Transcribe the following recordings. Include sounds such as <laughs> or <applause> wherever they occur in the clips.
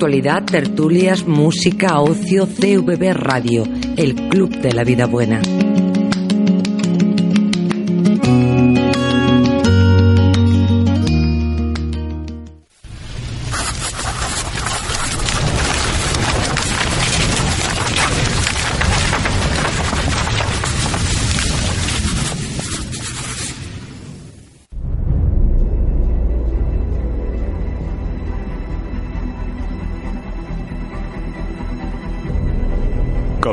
actualidad, tertulias, música, ocio, CVB Radio, el Club de la Vida Buena.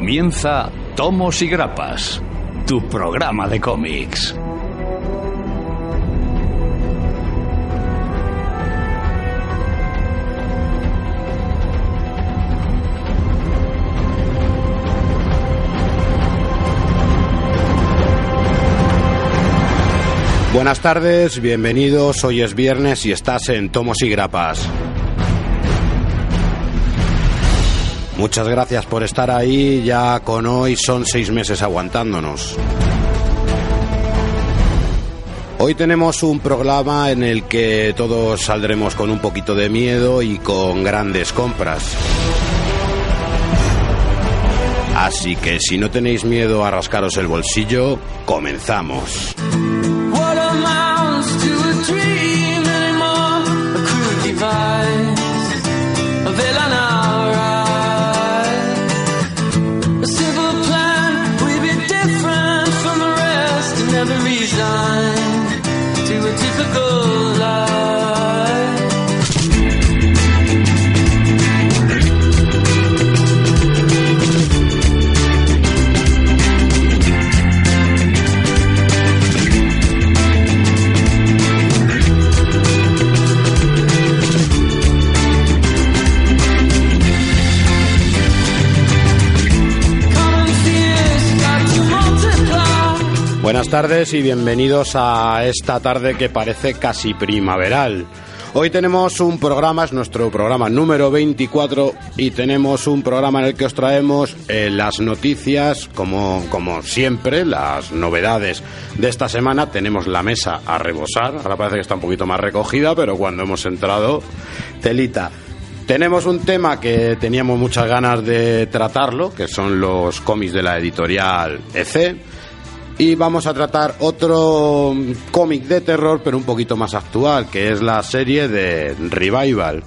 Comienza Tomos y Grapas, tu programa de cómics. Buenas tardes, bienvenidos. Hoy es viernes y estás en Tomos y Grapas. Muchas gracias por estar ahí. Ya con hoy son seis meses aguantándonos. Hoy tenemos un programa en el que todos saldremos con un poquito de miedo y con grandes compras. Así que si no tenéis miedo a rascaros el bolsillo, comenzamos. Buenas tardes y bienvenidos a esta tarde que parece casi primaveral. Hoy tenemos un programa, es nuestro programa número 24 y tenemos un programa en el que os traemos eh, las noticias, como, como siempre, las novedades de esta semana. Tenemos la mesa a rebosar, ahora parece que está un poquito más recogida, pero cuando hemos entrado, telita. Tenemos un tema que teníamos muchas ganas de tratarlo, que son los cómics de la editorial EC. Y vamos a tratar otro cómic de terror, pero un poquito más actual, que es la serie de Revival.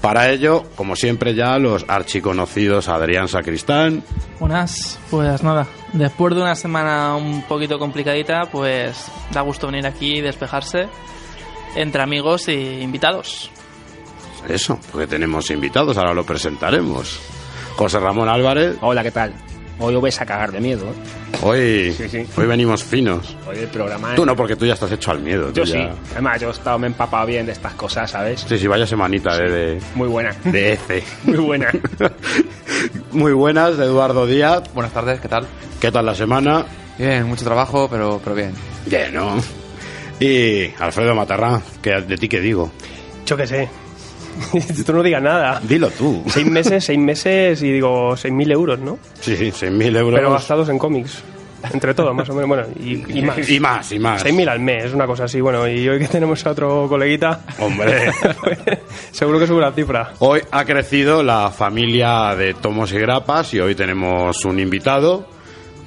Para ello, como siempre ya, los archiconocidos Adrián Sacristán, Buenas, pues nada, después de una semana un poquito complicadita, pues da gusto venir aquí y despejarse entre amigos e invitados. eso, porque tenemos invitados, ahora lo presentaremos. José Ramón Álvarez, Hola, ¿qué tal? Hoy os vais a cagar de miedo. ¿eh? hoy, Sí, sí. hoy venimos finos. Hoy el programa... Tú no, porque tú ya estás hecho al miedo. Yo sí. ya- Además, yo he estado, me he empapado bien de estas cosas, ¿sabes? Sí, sí, vaya semanita de, de, Muy buena. de EC. <laughs> Muy buena. <laughs> Muy buenas, de Eduardo Díaz. Buenas tardes, ¿qué tal? ¿Qué tal la semana? Bien, mucho trabajo, pero, pero bien. Bien, ¿no? Y Alfredo Matarrán, que de ti qué digo. Yo qué sé. <laughs> Tú no digas nada. Dilo tú. Seis meses, seis meses y digo, seis mil euros, ¿no? Sí, sí, 6.000 euros. Pero gastados en cómics. Entre todo, más o menos. Bueno, y, y más. Y más, y más. Seis mil al mes, una cosa así. Bueno, y hoy que tenemos a otro coleguita, Hombre. <laughs> seguro que sube la cifra. Hoy ha crecido la familia de Tomos y Grapas y hoy tenemos un invitado,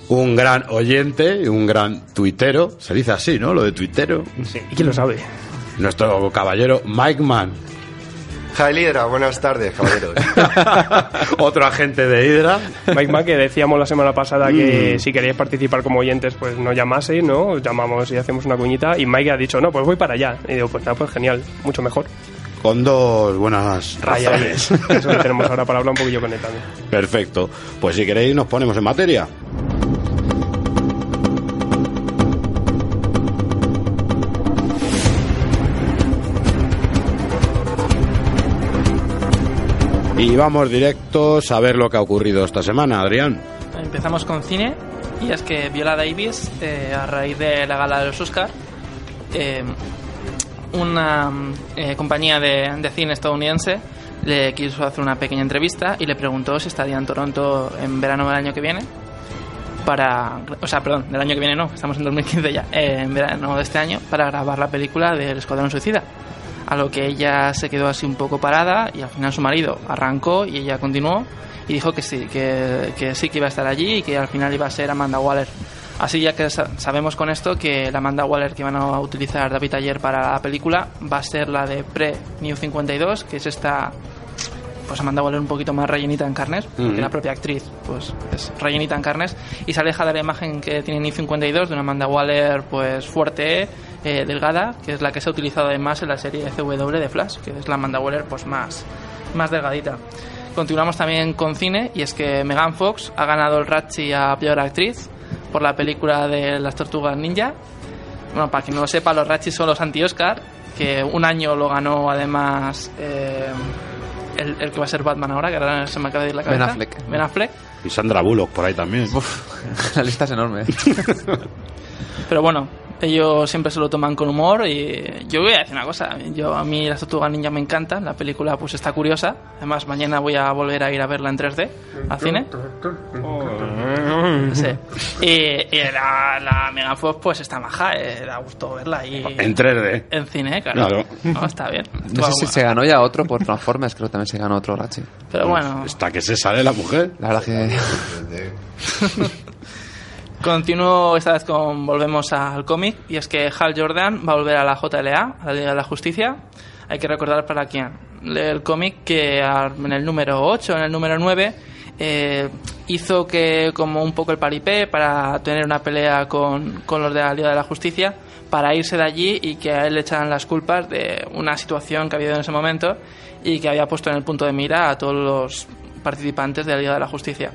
un gran oyente, un gran tuitero. Se dice así, ¿no? Lo de tuitero. ¿Y quién lo sabe? Nuestro caballero Mike Mann, Javi Hidra, buenas tardes, caballeros. <laughs> otro agente de Hydra. Mike Mack, que decíamos la semana pasada que Mm. si queréis participar como oyentes, pues no llamaseis, ¿no? Os llamamos y hacemos una cuñita. Y Mike ha dicho, no, pues voy para allá. Y digo, pues nada, pues genial, mucho mejor. Con dos buenas razones. Eso es lo que tenemos ahora para hablar un poquillo con él también. Perfecto. Pues si queréis nos ponemos en materia. Y vamos directos a ver lo que ha ocurrido esta semana, Adrián. Empezamos con cine y es que Viola Davis, eh, a raíz de la gala de los Oscar, eh, una eh, compañía de, de cine estadounidense le quiso hacer una pequeña entrevista y le preguntó si estaría en Toronto en verano del año que viene para, o sea, perdón, del año que viene no, estamos en 2015 ya, eh, en verano de este año, para grabar la película del Escuadrón Suicida. A lo que ella se quedó así un poco parada y al final su marido arrancó y ella continuó y dijo que sí, que, que sí que iba a estar allí y que al final iba a ser Amanda Waller. Así ya que sa- sabemos con esto que la Amanda Waller que van a utilizar David Ayer para la película va a ser la de Pre-New 52, que es esta pues Amanda Waller un poquito más rellenita en carnes, porque Ujú. la propia actriz pues es rellenita en carnes y se aleja de la imagen que tiene New 52 de una Amanda Waller pues fuerte, eh, delgada, que es la que se ha utilizado además en la serie CW de Flash, que es la Amanda Waller pues más, más delgadita. Continuamos también con cine y es que Megan Fox ha ganado el Razzie a peor actriz por la película de las tortugas ninja. Bueno, para quien no lo sepa, los Razzies son los anti-Oscar, que un año lo ganó además eh, el, el que va a ser Batman ahora, que ahora se me acaba de ir la Ben cabeza. Affleck. Ben Affleck. Y Sandra Bullock por ahí también. <laughs> La lista es enorme. <laughs> Pero bueno, ellos siempre se lo toman con humor y yo voy a decir una cosa, yo a mí las tortugas ninja me encantan, la película pues está curiosa, además mañana voy a volver a ir a verla en 3D al cine. Sí. Y, y la, la Megan Fox pues está maja, eh, da gusto verla y En 3D. en cine, claro. Claro. No, está bien. No sé si se ganó ya otro por Transformers, creo que también se ganó otro Ratchet. Pero bueno, Hasta que se sale la mujer. La verdad que... <laughs> <laughs> Continúo esta vez con volvemos al cómic y es que Hal Jordan va a volver a la JLA, a la Liga de la Justicia. Hay que recordar para quien lee el cómic que en el número 8, en el número 9, eh, hizo que como un poco el paripé para tener una pelea con, con los de la Liga de la Justicia para irse de allí y que a él le echaran las culpas de una situación que había habido en ese momento y que había puesto en el punto de mira a todos los participantes de la Liga de la Justicia.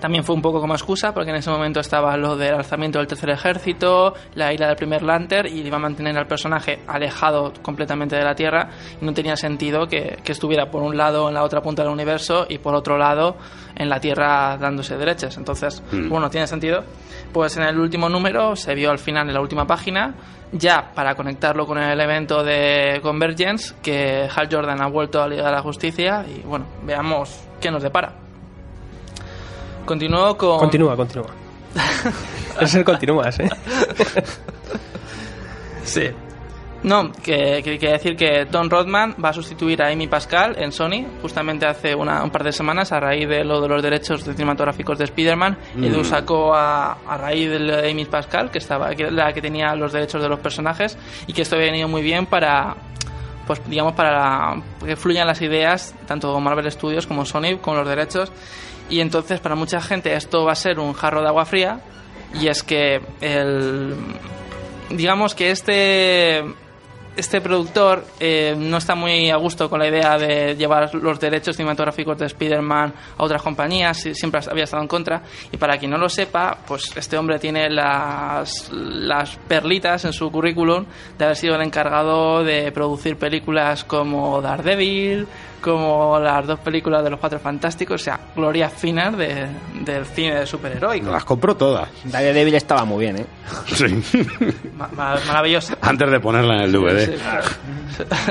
También fue un poco como excusa porque en ese momento estaba lo del alzamiento del tercer ejército, la ira del primer Lantern y iba a mantener al personaje alejado completamente de la Tierra y no tenía sentido que, que estuviera por un lado en la otra punta del universo y por otro lado en la Tierra dándose derechas. Entonces, Mm. bueno, tiene sentido. Pues en el último número se vio al final en la última página ya para conectarlo con el evento de Convergence que Hal Jordan ha vuelto a Liga de la Justicia y bueno, veamos qué nos depara. Continúo con... Continúa, continúa. <laughs> es el continúas, ¿eh? Sí. No, que, que, que decir que Don Rodman va a sustituir a Amy Pascal en Sony justamente hace una- un par de semanas a raíz de lo de los derechos de cinematográficos de Spider-Man. Edu sacó a, a raíz de Amy Pascal, que estaba que la que tenía los derechos de los personajes y que esto ha venido muy bien para pues digamos para que fluyan las ideas tanto Marvel Studios como Sony con los derechos y entonces para mucha gente esto va a ser un jarro de agua fría y es que el digamos que este este productor eh, no está muy a gusto con la idea de llevar los derechos cinematográficos de Spider-Man a otras compañías, si- siempre había estado en contra. Y para quien no lo sepa, pues este hombre tiene las, las perlitas en su currículum de haber sido el encargado de producir películas como Daredevil, como las dos películas de los Cuatro Fantásticos, o sea, gloria finas de- del cine de superheroico. Las compró todas. Daredevil estaba muy bien, ¿eh? Sí. Ma- ma- maravilloso. Antes de ponerla en el DVD. Sí, claro.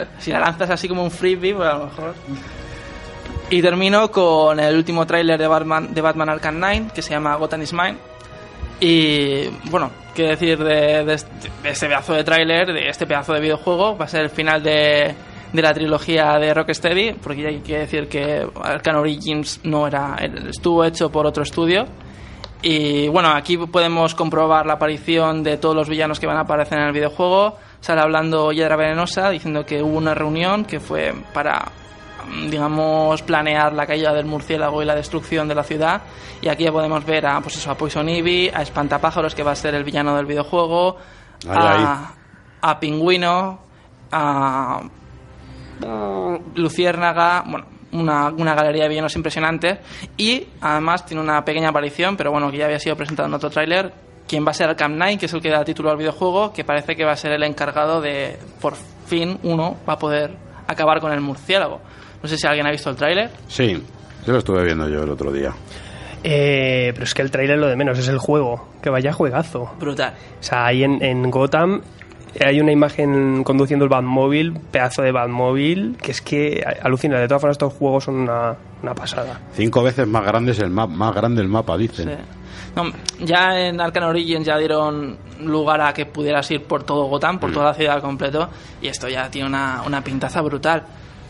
<laughs> si la lanzas así como un freebie, pues a lo mejor. Y termino con el último tráiler de Batman, de Batman Arkham Knight, que se llama Gotham is Mine. Y bueno, qué decir de, de este, de este pedazo de tráiler, de este pedazo de videojuego. Va a ser el final de, de la trilogía de Rocksteady, porque hay que decir que Arkham Origins no era, estuvo hecho por otro estudio. Y bueno, aquí podemos comprobar la aparición de todos los villanos que van a aparecer en el videojuego. Sale hablando Hiedra Venenosa diciendo que hubo una reunión que fue para, digamos, planear la caída del murciélago y la destrucción de la ciudad. Y aquí ya podemos ver a, pues eso, a Poison Ivy, a Espantapájaros, que va a ser el villano del videojuego, a, a Pingüino, a Luciérnaga, bueno, una, una galería de villanos impresionantes y además tiene una pequeña aparición, pero bueno, que ya había sido presentado en otro tráiler, quien va a ser Arkham Knight, que es el que da título al videojuego, que parece que va a ser el encargado de, por fin, uno va a poder acabar con el murciélago. No sé si alguien ha visto el tráiler. Sí, yo lo estuve viendo yo el otro día. Eh, pero es que el trailer lo de menos, es el juego. Que vaya juegazo. Brutal. O sea, ahí en, en Gotham hay una imagen conduciendo el Batmóvil, pedazo de Batmóvil, que es que alucina. De todas formas, estos juegos son una, una pasada. Cinco veces más grande es el mapa, más grande el mapa, dicen. Sí. No, ya en Arkham Origins ya dieron lugar a que pudieras ir por todo Gotham, por toda la ciudad al completo, y esto ya tiene una, una pintaza brutal.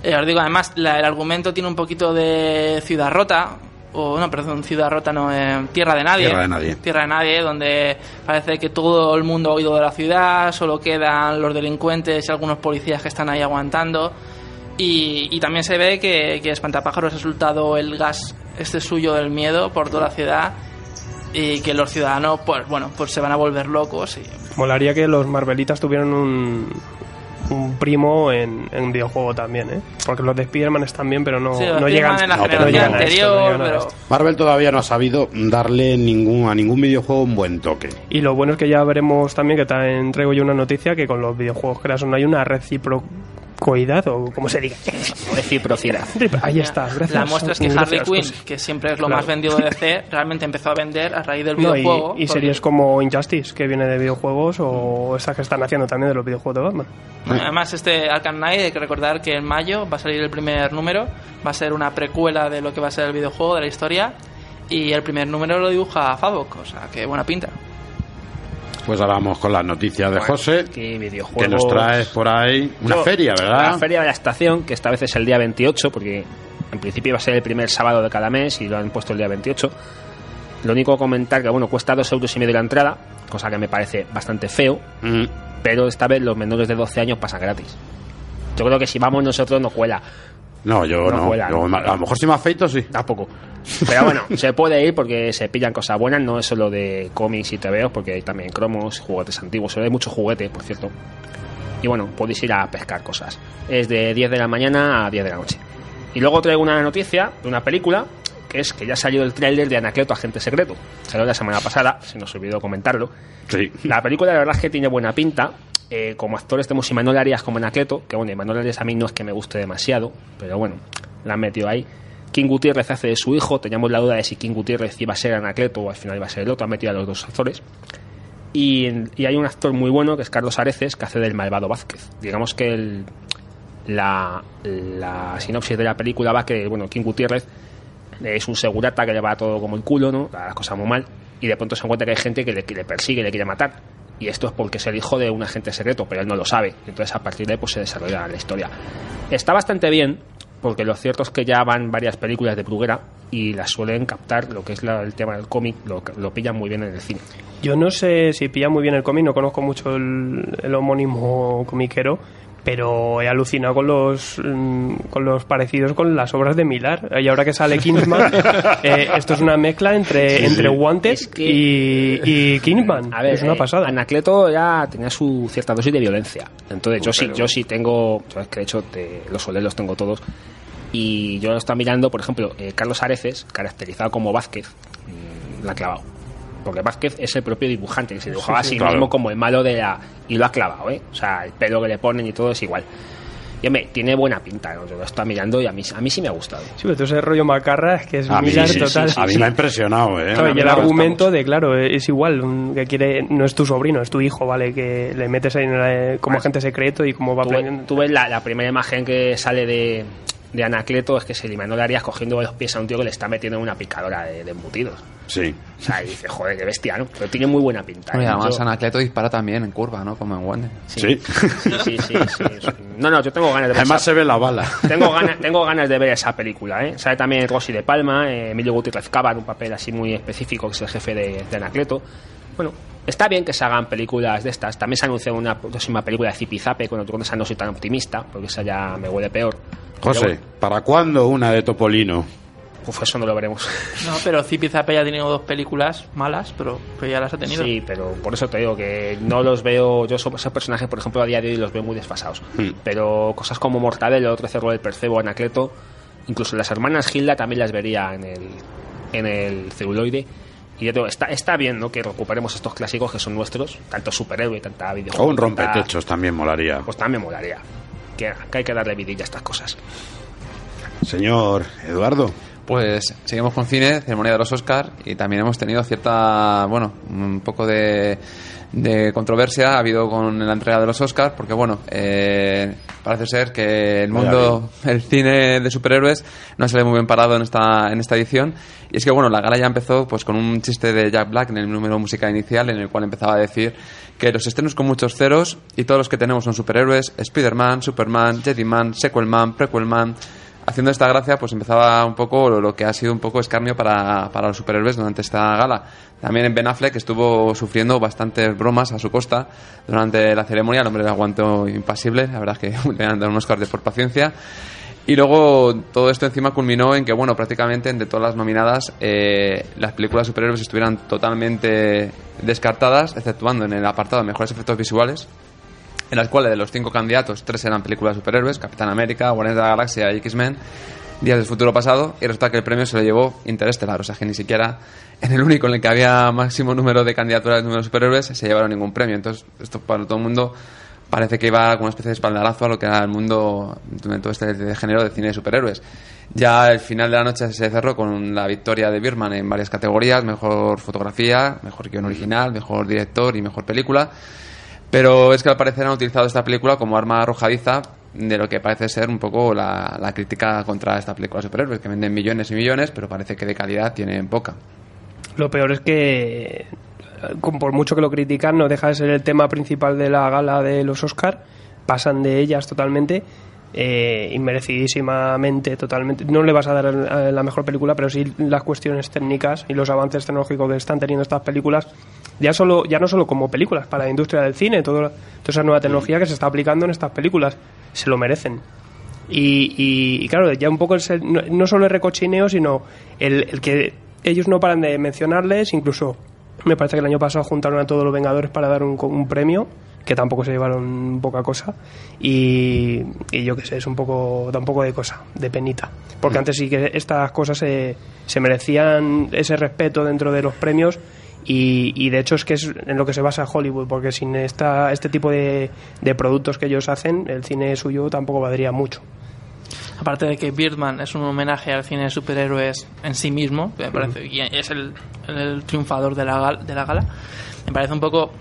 Eh, os digo, además, la- el argumento tiene un poquito de ciudad rota, o no, perdón, ciudad rota, no, eh, tierra de nadie. Tierra de nadie. Tierra de nadie, donde parece que todo el mundo ha oído de la ciudad, solo quedan los delincuentes y algunos policías que están ahí aguantando. Y, y también se ve que, que Espantapájaros ha resultado el gas este suyo del miedo por toda la ciudad y que los ciudadanos, pues bueno, pues se van a volver locos. Y, Molaría que los Marvelitas tuvieran un, un primo en, en un videojuego también, ¿eh? Porque los de Spider-Man están bien, pero no, Sí, no llegan, en la no, pero no generación llegan a esto, no. Marvel todavía no ha sabido darle ningún, a ningún videojuego un buen toque. Y lo bueno es que ya veremos también que también traigo yo una noticia que con los videojuegos que son hay una reciprocoidad o como se diga. Reciprocidad. Ahí está, gracias. la muestra es que Harley Quinn, pues. que siempre es lo Claro. más vendido de DC, realmente empezó a vender a raíz del No, y, videojuego. y porque- series como Injustice, que viene de videojuegos, o estas que están haciendo también de los videojuegos de Batman. Además, este Arkham Knight, hay que recordar que en mayo va a salir el primer número, va a ser una precuela de lo que va a ser el videojuego, de la historia, y el primer número lo dibuja Favok, o sea, que buena pinta. Pues ahora vamos con las noticias de José, ¿Qué videojuegos? que nos traes por ahí. Una feria, ¿verdad? La feria de la estación, que esta vez es el día 28, porque en principio iba a ser el primer sábado de cada mes y lo han puesto el día 28. Lo único que comentar que, bueno, cuesta dos euros y medio la entrada, cosa que me parece bastante feo, Mm. pero esta vez los menores de 12 años pasan gratis. Yo creo que si vamos nosotros no cuela, No, yo No Yo, a lo mejor si me afeito, sí. tampoco. Pero bueno, <laughs> se puede ir porque se pillan cosas buenas, no es solo de cómics y TVOs, porque hay también cromos, juguetes antiguos, hay mucho juguete, por cierto. Y bueno, podéis ir a pescar cosas. Es de 10 de la mañana a 10 de la noche. Y luego traigo una noticia de una película, que es que ya salió el tráiler de Anacleto Agente Secreto. Salió la semana pasada, se nos olvidó comentarlo. Sí. La película la verdad es que tiene buena pinta. Eh, como actores tenemos Imanol Arias como Anacleto, que bueno, Imanol Arias a mí no es que me guste demasiado, pero bueno, la han metido ahí. King Gutiérrez hace de su hijo, teníamos la duda de si King Gutiérrez iba a ser Anacleto o al final iba a ser el otro, han metido a los dos actores. Y, y hay un actor muy bueno que es Carlos Areces, que hace del malvado Vázquez. Digamos que el- la, la sinopsis de la película va que, bueno, King Gutiérrez es un segurata que le va todo como el culo, ¿no? Las cosas muy mal. Y de pronto se encuentra que hay gente que le, que le persigue, le quiere matar. Y esto es porque es el hijo de un agente secreto, pero él no lo sabe. Entonces a partir de ahí pues, se desarrolla la historia. Está bastante bien, porque lo cierto es que ya van varias películas de Bruguera y las suelen captar, lo que es la- el tema del cómic, lo, lo pillan muy bien en el cine. Yo no sé si pilla muy bien el cómic, no conozco mucho el, el homónimo comiquero, pero he alucinado con los mm, con los parecidos con las obras de Milar. Y ahora que sale Kingsman, <laughs> eh, esto es una mezcla entre, Sí, entre sí. Wanted Es que- y, y Kingsman. A ver, es una eh, pasada. Anacleto ya tenía su cierta dosis de violencia. Entonces, yo sí, yo sí tengo. Sabes que de hecho te- los soles los tengo todos. Y yo lo estaba mirando, por ejemplo, eh, Carlos Areces, caracterizado como Vázquez, mm, la ha clavado. Porque Vázquez es el propio dibujante, que se dibujaba Sí, sí, a sí claro. mismo como el malo de la. Y lo ha clavado, ¿eh? O sea, el pelo que le ponen y todo es igual. Y hombre, tiene buena pinta, ¿no? Yo lo estaba mirando y a mí, a mí sí me ha gustado. Sí, pero todo ese rollo macarra es que es A mí, sí, total. sí, a mí me ha impresionado, ¿eh? Claro, y el argumento de, claro, es igual, un- que quiere, no es tu sobrino, es tu hijo, ¿vale? Que le metes ahí en la- como agente secreto y como va Tú, tú ves la, la primera imagen que sale de, de Anacleto es que se eliminó Arias cogiendo los pies a un tío que le está metiendo en una picadora de, de embutidos. Sí. O sea, y dice, joder, qué bestia, ¿no? Pero tiene muy buena pinta. Oye, ¿eh? además Yo- Anacleto dispara también en curva, ¿no? Como en Wonder. Sí. sí, sí, sí, sí. No, no, yo tengo ganas de ver Además esa, se ve la bala. tengo ganas, tengo ganas de ver esa película, ¿eh? Sale también Rosy de Palma, eh, Emilio Gutiérrez Cava en un papel así muy específico, que es el jefe de, de Anacleto. Bueno, está bien que se hagan películas de estas. También se ha anunciado una próxima película de Zipizape, con otro esa no soy tan optimista, porque esa ya me huele peor. José, bueno, ¿para cuándo una de Topolino? uf, eso no lo veremos. <laughs> No, pero Zipi Zape ya ha tenido dos películas malas, pero, pero ya las ha tenido. Sí, pero por eso te digo que no los veo. Yo esos esos personajes, por ejemplo, a día de hoy los veo muy desfasados. Hmm. Pero cosas como Mortadelo, otro cerro del Percebo, Anacleto, incluso las hermanas Gilda también las vería en el, en el celuloide. Y ya digo, está, está bien ¿no? que recuperemos estos clásicos que son nuestros, tanto superhéroe, tanta videojuego. O un tanta- rompetechos también molaría. Pues también molaría. Que, que hay que darle vidilla a estas cosas. Señor Eduardo. Pues seguimos con cine, ceremonia de los Oscar y también hemos tenido cierta, bueno, un poco de, de controversia ha habido con la entrega de los Oscar porque bueno, eh, parece ser que el mundo, <laughs> el cine de superhéroes no se ve muy bien parado en esta, en esta edición. Y es que bueno, la gala ya empezó pues con un chiste de Jack Black en el número musical inicial en el cual empezaba a decir que los estrenos con muchos ceros y todos los que tenemos son superhéroes, Spider-Man, Superman, Jedi-Man, Sequel-Man, Prequel-Man haciendo esta gracia, pues empezaba un poco lo, que ha sido un poco escarnio para, para los superhéroes durante esta gala. También en Ben Affleck estuvo sufriendo bastantes bromas a su costa durante la ceremonia. El hombre le aguantó impasible, la verdad es que <laughs> le han dado unos Oscar de por paciencia. Y luego todo esto encima culminó en que, bueno, prácticamente entre todas las nominadas, eh, las películas superhéroes estuvieran totalmente descartadas, exceptuando en el apartado de mejores efectos visuales, en las cuales de los cinco candidatos, tres eran películas de superhéroes, Capitán América, Guardianes de la Galaxia y X-Men, Días del Futuro Pasado, y resulta que el premio se lo llevó Interestelar, o sea que ni siquiera en el único en el que había máximo número de candidaturas de número de superhéroes se llevaron ningún premio. Entonces, esto para todo el mundo parece que iba como una especie de espaldarazo a lo que era el mundo de todo este género de cine de superhéroes. Ya el final de la noche se cerró con la victoria de Birman en varias categorías, mejor fotografía, mejor guion original, mejor director y mejor película. Pero es que al parecer han utilizado esta película como arma arrojadiza de lo que parece ser un poco la, la crítica contra esta película de superhéroes, que venden millones y millones, pero parece que de calidad tienen poca. Lo peor es que, por mucho que lo critican, no deja de ser el tema principal de la gala de los Oscar. Pasan de ellas totalmente, eh, inmerecidísimamente, totalmente. No le vas a dar eh, la mejor película, pero sí las cuestiones técnicas y los avances tecnológicos que están teniendo estas películas. Ya, solo, ya no solo como películas, para la industria del cine, todo, toda esa nueva tecnología que se está aplicando en estas películas. Se lo merecen. Y, y- y claro, ya un poco el no, no solo el recochineo, sino el, el que ellos no paran de mencionarles, incluso me parece que el año pasado juntaron a todos los Vengadores para dar un, un premio, que tampoco se llevaron poca cosa, y, y yo qué sé, es un poco, da un poco de cosa, de penita. Porque antes sí que estas cosas se, se merecían ese respeto dentro de los premios, y, y de hecho es que es en lo que se basa Hollywood, porque sin esta, este tipo de, de productos que ellos hacen, el cine suyo tampoco valdría mucho. Aparte de que Birdman es un homenaje al cine de superhéroes en sí mismo, que me parece, y es el, el triunfador de la, gal- de la gala, me parece un poco...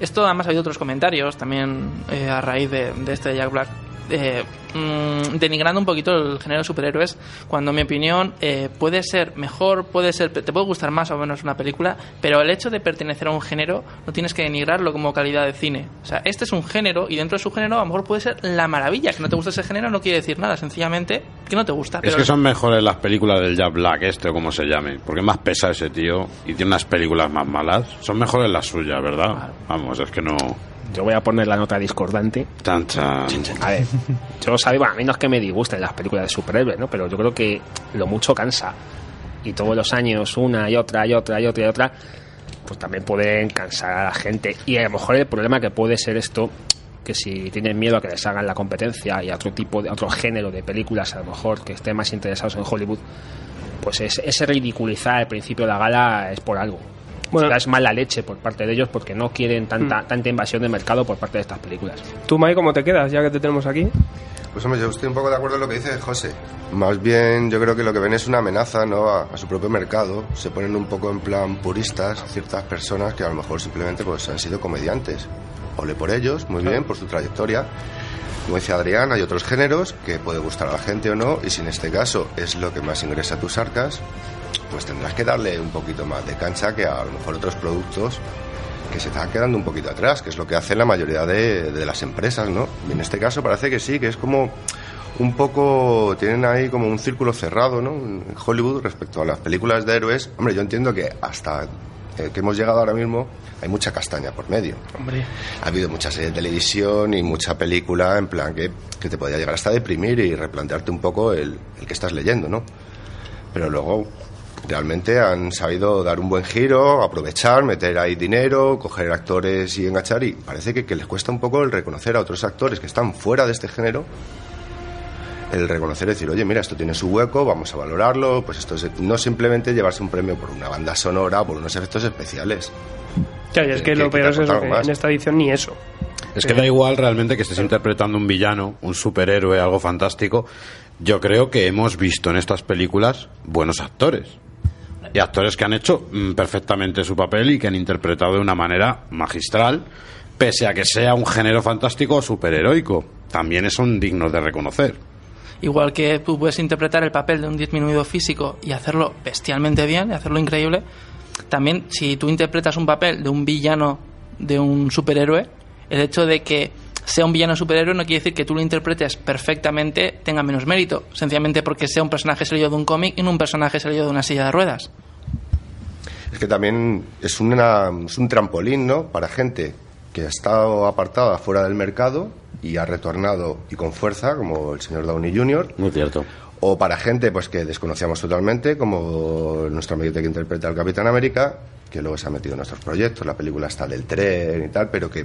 Esto además ha habido otros comentarios también eh, a raíz de, de este Jack Black, eh, mm, denigrando un poquito el género de superhéroes, cuando en mi opinión eh, puede ser mejor, puede ser, te puede gustar más o menos una película, pero el hecho de pertenecer a un género no tienes que denigrarlo como calidad de cine. O sea, este es un género y dentro de su género a lo mejor puede ser la maravilla. Que no te gusta ese género no quiere decir nada, sencillamente que no te gusta. Es pero que son mejores las películas del Jack Black, este o como se llame, porque es más pesa ese tío y tiene unas películas más malas. Son mejores las suyas, ¿verdad? Vamos, es que no. Yo voy a poner la nota discordante. Chan, chan. A ver, yo sabía, bueno, a mí no es que me disgusten las películas de superhéroes, ¿no? Pero yo creo que lo mucho cansa. Y todos los años, una y otra y otra y otra y otra, pues también pueden cansar a la gente. Y a lo mejor el problema que puede ser esto, que si tienen miedo a que les hagan la competencia y a otro tipo de, a otro género de películas, a lo mejor que estén más interesados en Hollywood, pues es, ese ridiculizar al principio de la gala es por algo. Bueno. O sea, es mala leche por parte de ellos porque no quieren tanta, tanta invasión de mercado por parte de estas películas. ¿Tú, Mai, cómo te quedas ya que te tenemos aquí? Pues hombre, yo estoy un poco de acuerdo en lo que dice José. Más bien, yo creo que lo que ven es una amenaza ¿no? a, a su propio mercado. Se ponen un poco en plan puristas ciertas personas que a lo mejor simplemente pues, han sido comediantes. Ole por ellos, muy bien, por su trayectoria. Como dice Adrián, hay otros géneros que puede gustar a la gente o no, y si en este caso es lo que más ingresa a tus arcas, pues tendrás que darle un poquito más de cancha que a lo mejor otros productos que se están quedando un poquito atrás, que es lo que hacen la mayoría de, de las empresas, ¿no? Y en este caso parece que sí, que es como un poco, tienen ahí como un círculo cerrado, ¿no? En Hollywood respecto a las películas de héroes. Hombre, yo entiendo que hasta eh, que hemos llegado ahora mismo hay mucha castaña por medio. Hombre. Ha habido mucha serie de televisión y mucha película en plan que, que te podía llegar hasta a deprimir y replantearte un poco el, el que estás leyendo, ¿no? Pero luego realmente han sabido dar un buen giro, aprovechar, meter ahí dinero, coger actores y enganchar y parece que, que les cuesta un poco el reconocer a otros actores que están fuera de este género el reconocer y decir, oye, mira, esto tiene su hueco, vamos a valorarlo, pues esto es no simplemente llevarse un premio por una banda sonora, por unos efectos especiales. Claro, y es que, Que- lo peor es eso, que en esta edición ni eso. Es que da igual realmente que estés interpretando un villano, un superhéroe, algo fantástico, yo creo que hemos visto en estas películas buenos actores. Y actores que han hecho mm, perfectamente su papel y que han interpretado de una manera magistral, pese a que sea un género fantástico o superheroico. También son dignos de reconocer. Igual que tú puedes interpretar el papel de un disminuido físico y hacerlo bestialmente bien, y hacerlo increíble, también si tú interpretas un papel de un villano de un superhéroe, el hecho de que sea un villano superhéroe no quiere decir que tú lo interpretes perfectamente tenga menos mérito, sencillamente porque sea un personaje salido de un cómic y no un personaje salido de una silla de ruedas. Es que también es, una, es un trampolín, ¿no? Para gente que ha estado apartada fuera del mercado y ha retornado y con fuerza, como el señor Downey Jr. Muy cierto. O para gente pues que desconocíamos totalmente, como nuestro amigo que interpreta al Capitán América, que luego se ha metido en nuestros proyectos, la película está del tren y tal, pero que,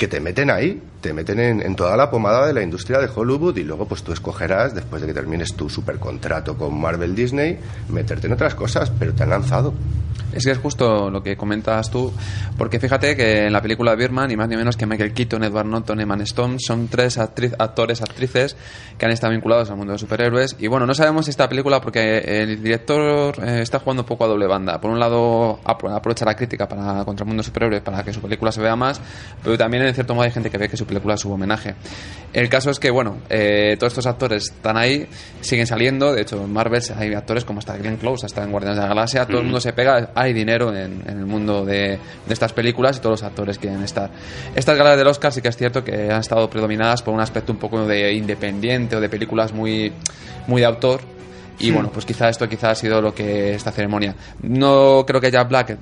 que te meten ahí, te meten en, en toda la pomada de la industria de Hollywood y luego pues tú escogerás, después de que termines tu supercontrato con Marvel Disney, meterte en otras cosas, pero te han lanzado. Es que es justo lo que comentas tú, porque fíjate que en la película Birman, ni más ni menos que Michael Keaton, Edward Norton, Emma Stone, son tres actriz- actores, actrices que han estado vinculados al mundo de superhéroes. Y bueno, no sabemos si esta película, porque el director eh, está jugando un poco a doble banda. Por un lado, apro- aprovecha la crítica para, contra el mundo de superhéroes para que su película se vea más, pero también en cierto modo hay gente que ve que su película es su homenaje. El caso es que, bueno, eh, todos estos actores están ahí, siguen saliendo. De hecho, en Marvel hay actores como hasta Glenn Close, hasta en Guardianes de la Galaxia. Todo el mundo se pega, hay dinero en, en el mundo de, de estas películas y todos los actores quieren estar. Estas galas del Oscar sí que es cierto que han estado predominadas por un aspecto un poco de independiente o de películas muy, muy de autor. Y bueno, pues quizá esto quizá ha sido lo que esta ceremonia. No creo que Jack Black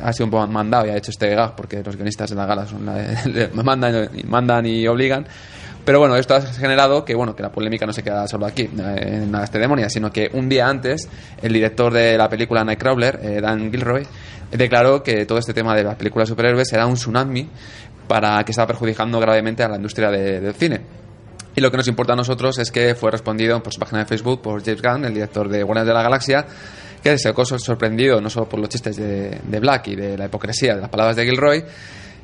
ha sido un poco mandado y ha hecho este gag porque los guionistas de la gala son la- <laughs> mandan, mandan y obligan. Pero bueno, esto ha generado que bueno que la polémica no se queda solo aquí, eh, en la ceremonia, sino que un día antes el director de la película Nightcrawler, eh, Dan Gilroy, declaró que todo este tema de las películas de superhéroes era un tsunami para que estaba perjudicando gravemente a la industria de- del cine. Y lo que nos importa a nosotros es que fue respondido por su página de Facebook por James Gunn, el director de Guardianes de la Galaxia, que se sorprendido no solo por los chistes de Black y de la hipocresía de las palabras de Gilroy,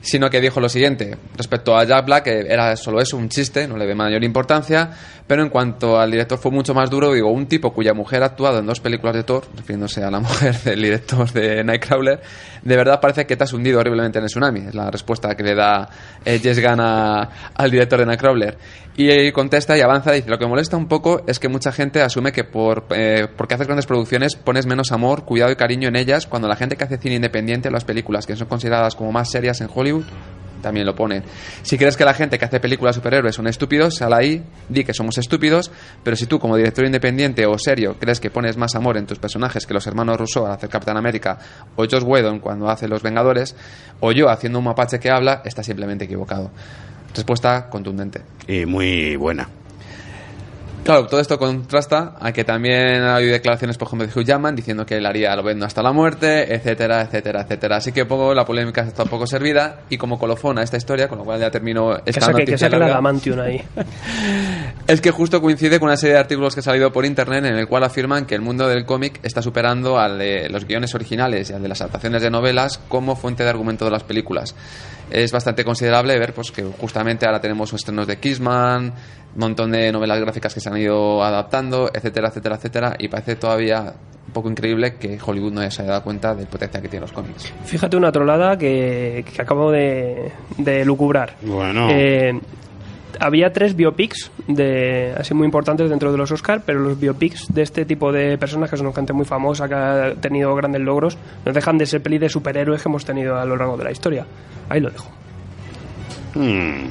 sino que dijo lo siguiente respecto a Jack Black, que era solo eso, un chiste, no le ve mayor importancia, pero en cuanto al director fue mucho más duro, digo, un tipo cuya mujer ha actuado en dos películas de Thor, refiriéndose a la <laughs> mujer del director de Nightcrawler, de verdad parece que te has hundido horriblemente en el tsunami, es la respuesta que le da eh, Jess Gunn al director de Nightcrawler. Y contesta y avanza, dice, lo que molesta un poco es que mucha gente asume que por, eh, porque haces grandes producciones pones menos amor, cuidado y cariño en ellas, cuando la gente que hace cine independiente, las películas que son consideradas como más serias en Hollywood, también lo ponen. Si crees que la gente que hace películas superhéroes son estúpidos, sal ahí, di que somos estúpidos, pero si tú como director independiente o serio crees que pones más amor en tus personajes que los hermanos Russo al hacer Capitán América, o Josh Whedon cuando hace Los Vengadores, o yo haciendo un mapache que habla, estás simplemente equivocado. Respuesta contundente. Y muy buena. Claro, todo esto contrasta a que también hay declaraciones, por ejemplo, de Hugh Jackman diciendo que él haría lo vendo hasta la muerte, etcétera, etcétera, etcétera. Así que pongo la polémica está un poco servida y como colofón a esta historia, con lo cual ya termino Que esta que noticia saque la larga, Adamantium ahí. <laughs> es que justo coincide con una serie de artículos que ha salido por internet en el cual afirman que el mundo del cómic está superando al de los guiones originales y al de las adaptaciones de novelas como fuente de argumento de las películas. Es bastante considerable ver pues que justamente ahora tenemos estrenos de Kissman, un montón de novelas gráficas que se han ido adaptando, etcétera, etcétera, etcétera, y parece todavía un poco increíble que Hollywood no se haya dado cuenta del potencial que tienen los cómics. Fíjate una trolada que, que acabo de, de lucubrar. Bueno. Eh, había tres biopics de, así muy importantes dentro de los Oscar, pero los biopics de este tipo de personas, que son gente muy famosa, que ha tenido grandes logros, no dejan de ser peli de superhéroes que hemos tenido a lo largo de la historia. Ahí lo dejo. Hmm.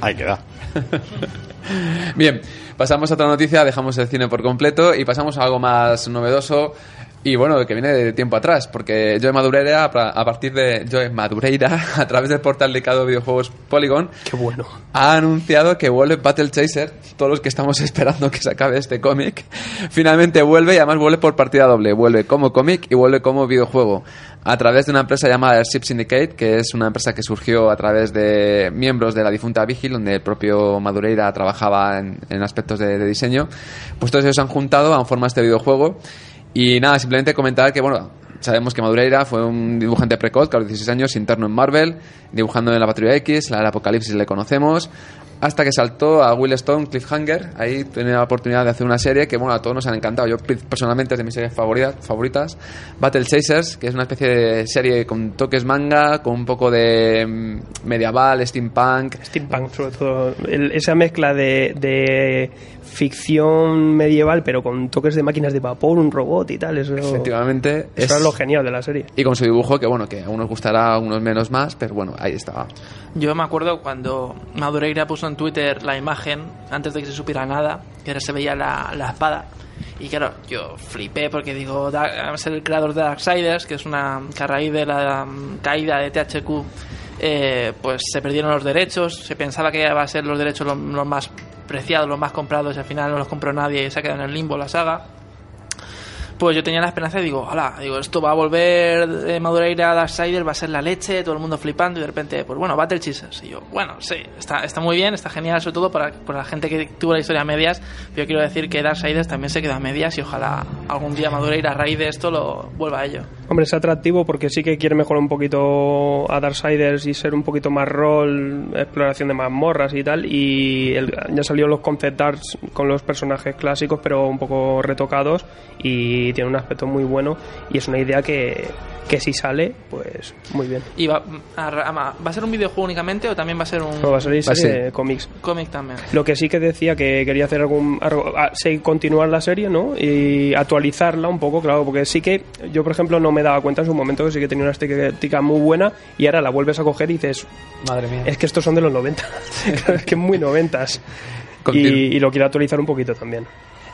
Ahí queda. <laughs> Bien, pasamos a otra noticia, dejamos el cine por completo y pasamos a algo más novedoso y bueno, que viene de tiempo atrás, porque Joe Madureira, a partir de Joe Madureira, <laughs> a través del portal dedicado a videojuegos Polygon, Qué bueno. ha anunciado que vuelve Battle Chaser, todos los que estamos <laughs> esperando que se acabe este cómic, finalmente vuelve y además vuelve por partida doble, vuelve como cómic y vuelve como videojuego, a través de una empresa llamada Airship Syndicate, que es una empresa que surgió a través de miembros de la difunta Vigil, donde el propio Madureira trabajaba en, en aspectos de, de diseño, pues todos ellos se han juntado, han formado este videojuego y nada, simplemente comentar que, bueno, sabemos que Madureira fue un dibujante precoz, que a los 16 años, interno en Marvel, dibujando en la Patrulla X, la del Apocalipsis le conocemos. Hasta que saltó a Will Stone Cliffhanger. Ahí tenía la oportunidad de hacer una serie que, bueno, a todos nos han encantado. Yo pe- personalmente es de mis series favoritas, favoritas. Battle Chasers, que es una especie de serie con toques manga, con un poco de mm, medieval, steampunk. Steampunk, sobre todo. El- esa mezcla de, de ficción medieval, pero con toques de máquinas de vapor, un robot y tal. Eso, Efectivamente. eso es lo genial de la serie. Y con su dibujo, que bueno, que a unos gustará, a unos menos más, pero bueno, ahí estaba. Yo me acuerdo cuando Madureira puso en Twitter la imagen, antes de que se supiera nada, que ahora se veía la, la espada. Y claro, yo flipé porque digo, da- es el creador de Darksiders, que es una que a raíz de la mm, caída de THQ, eh, pues se perdieron los derechos. Se pensaba que iba a ser los derechos los, los más preciados, los más comprados, y al final no los compró nadie y se ha quedado en el limbo la saga. Pues yo tenía la esperanza y digo, hola, digo, esto va a volver de Madureira a Darksiders, va a ser la leche, todo el mundo flipando y de repente, pues bueno, Battle Chasers. Y yo, bueno, sí, está, está muy bien, está genial, sobre todo para, para la gente que tuvo la historia a medias. Yo quiero decir que Darksiders también se quedó a medias y ojalá algún día Madureira a raíz de esto lo vuelva a ello. Hombre, es atractivo porque sí que quiere mejorar un poquito a Darksiders y ser un poquito más rol, exploración de mazmorras y tal. Y el- ya salió los concept arts con los personajes clásicos, pero un poco retocados. Y tiene un aspecto muy bueno. Y es una idea que, que si sale, pues muy bien. ¿Y va a, a- va a ser un videojuego únicamente o también va a ser un No, va a salir a cómics. cómic también? Lo que sí que decía que quería hacer algún. algo- sí, continuar la serie, ¿no? Y actualizarla un poco, claro, porque sí que yo, por ejemplo, no me daba cuenta en su momento que sí que tenía una estética muy buena y ahora la vuelves a coger y dices, Madre mía. es que estos son de los 90. Claro, <laughs> es que es muy noventas. Y, y lo quiero actualizar un poquito también.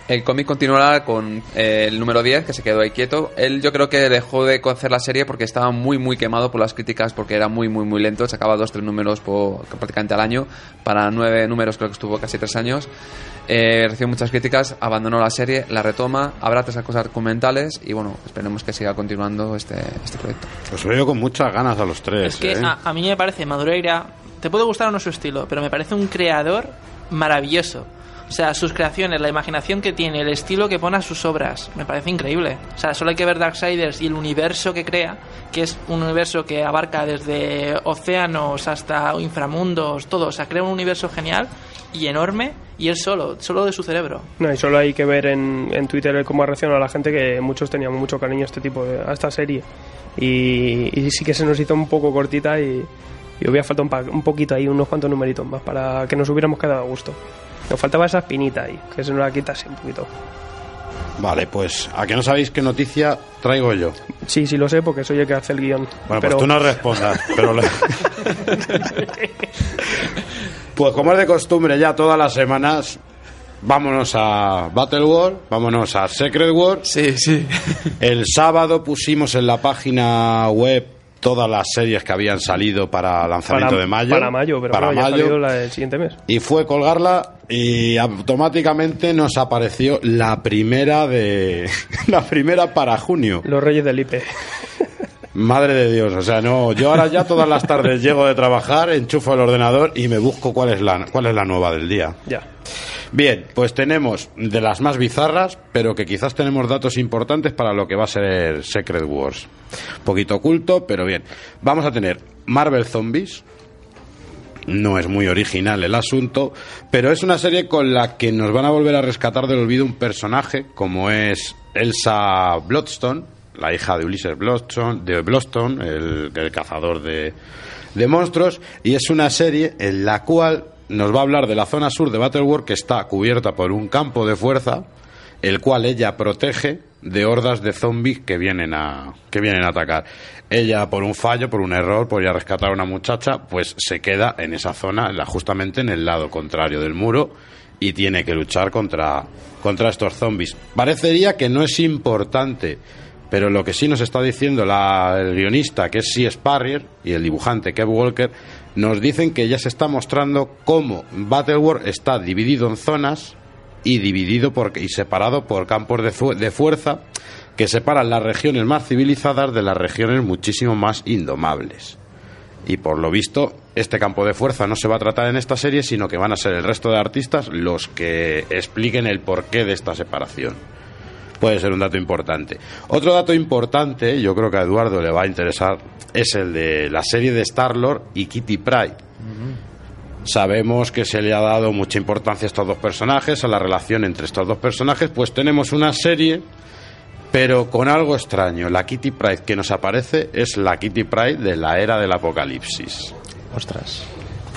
El cómic continuará con eh, el número 10, que se quedó ahí quieto. Él yo creo que dejó de hacer la serie porque estaba muy, muy quemado por las críticas, porque era muy, muy, muy lento. Sacaba dos, tres números por, prácticamente al año. Para nueve números creo que estuvo casi tres años. Eh, recibió muchas críticas, abandonó la serie, la retoma, habrá tres cosas documentales y bueno, esperemos que siga continuando este, este proyecto. Os veo con muchas ganas a los tres. Es que ¿eh? a, a mí me parece Madureira, te puede gustar o no su estilo, pero me parece un creador maravilloso. O sea, sus creaciones, la imaginación que tiene, el estilo que pone a sus obras, me parece increíble. O sea, solo hay que ver Darksiders y el universo que crea, que es un universo que abarca desde océanos hasta inframundos, todo. O sea, crea un universo genial y enorme y él solo, solo de su cerebro. No, y solo hay que ver en, en Twitter cómo ha reaccionado la gente que muchos teníamos mucho cariño a este tipo de, a esta serie. Y, y sí que se nos hizo un poco cortita y, y hubiera faltado un, un poquito ahí, unos cuantos numeritos más para que nos hubiéramos quedado a gusto. Nos faltaba esa espinita ahí, que se nos la quitase un poquito. Vale, pues a que no sabéis qué noticia traigo yo. Sí, sí lo sé porque soy el que hace el guion. Bueno, pero pues tú no respondas, pero le- <laughs> Pues como es de costumbre ya todas las semanas, vámonos a Battle War, vámonos a Secret War. Sí, sí. El sábado pusimos en la página web todas las series que habían salido para lanzamiento para, de mayo. Para mayo, pero para claro, ya mayo. salido la del siguiente mes. Y fue colgarla y automáticamente nos apareció la primera de <laughs> la primera para junio. Los Reyes del IP. Madre de Dios, o sea, no, yo ahora ya todas las tardes llego de trabajar, enchufo el ordenador y me busco cuál es la cuál es la nueva del día. ya. Bien, pues tenemos de las más bizarras, pero que quizás tenemos datos importantes para lo que va a ser Secret Wars. Poquito oculto, pero bien. Vamos a tener Marvel Zombies. No es muy original el asunto, pero es una serie con la que nos van a volver a rescatar del olvido un personaje como es Elsa Bloodstone, la hija de Ulises Bloodstone, de Bloodstone, el, el cazador de, de monstruos, y es una serie en la cual nos va a hablar de la zona sur de Battleworld que está cubierta por un campo de fuerza, el cual ella protege de hordas de zombies que vienen a que vienen a atacar. Ella por un fallo, por un error, por ir rescatar a una muchacha, pues se queda en esa zona, justamente en el lado contrario del muro y tiene que luchar contra contra estos zombies. Parecería que no es importante, pero lo que sí nos está diciendo la- el guionista, que es C. Sparrier, y el dibujante Kev Walker, nos dicen que ya se está mostrando cómo Battleworld está dividido en zonas y dividido por, y separado por campos de, de fuerza que separan las regiones más civilizadas de las regiones muchísimo más indomables. Y por lo visto, este campo de fuerza no se va a tratar en esta serie, sino que van a ser el resto de artistas los que expliquen el porqué de esta separación. Puede ser un dato importante. Otro dato importante, yo creo que a Eduardo le va a interesar, es el de la serie de Star-Lord y Kitty Pryde. sabemos que se le ha dado mucha importancia a estos dos personajes, a la relación entre estos dos personajes, pues tenemos una serie, pero con algo extraño. La Kitty Pride que nos aparece es la Kitty Pride de la era del apocalipsis. Ostras.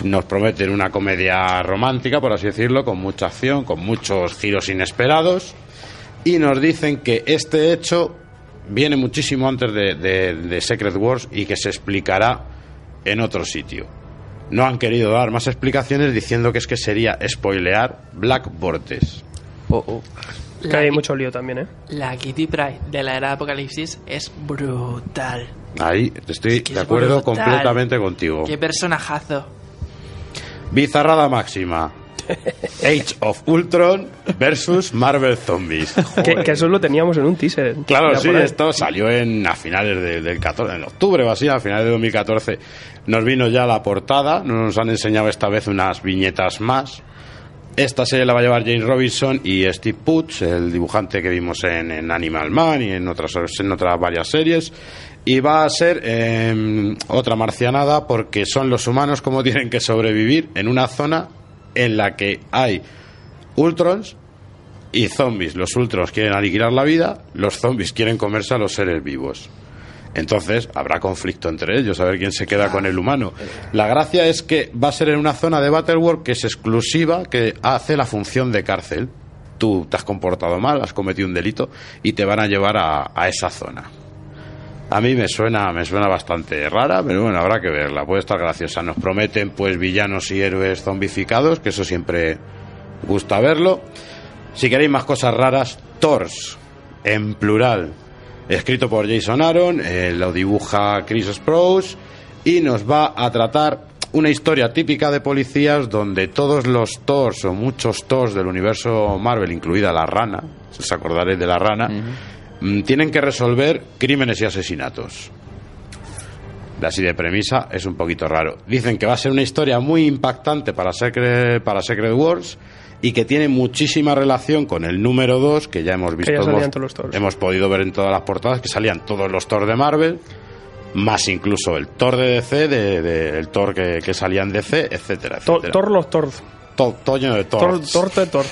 Nos prometen una comedia romántica, por así decirlo, con mucha acción, con muchos giros inesperados, y nos dicen que este hecho viene muchísimo antes de, de- de Secret Wars y que se explicará en otro sitio. No han querido dar más explicaciones diciendo que es que sería spoilear Black Vortex. Que hay mucho lío también, ¿eh? La Kitty Pride de la era de Apocalipsis es brutal. Ahí estoy que de es acuerdo brutal. completamente contigo. Qué personajazo. Bizarrada máxima. Age of Ultron versus Marvel Zombies. <laughs> Que, que eso lo teníamos en un teaser. Claro, sí, esto salió en, a finales de- del 14, en octubre o así, a finales de 2014. Nos vino ya la portada, nos han enseñado esta vez unas viñetas más. Esta serie la va a llevar James Robinson y Steve Putz, el dibujante que vimos en, en Animal Man y en otras, en otras varias series. Y va a ser eh, otra marcianada porque son los humanos como <laughs> tienen que sobrevivir en una zona en la que hay Ultrons y zombies. Los Ultrons quieren aniquilar la vida, los zombies quieren comerse a los seres vivos. Entonces habrá conflicto entre ellos, a ver quién se queda con el humano. La gracia es que va a ser en una zona de Battleworld que es exclusiva, que hace la función de cárcel. Tú te has comportado mal, has cometido un delito y te van a llevar a, a esa zona. A mí me suena, me suena bastante rara, pero bueno, habrá que verla. Puede estar graciosa. Nos prometen pues villanos y héroes zombificados, que eso siempre gusta verlo. Si queréis más cosas raras, Thors, en plural, escrito por Jason Aaron, eh, lo dibuja Chris Sprouse y nos va a tratar una historia típica de policías donde todos los Thors o muchos Thors del universo Marvel, incluida la rana, os acordaréis de la rana, tienen que resolver crímenes y asesinatos. De así de premisa es un poquito raro. Dicen que va a ser una historia muy impactante para Secret, para Secret Wars y que tiene muchísima relación con el número 2 que ya hemos visto. ya hemos, todos los hemos podido ver en todas las portadas que salían todos los Thor de Marvel, más incluso el Thor de DC, de, de- el Thor que, que salía en DC, etcétera, etcétera. Tor los. To- todo lleno de. Tor, Tor, Tor.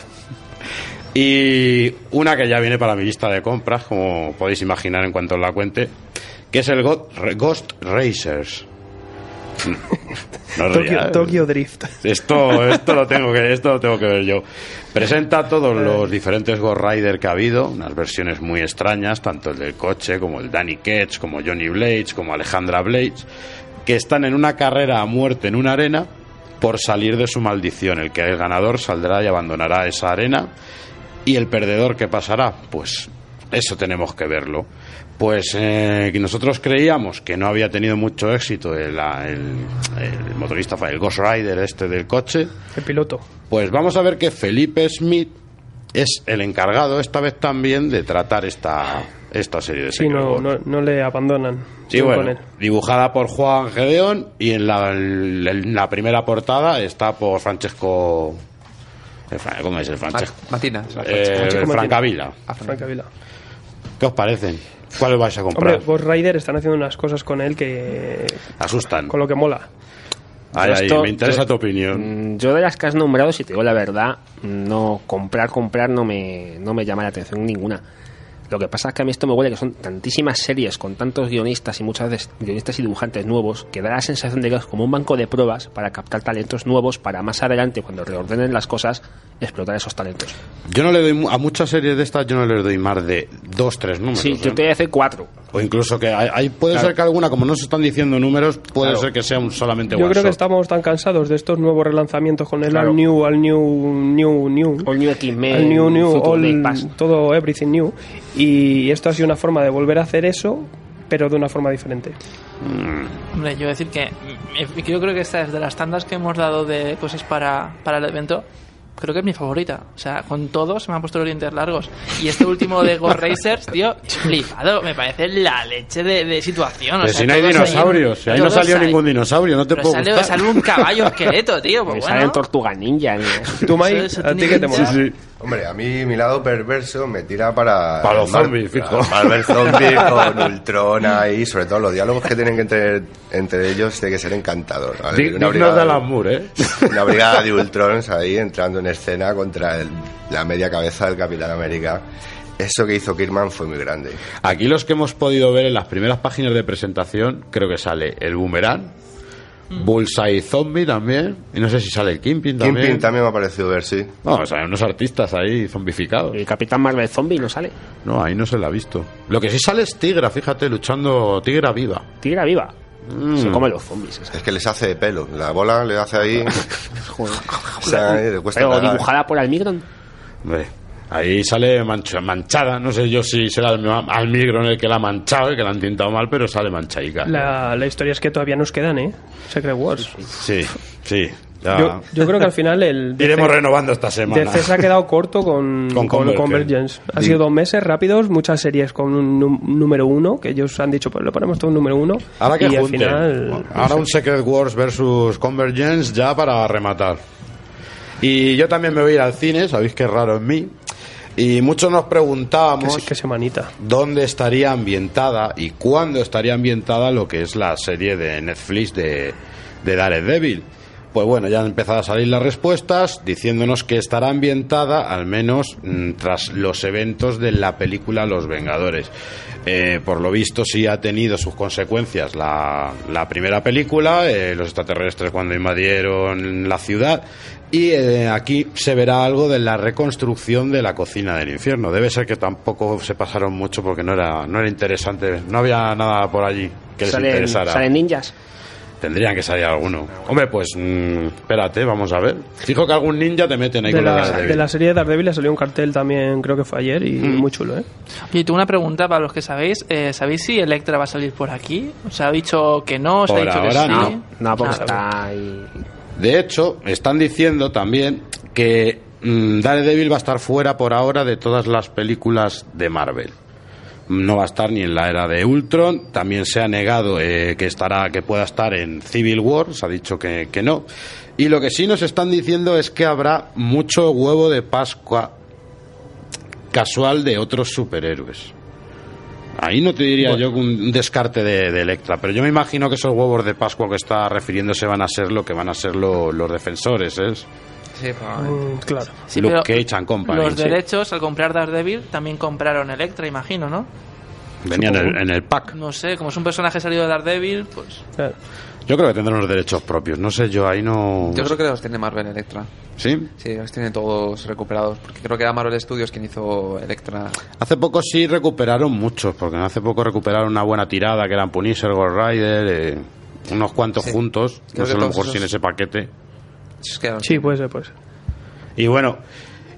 Y una que ya viene para mi lista de compras, como podéis imaginar en cuanto os la cuente, que es el Ghost Racers. No Tokyo, Drift. Esto, esto lo tengo que, esto lo tengo que ver yo. Presenta todos los diferentes Ghost Rider que ha habido, unas versiones muy extrañas, tanto el del coche, como el Danny Ketch, como Johnny Blades, como Alejandra Blades, que están en una carrera a muerte en una arena por salir de su maldición. El que el ganador saldrá y abandonará esa arena. ¿Y el perdedor qué pasará? Pues eso tenemos que verlo. Pues eh, nosotros creíamos que no había tenido mucho éxito el, el- el motorista, el Ghost Rider este del coche. El piloto. Pues vamos a ver que Felipe Smith es el encargado esta vez también de tratar esta, esta serie de Sí, no, Wars. no, no le abandonan. Sí, bueno, dibujada por Juan Gedeón y en la, en la primera portada está por Francesco... Fra- ¿Cómo es el Francesco? Ma- Matina. Eh, Francesco Francavilla. Frank Avila. ¿Qué os parecen? ¿Cuáles vais a comprar? Hombre, Ghost Rider están haciendo unas cosas con él que. Asustan. con lo que mola. Ay, ay, Esto- me interesa yo- tu opinión. Mm, Yo de las que has nombrado, si te digo la verdad, no comprar, comprar no me, no me llama la atención ninguna. Lo que pasa es que a mí esto me huele que son tantísimas series con tantos guionistas y muchas veces guionistas y dibujantes nuevos que da la sensación de que es como un banco de pruebas para captar talentos nuevos para más adelante, cuando reordenen las cosas, explotar esos talentos. Yo no le doy mu- a muchas series de estas, yo no les doy más de dos, tres números. Sí, ¿eh? yo te voy a decir cuatro. O incluso que hay, hay- puede Claro. ser que alguna, como no se están diciendo números, puede Claro. ser que sea un solamente Yo one creo que shot. estamos tan cansados de estos nuevos relanzamientos con el Claro. All New, All New, New, New. All New X-Men, All New, New, all- Day Past. todo Everything New. Y esto ha sido una forma de volver a hacer eso, pero de una forma diferente. Hombre, yo decir que mm, yo creo que esta es de las tandas que hemos dado de cosas para, para el evento. Creo que es mi favorita. O sea, con todo se me han puesto los dientes largos. Y este último de Ghost <laughs> Racers, tío, flipado. Me parece la leche de, de situación. O Pero sea, si no hay todos ahí- dinosaurios, si ahí no todos salió ahí. ningún dinosaurio, no te Pero puedo sale, gustar. sale un caballo esqueleto, tío. Pues bueno. salen Tortuga Ninja. ¿Tú, Mike? ¿A ti qué te mola? Sí, sí. Hombre, a mí mi lado perverso me tira para... Para los zombies, fijo. para Marvel Zombies <laughs> con Ultron ahí, sobre todo los diálogos que tienen que tener entre ellos tiene que ser encantador. ¿vale? Una brigada- de ¿eh? <laughs> Una brigada de Ultrons ahí entrando en escena contra el- la media cabeza del Capitán América. Eso que hizo Kirman fue muy grande. Aquí los que hemos podido ver en las primeras páginas de presentación, creo que sale el Boomerang, Bullseye Zombie también, y no sé si sale el Kingpin también. Kingpin también me ha parecido ver, sí. No, o sea, unos artistas ahí zombificados. El Capitán Marvel Zombie no sale. No, ahí no se la ha visto. Lo que sí sale es Tigra, fíjate, luchando Tigra viva. Tigra viva. Mm. Se come los zombies. esa. Es que les hace de pelo. La bola le hace ahí. <laughs> Joder. o sea, le cuesta Pero dibujada por Almigron. Hombre, ahí sale mancha- manchada. No sé yo si será el Almigron el que la ha manchado, el que la han tintado mal, pero sale manchaica. La, la historia es que todavía nos quedan, ¿eh? Secret Wars. Sí, sí. ya. Yo, yo creo que al final el <laughs> Iremos DC renovando esta semana. DC se ha quedado <laughs> corto con, Con con Convergence. Convergence. Ha Sí. sido dos meses rápidos, muchas series con un número uno, que ellos han dicho, pues lo ponemos todo un número uno. Ahora que y al junten. final. Ahora un Secret Wars versus Convergence ya para rematar. Y yo también me voy a ir al cine, sabéis que es raro en mí. Y muchos nos preguntábamos qué semanita. dónde estaría ambientada y cuándo estaría ambientada lo que es la serie de Netflix de, de Daredevil. Pues bueno, ya han empezado a salir las respuestas diciéndonos que estará ambientada al menos mm, tras los eventos de la película Los Vengadores. Eh, por lo visto sí ha tenido sus consecuencias la, la primera película, eh, los extraterrestres cuando invadieron la ciudad, y eh, aquí se verá algo de la reconstrucción de la cocina del infierno. Debe ser que tampoco se pasaron mucho porque no era, no era interesante, no había nada por allí que les interesara. salen ninjas. Tendrían que salir alguno. Hombre, pues mm, espérate, vamos a ver. Fijo que algún ninja te meten ahí De con la, Daredevil. de la serie de Daredevil le salió un cartel también, creo que fue ayer, y Mm. muy chulo, ¿eh? Y tengo una pregunta para los que sabéis. Eh, ¿Sabéis si Electra va a salir por aquí? ¿Os ha dicho que no? ¿Os ha Por dicho que ahora sí? no. No, porque Ah, está ahí. De hecho, están diciendo también que mm, Daredevil va a estar fuera por ahora de todas las películas de Marvel. No va a estar ni en la era de Ultron. También se ha negado eh, que estará, que pueda estar en Civil War. Se ha dicho que, que no. Y lo que sí nos están diciendo es que habrá mucho huevo de Pascua casual de otros superhéroes. Ahí no te diría yo que un descarte de, de Electra, pero yo me imagino que esos huevos de Pascua que está refiriéndose van a ser lo que van a ser lo- los defensores, ¿es? Sí, probablemente. Mm, claro. Sí, Luke Cage and Company. Los sí. derechos, al comprar Daredevil, también compraron Electra, imagino, ¿no? Venían en el, en el pack. No sé, como es un personaje salido de Daredevil, pues... Claro. Yo creo que tendrán los derechos propios. No sé, yo ahí no. Yo creo que los tiene Marvel Electra. ¿Sí? Sí, los tiene todos recuperados. Porque creo que era Marvel Studios quien hizo Electra. Hace poco sí recuperaron muchos, porque hace poco recuperaron una buena tirada que eran Punisher, Ghost Rider, eh, unos cuantos Sí. juntos. Creo No sé que a lo mejor si en esos- ese paquete. Es que Sí, puede ser, pues. Y bueno,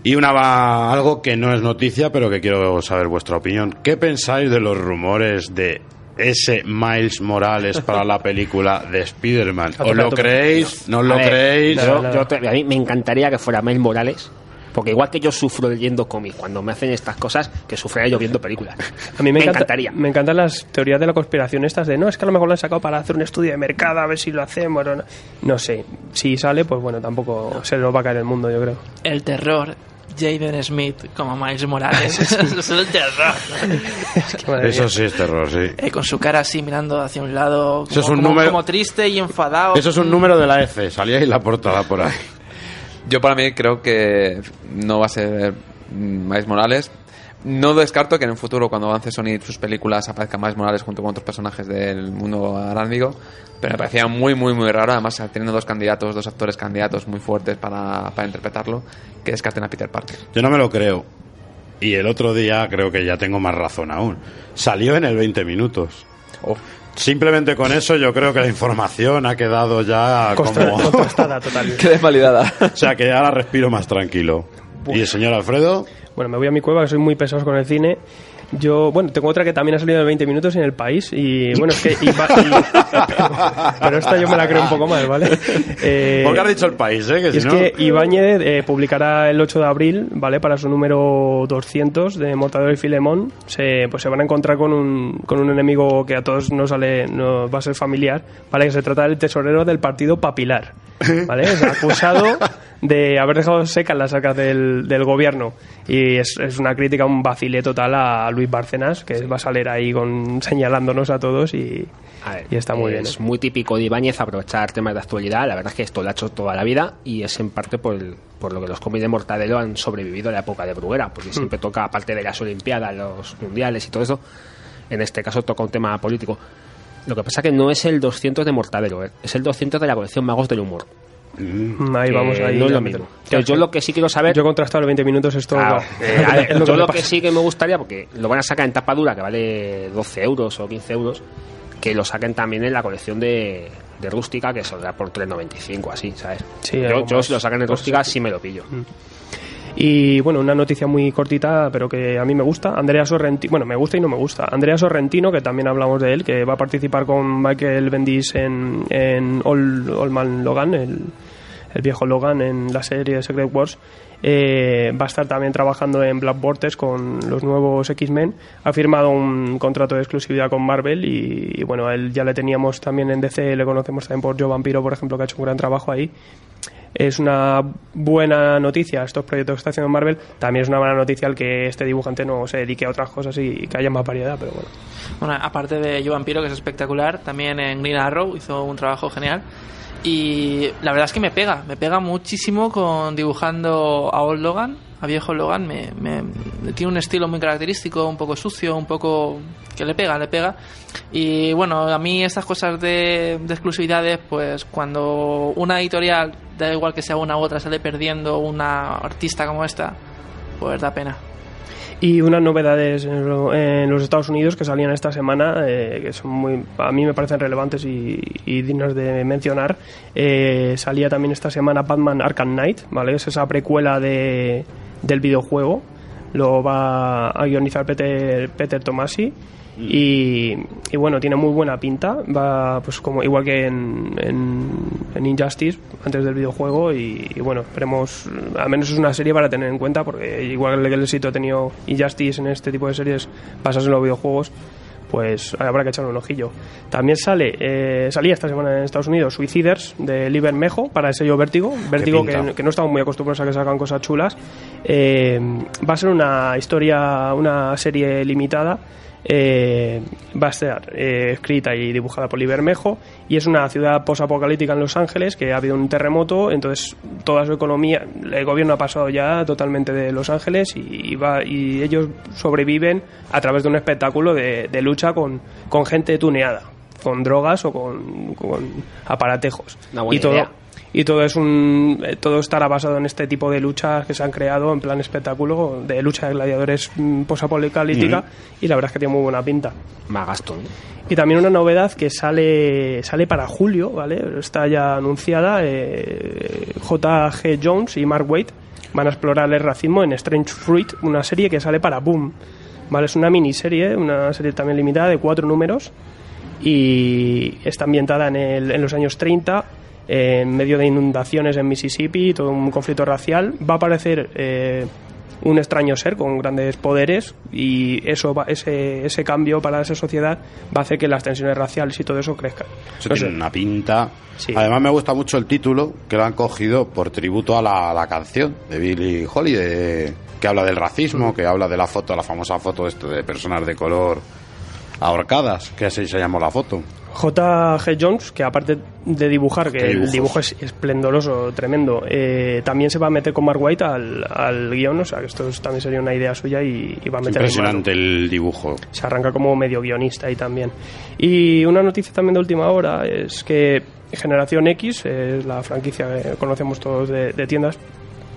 y una va- algo que no es noticia, pero que quiero saber vuestra opinión. ¿Qué pensáis de los rumores de ese Miles Morales para la película de Spider-Man? ¿Os lo creéis? ¿No os lo ver, creéis? yo- No, no. yo te- a mí me encantaría que fuera Miles Morales. Porque igual que yo sufro leyendo cómics cuando me hacen estas cosas, que sufriera yo viendo películas. A mí me, encanta- encantaría. Me encantan las teorías de la conspiración estas de no, es que a lo mejor lo han sacado para hacer un estudio de mercado, a ver si lo hacemos. o No, no sé. Si sale, pues bueno, tampoco se nos va a caer el mundo, yo creo. El terror. Jaden Smith como Miles Morales. <laughs> Eso es el terror. Eso sí es terror, sí. Eh, con su cara así mirando hacia un lado. Como, Eso es un como- número- como triste y enfadado. Eso es un número de la F. Salía ahí la portada por ahí. Yo para mí creo que no va a ser Miles Morales. No descarto que en un futuro, cuando avance Sony sus películas, aparezca Miles Morales junto con otros personajes del mundo arándigo. Pero me parecía muy, muy, muy raro. Además, teniendo dos candidatos, dos actores candidatos muy fuertes para, para interpretarlo, que descarten a Peter Parker. Yo no me lo creo. Y el otro día creo que ya tengo más razón aún. Salió en el 20 minutos. Oh. Simplemente con eso yo creo que la información ha quedado ya Constra- como... contrastada total. <laughs> Qué desvalidada. o sea que ahora respiro más tranquilo. ¿Y el señor Alfredo? Bueno, me voy a mi cueva, que soy muy pesado con el cine. Yo, bueno, tengo otra que también ha salido en 20 minutos en el país. Y bueno, es que. iba- y- <laughs> pero esta yo me la creo un poco más, ¿vale? <laughs> Eh, Porque has dicho el país, ¿eh? Que y si es no... que Ibáñez eh, publicará el 8 de abril, ¿vale? Para su número 200 de Mortadelo y Filemón. Se, pues se van a encontrar con un, con un enemigo que a todos nos, sale, nos va a ser familiar, ¿vale? Que se trata del tesorero del partido Papilar, ¿vale? Es acusado de haber dejado secas las arcas del, del gobierno. Y es, es una crítica, un vacile total a Luis Bárcenas, que va a salir ahí con, señalándonos a todos y, A ver, y está muy bien. Es ¿eh? muy típico de Ibáñez aprovechar temas de actualidad. La verdad es que esto lo ha hecho toda la vida y es en parte por, el- por lo que los cómics de Mortadelo han sobrevivido a la época de Bruguera, Hmm. porque siempre toca, aparte de las Olimpiadas, los Mundiales y todo eso, en este caso toca un tema político. Lo que pasa que no es el 200 de Mortadelo, ¿eh? es el 200 de la colección Magos del Humor. Mm, Ahí vamos, ahí. no es lo mismo. Entonces, yo lo que sí quiero saber... Yo he contrastado los 20 minutos, esto Claro, eh, ver, <laughs> Es lo yo lo que sí que me gustaría, porque lo van a sacar en tapa dura, que vale 12 euros o 15 euros, que lo saquen también en la colección de, de rústica, que saldrá por 3,95 así, ¿sabes? Sí, yo, yo si lo sacan en Cosas rústica sí me lo pillo. Y bueno, una noticia muy cortita, pero que a mí me gusta. Andrea Sorrentino, bueno, me gusta y no me gusta. Andrea Sorrentino, que también hablamos de él, que va a participar con Michael Bendis en, en Old Man Logan, el, el viejo Logan en la serie Secret Wars. Eh, va a estar también trabajando en Black Vortex con los nuevos X-Men. Ha firmado un contrato de exclusividad con Marvel y, y bueno, él ya le teníamos también en DC, le conocemos también por Joe Vampiro, por ejemplo, que ha hecho un gran trabajo ahí es una buena noticia estos proyectos que está haciendo Marvel. También es una buena noticia el que este dibujante no se dedique a otras cosas y que haya más variedad, pero bueno. Bueno, aparte de Joe Vampiro, que es espectacular, también en Green Arrow hizo un trabajo genial. Y la verdad es que me pega, me pega muchísimo con dibujando a Old Logan, a viejo Logan. Me, me- tiene un estilo muy característico, un poco sucio, un poco que le pega, le pega. Y bueno, a mí estas cosas de, de exclusividades, pues cuando una editorial, da igual que sea una u otra, sale perdiendo una artista como esta, pues da pena. Y unas novedades en, lo- en los Estados Unidos que salían esta semana, eh, que son muy, a mí me parecen relevantes y, y dignas de mencionar. Eh, salía también esta semana Batman Arkham Knight, ¿vale? Es esa precuela de, del videojuego. Lo va a guionizar Peter, Peter Tomasi. Y, y bueno, tiene muy buena pinta. Va, pues como igual que en, en, en Injustice, antes del videojuego. Y, y bueno, esperemos. Al menos es una serie para tener en cuenta, porque igual que el éxito ha tenido Injustice en este tipo de series basadas en los videojuegos, pues habrá que echarle un ojillo. También sale, eh, salía esta semana en Estados Unidos Suiciders de Liber Mejo para el sello Vértigo. Vértigo que no estamos muy acostumbrados a que sacan cosas chulas. Eh, va a ser una historia, una serie limitada. Eh, va a estar eh, escrita y dibujada por Libermejo y es una ciudad posapocalíptica en Los Ángeles que ha habido un terremoto, entonces toda su economía, el gobierno ha pasado ya totalmente de Los Ángeles y, y va, y ellos sobreviven a través de un espectáculo de, de lucha con, con gente tuneada, con drogas o con, con aparatejos. Una buena y todo, idea. Y todo es un eh, todo estará basado en este tipo de luchas que se han creado en plan espectáculo de lucha de gladiadores mm, posapocalíptica y la verdad es que tiene muy buena pinta ¿no? y también una novedad que sale sale para julio vale está ya anunciada eh, J.G. Jones y Mark Waid van a explorar el racismo en Strange Fruit una serie que sale para Boom vale es una miniserie una serie también limitada de cuatro números y está ambientada en, el- en los años 30 en medio de inundaciones en Mississippi, todo un conflicto racial. Va a aparecer eh, un extraño ser con grandes poderes y eso va- ese, ese cambio para esa sociedad va a hacer que las tensiones raciales y todo eso crezcan. Eso No sé. una pinta. Sí. Además me gusta mucho el título que lo han cogido por tributo a la, a la canción de Billie Holiday que habla del racismo, que habla de la foto, la famosa foto de personas de color ahorcadas, que así se llamó la foto. J.G. Jones, que aparte de dibujar, que el dibujo es esplendoroso, tremendo, eh, también se va a meter con Mark White al, al guion, o sea que esto es- también sería una idea suya y, y va a meter impresionante el dibujo. se arranca como medio guionista ahí también. Y una noticia también de última hora es que Generación X, es la franquicia que conocemos todos de, de tiendas,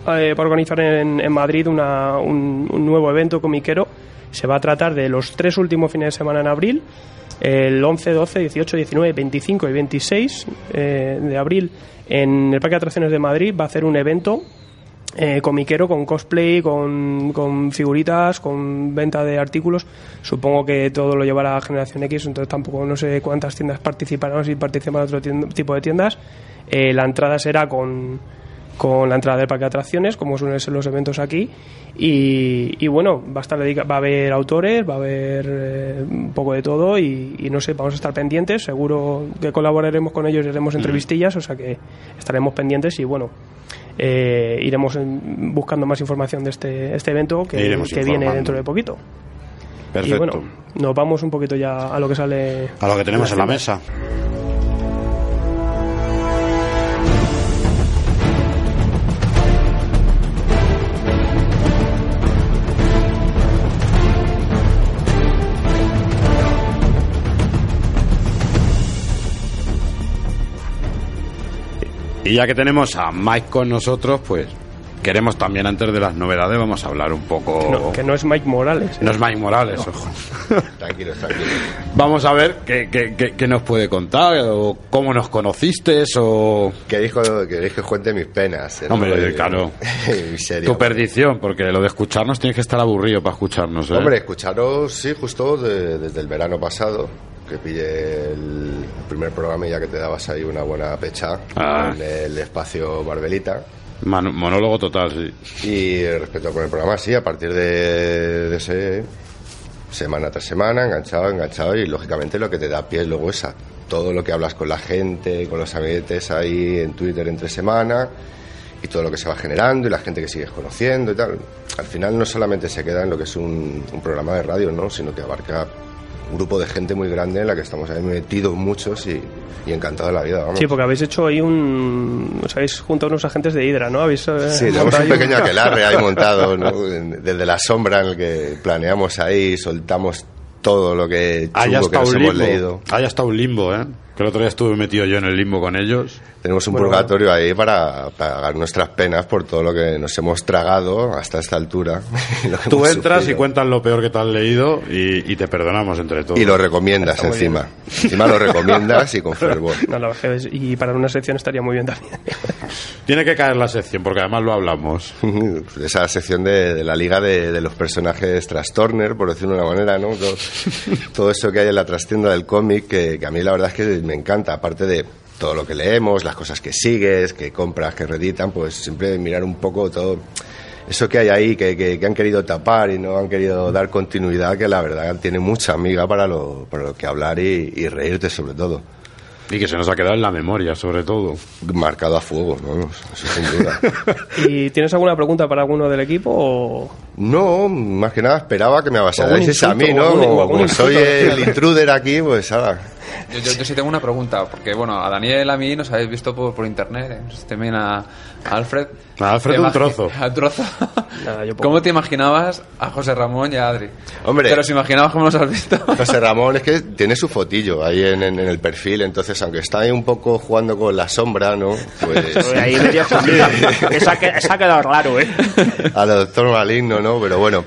eh, va a organizar en, en Madrid una- un, un nuevo evento comiquero. Se va a tratar de los tres últimos fines de semana en abril, el 11, 12, 18, 19, 25 y 26 eh, de abril en el Parque de Atracciones de Madrid va a hacer un evento eh, comiquero con cosplay, con, con figuritas, con venta de artículos. Supongo que todo lo llevará Generación X, entonces tampoco no sé cuántas tiendas participarán o si participan otro tipo de tiendas. Eh, la entrada será con, con la entrada del parque de atracciones, como suelen ser los eventos aquí. Y, y bueno, va a, estar dedica- va a haber autores, va a haber eh, un poco de todo y, y no sé, vamos a estar pendientes. Seguro que colaboraremos con ellos y haremos entrevistillas, o sea que estaremos pendientes y bueno. eh, iremos en- buscando más información de este, este evento que, que viene dentro de poquito. Perfecto. Y bueno, nos vamos un poquito ya a lo que sale. a lo que tenemos en la mesa. Y ya que tenemos a Mike con nosotros, pues queremos también antes de las novedades vamos a hablar un poco Que no, que no es Mike Morales. ¿eh? no es Mike Morales, ojo. <laughs> Tranquilos, tranquilos. Vamos a ver qué, qué- qué- qué nos puede contar, o cómo nos conociste, o Queréis, que- queréis que cuente mis penas. ¿no? Hombre, Eh, claro. <laughs> miseria. tu perdición, porque lo de escucharnos tienes que estar aburrido para escucharnos. ¿eh? Hombre, escucharos, sí, justo de- desde el verano pasado, que pillé el primer programa y ya que te dabas ahí una buena pecha Ah. en el espacio Barbelita. Manu- monólogo total, sí. Y respecto con el programa, sí, a partir de, de ese semana tras semana, enganchado, enganchado, y lógicamente lo que te da pie luego es a todo lo que hablas con la gente, con los amiguetes ahí en Twitter entre semana, y todo lo que se va generando, y la gente que sigues conociendo y tal. Al final no solamente se queda en lo que es un, un programa de radio, ¿no? sino que abarca grupo de gente muy grande en la que estamos ahí metidos muchos y, y encantados de la vida, vamos. Sí, porque habéis hecho ahí un. Os habéis juntado unos agentes de Hydra, ¿no? Habéis, eh, Sí, tenemos un pequeño aquelarre ahí <laughs> montado, ¿no? Desde la sombra en el que planeamos ahí, soltamos todo lo que chungo que nos un hemos limbo. leído. Haya estado un limbo, ¿eh? Que el otro día estuve metido yo en el limbo con ellos. Tenemos un Bueno, purgatorio ahí para pagar nuestras penas por todo lo que nos hemos tragado hasta esta altura. <laughs> y lo que Tú entras y cuentas lo peor que te has leído y, y te perdonamos entre todos. Y lo recomiendas encima. <laughs> Encima lo recomiendas y con <laughs> fervor. No, y para una sección estaría muy bien también. Tiene que caer la sección, porque además lo hablamos. Esa sección de, de la liga de, de los personajes Trastorner, por decirlo de una manera, ¿no? Todo, todo eso que hay en la trastienda del cómic, que, que a mí la verdad es que me encanta, aparte de todo lo que leemos, las cosas que sigues, que compras, que reeditan, pues siempre mirar un poco todo eso que hay ahí, que, que- que han querido tapar y no han querido dar continuidad, que la verdad tiene mucha amiga para lo, para lo que hablar y, y reírte sobre todo. Y que se nos ha quedado en la memoria, sobre todo. Marcado a fuego, ¿no? Eso sin duda. <laughs> ¿Y tienes alguna pregunta para alguno del equipo? O... No, más que nada esperaba que me avasarais a mí, ¿no? algún- Como, algún como soy insulto. el intruder aquí, pues ahora. Yo, yo- yo sí tengo una pregunta, porque bueno, a Daniel, a mí nos habéis visto por, por internet, ¿eh? también a, a Alfred. A Alfred ¿Te un trozo. A <laughs> un trozo. Nada, yo poco. ¿Cómo te imaginabas a José Ramón y a Adri? Hombre. ¿Te los imaginabas como los has visto? <laughs> <laughs> José Ramón es que tiene su fotillo ahí en, en- en el perfil, entonces aunque está ahí un poco jugando con la sombra, ¿no? Pues Ahí medio que- esa ha quedado raro, ¿eh? a lo doctor Maligno, ¿no? Pero bueno,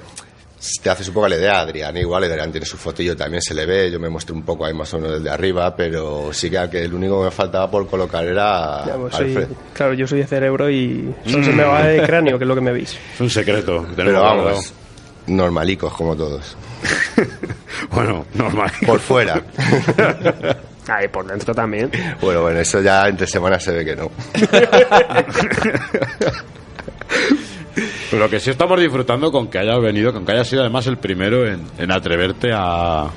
te haces un poco la idea, Adrián igual, Adrián tiene su fotillo, también se le ve, yo me mostré un poco ahí más o menos desde arriba, pero sí que, que el único que me faltaba por colocar era Ya, pues soy- claro, yo soy de cerebro y solo se me va de cráneo, que es lo que me veis. Es un secreto. Pero vamos, normalicos como todos. <laughs> Bueno, normal. Por fuera. <laughs> Ahí por dentro también. Bueno, bueno, eso ya entre semanas se ve que no. <laughs> Pero que sí estamos disfrutando con que hayas venido, con que hayas sido además el primero en, en atreverte a,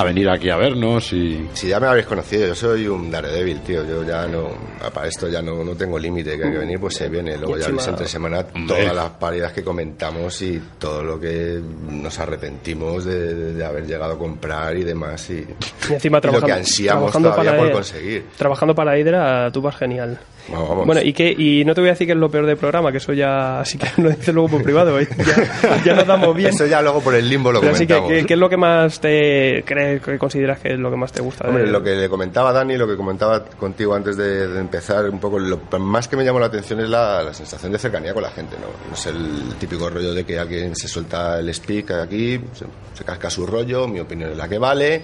a venir aquí a vernos y... Si ya me habéis conocido, yo soy un Daredevil, tío. Yo ya no, para esto ya no, no tengo límite. Que hay que venir, pues se viene. Luego ya veis entre semana Hombre. todas las paridas que comentamos y todo lo que nos arrepentimos de, de- de haber llegado a comprar y demás. Y, Y encima y lo trabajando, que ansiamos trabajando todavía para por conseguir. Trabajando para Hydra, tú vas genial. Vamos, vamos. Bueno, y, qué, y no te voy a decir que es lo peor del programa, que eso ya, así que <laughs> lo dices luego por privado, ¿eh? ya, ya nos damos bien. Eso ya luego por el limbo lo Pero así que, comentamos. ¿qué, qué es lo que más te crees, que consideras que es lo que más te gusta? de- lo que le comentaba Dani, lo que comentaba contigo antes de, de empezar, un poco lo más que me llamó la atención es la, la sensación de cercanía con la gente, ¿no? No es el típico rollo de que alguien se suelta el speak aquí, se, se casca su rollo, mi opinión es la que vale,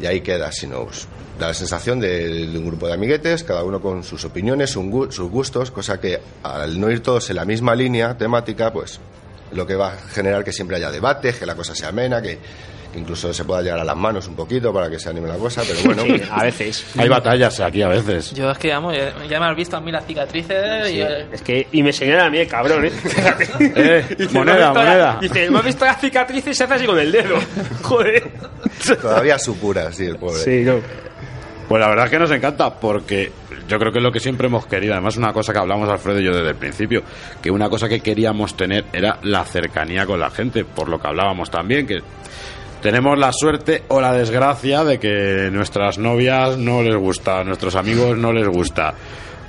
y ahí queda, sino pues, da la sensación de, de un grupo de amiguetes, cada uno con sus opiniones, sus gustos, cosa que al no ir todos en la misma línea temática, pues lo que va a generar que siempre haya debate, que la cosa sea amena, que, que incluso se pueda llegar a las manos un poquito para que se anime la cosa, pero bueno. <laughs> Sí, a veces. Hay batallas aquí a veces. Yo es que vamos, ya, ya me has visto a mí las cicatrices y... eh, Es que, y me señala a mí el cabrón, ¿eh? <laughs> Eh, <laughs> Dice, moneda, "¿Me has visto la-?" moneda. Dice, ¿me has visto la cicatriz y se hace así con el dedo? Joder. Todavía supura, sí, el pobre. Sí, no. Pues la verdad es que nos encanta porque yo creo que es lo que siempre hemos querido. Además, una cosa que hablamos Alfredo y yo desde el principio, que una cosa que queríamos tener era la cercanía con la gente, por lo que hablábamos también, que tenemos la suerte o la desgracia de que nuestras novias no les gusta, a nuestros amigos no les gusta.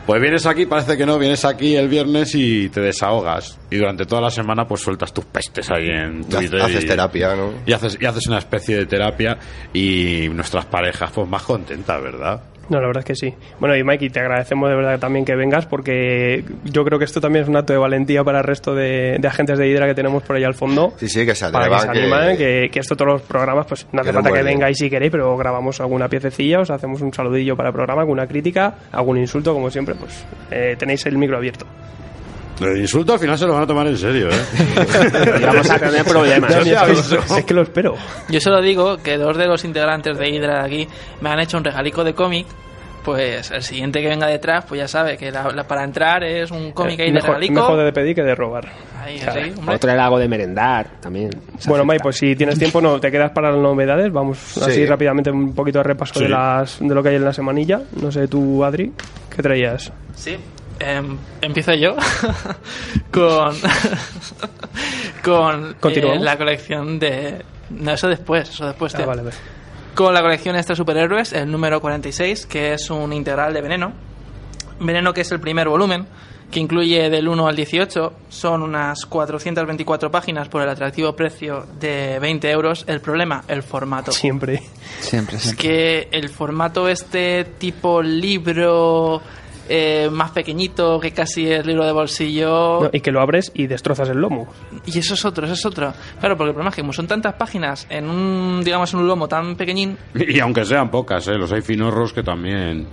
Pues vienes aquí, parece que no, vienes aquí el viernes y te desahogas. Y durante toda la semana pues sueltas tus pestes ahí en Twitter. Haces y- terapia, ¿no? Y haces, y haces una especie de terapia y nuestras parejas pues más contentas, ¿verdad? No, la verdad es que sí. Bueno, y Mikey, te agradecemos de verdad también que vengas porque yo creo que esto también es un acto de valentía para el resto de, de agentes de Hidra que tenemos por ahí al fondo. Sí, sí, que se Para que se animen, que, que esto todos los programas, pues no hace Que falta que vengáis si queréis, pero grabamos alguna piececilla, os hacemos un saludillo para el programa, alguna crítica, algún insulto, como siempre, pues eh, tenéis el micro abierto. El insulto al final se lo van a tomar en serio, ¿eh? <laughs> Y vamos a tener problemas. Es, que, es que lo espero. Yo solo digo que dos de los integrantes de Hydra de aquí me han hecho un regalico de cómic. Pues el siguiente que venga detrás, pues ya sabe que la- la- para entrar es un cómic ahí de mejor, regalico. mejor de pedir que de robar. Ahí, así. Otro era algo de merendar también. Se Bueno. Mike, pues si tienes tiempo, no te quedas para las novedades. Vamos así rápidamente un poquito de repaso Sí. de, las, de lo que hay en la semanilla. No sé, tú, Adri, ¿qué traías? Sí. Em, empiezo yo <laughs> con con eh, la colección de no eso después eso después Ah, tío. vale, vale. con la colección extra superhéroes el número 46 que es un integral de Veneno Veneno que es el primer volumen que incluye del 1 al 18 son unas 424 páginas por el atractivo precio de 20 euros el problema el formato Siempre. Siempre, es siempre. que el formato este tipo libro eh, más pequeñito que casi es libro de bolsillo No, y que lo abres y destrozas el lomo. y eso es otro, eso es otro. Claro, porque el problema es que como son tantas páginas en un, digamos, en un lomo tan pequeñín, Y aunque sean pocas, ¿eh? Los hay finorros que también...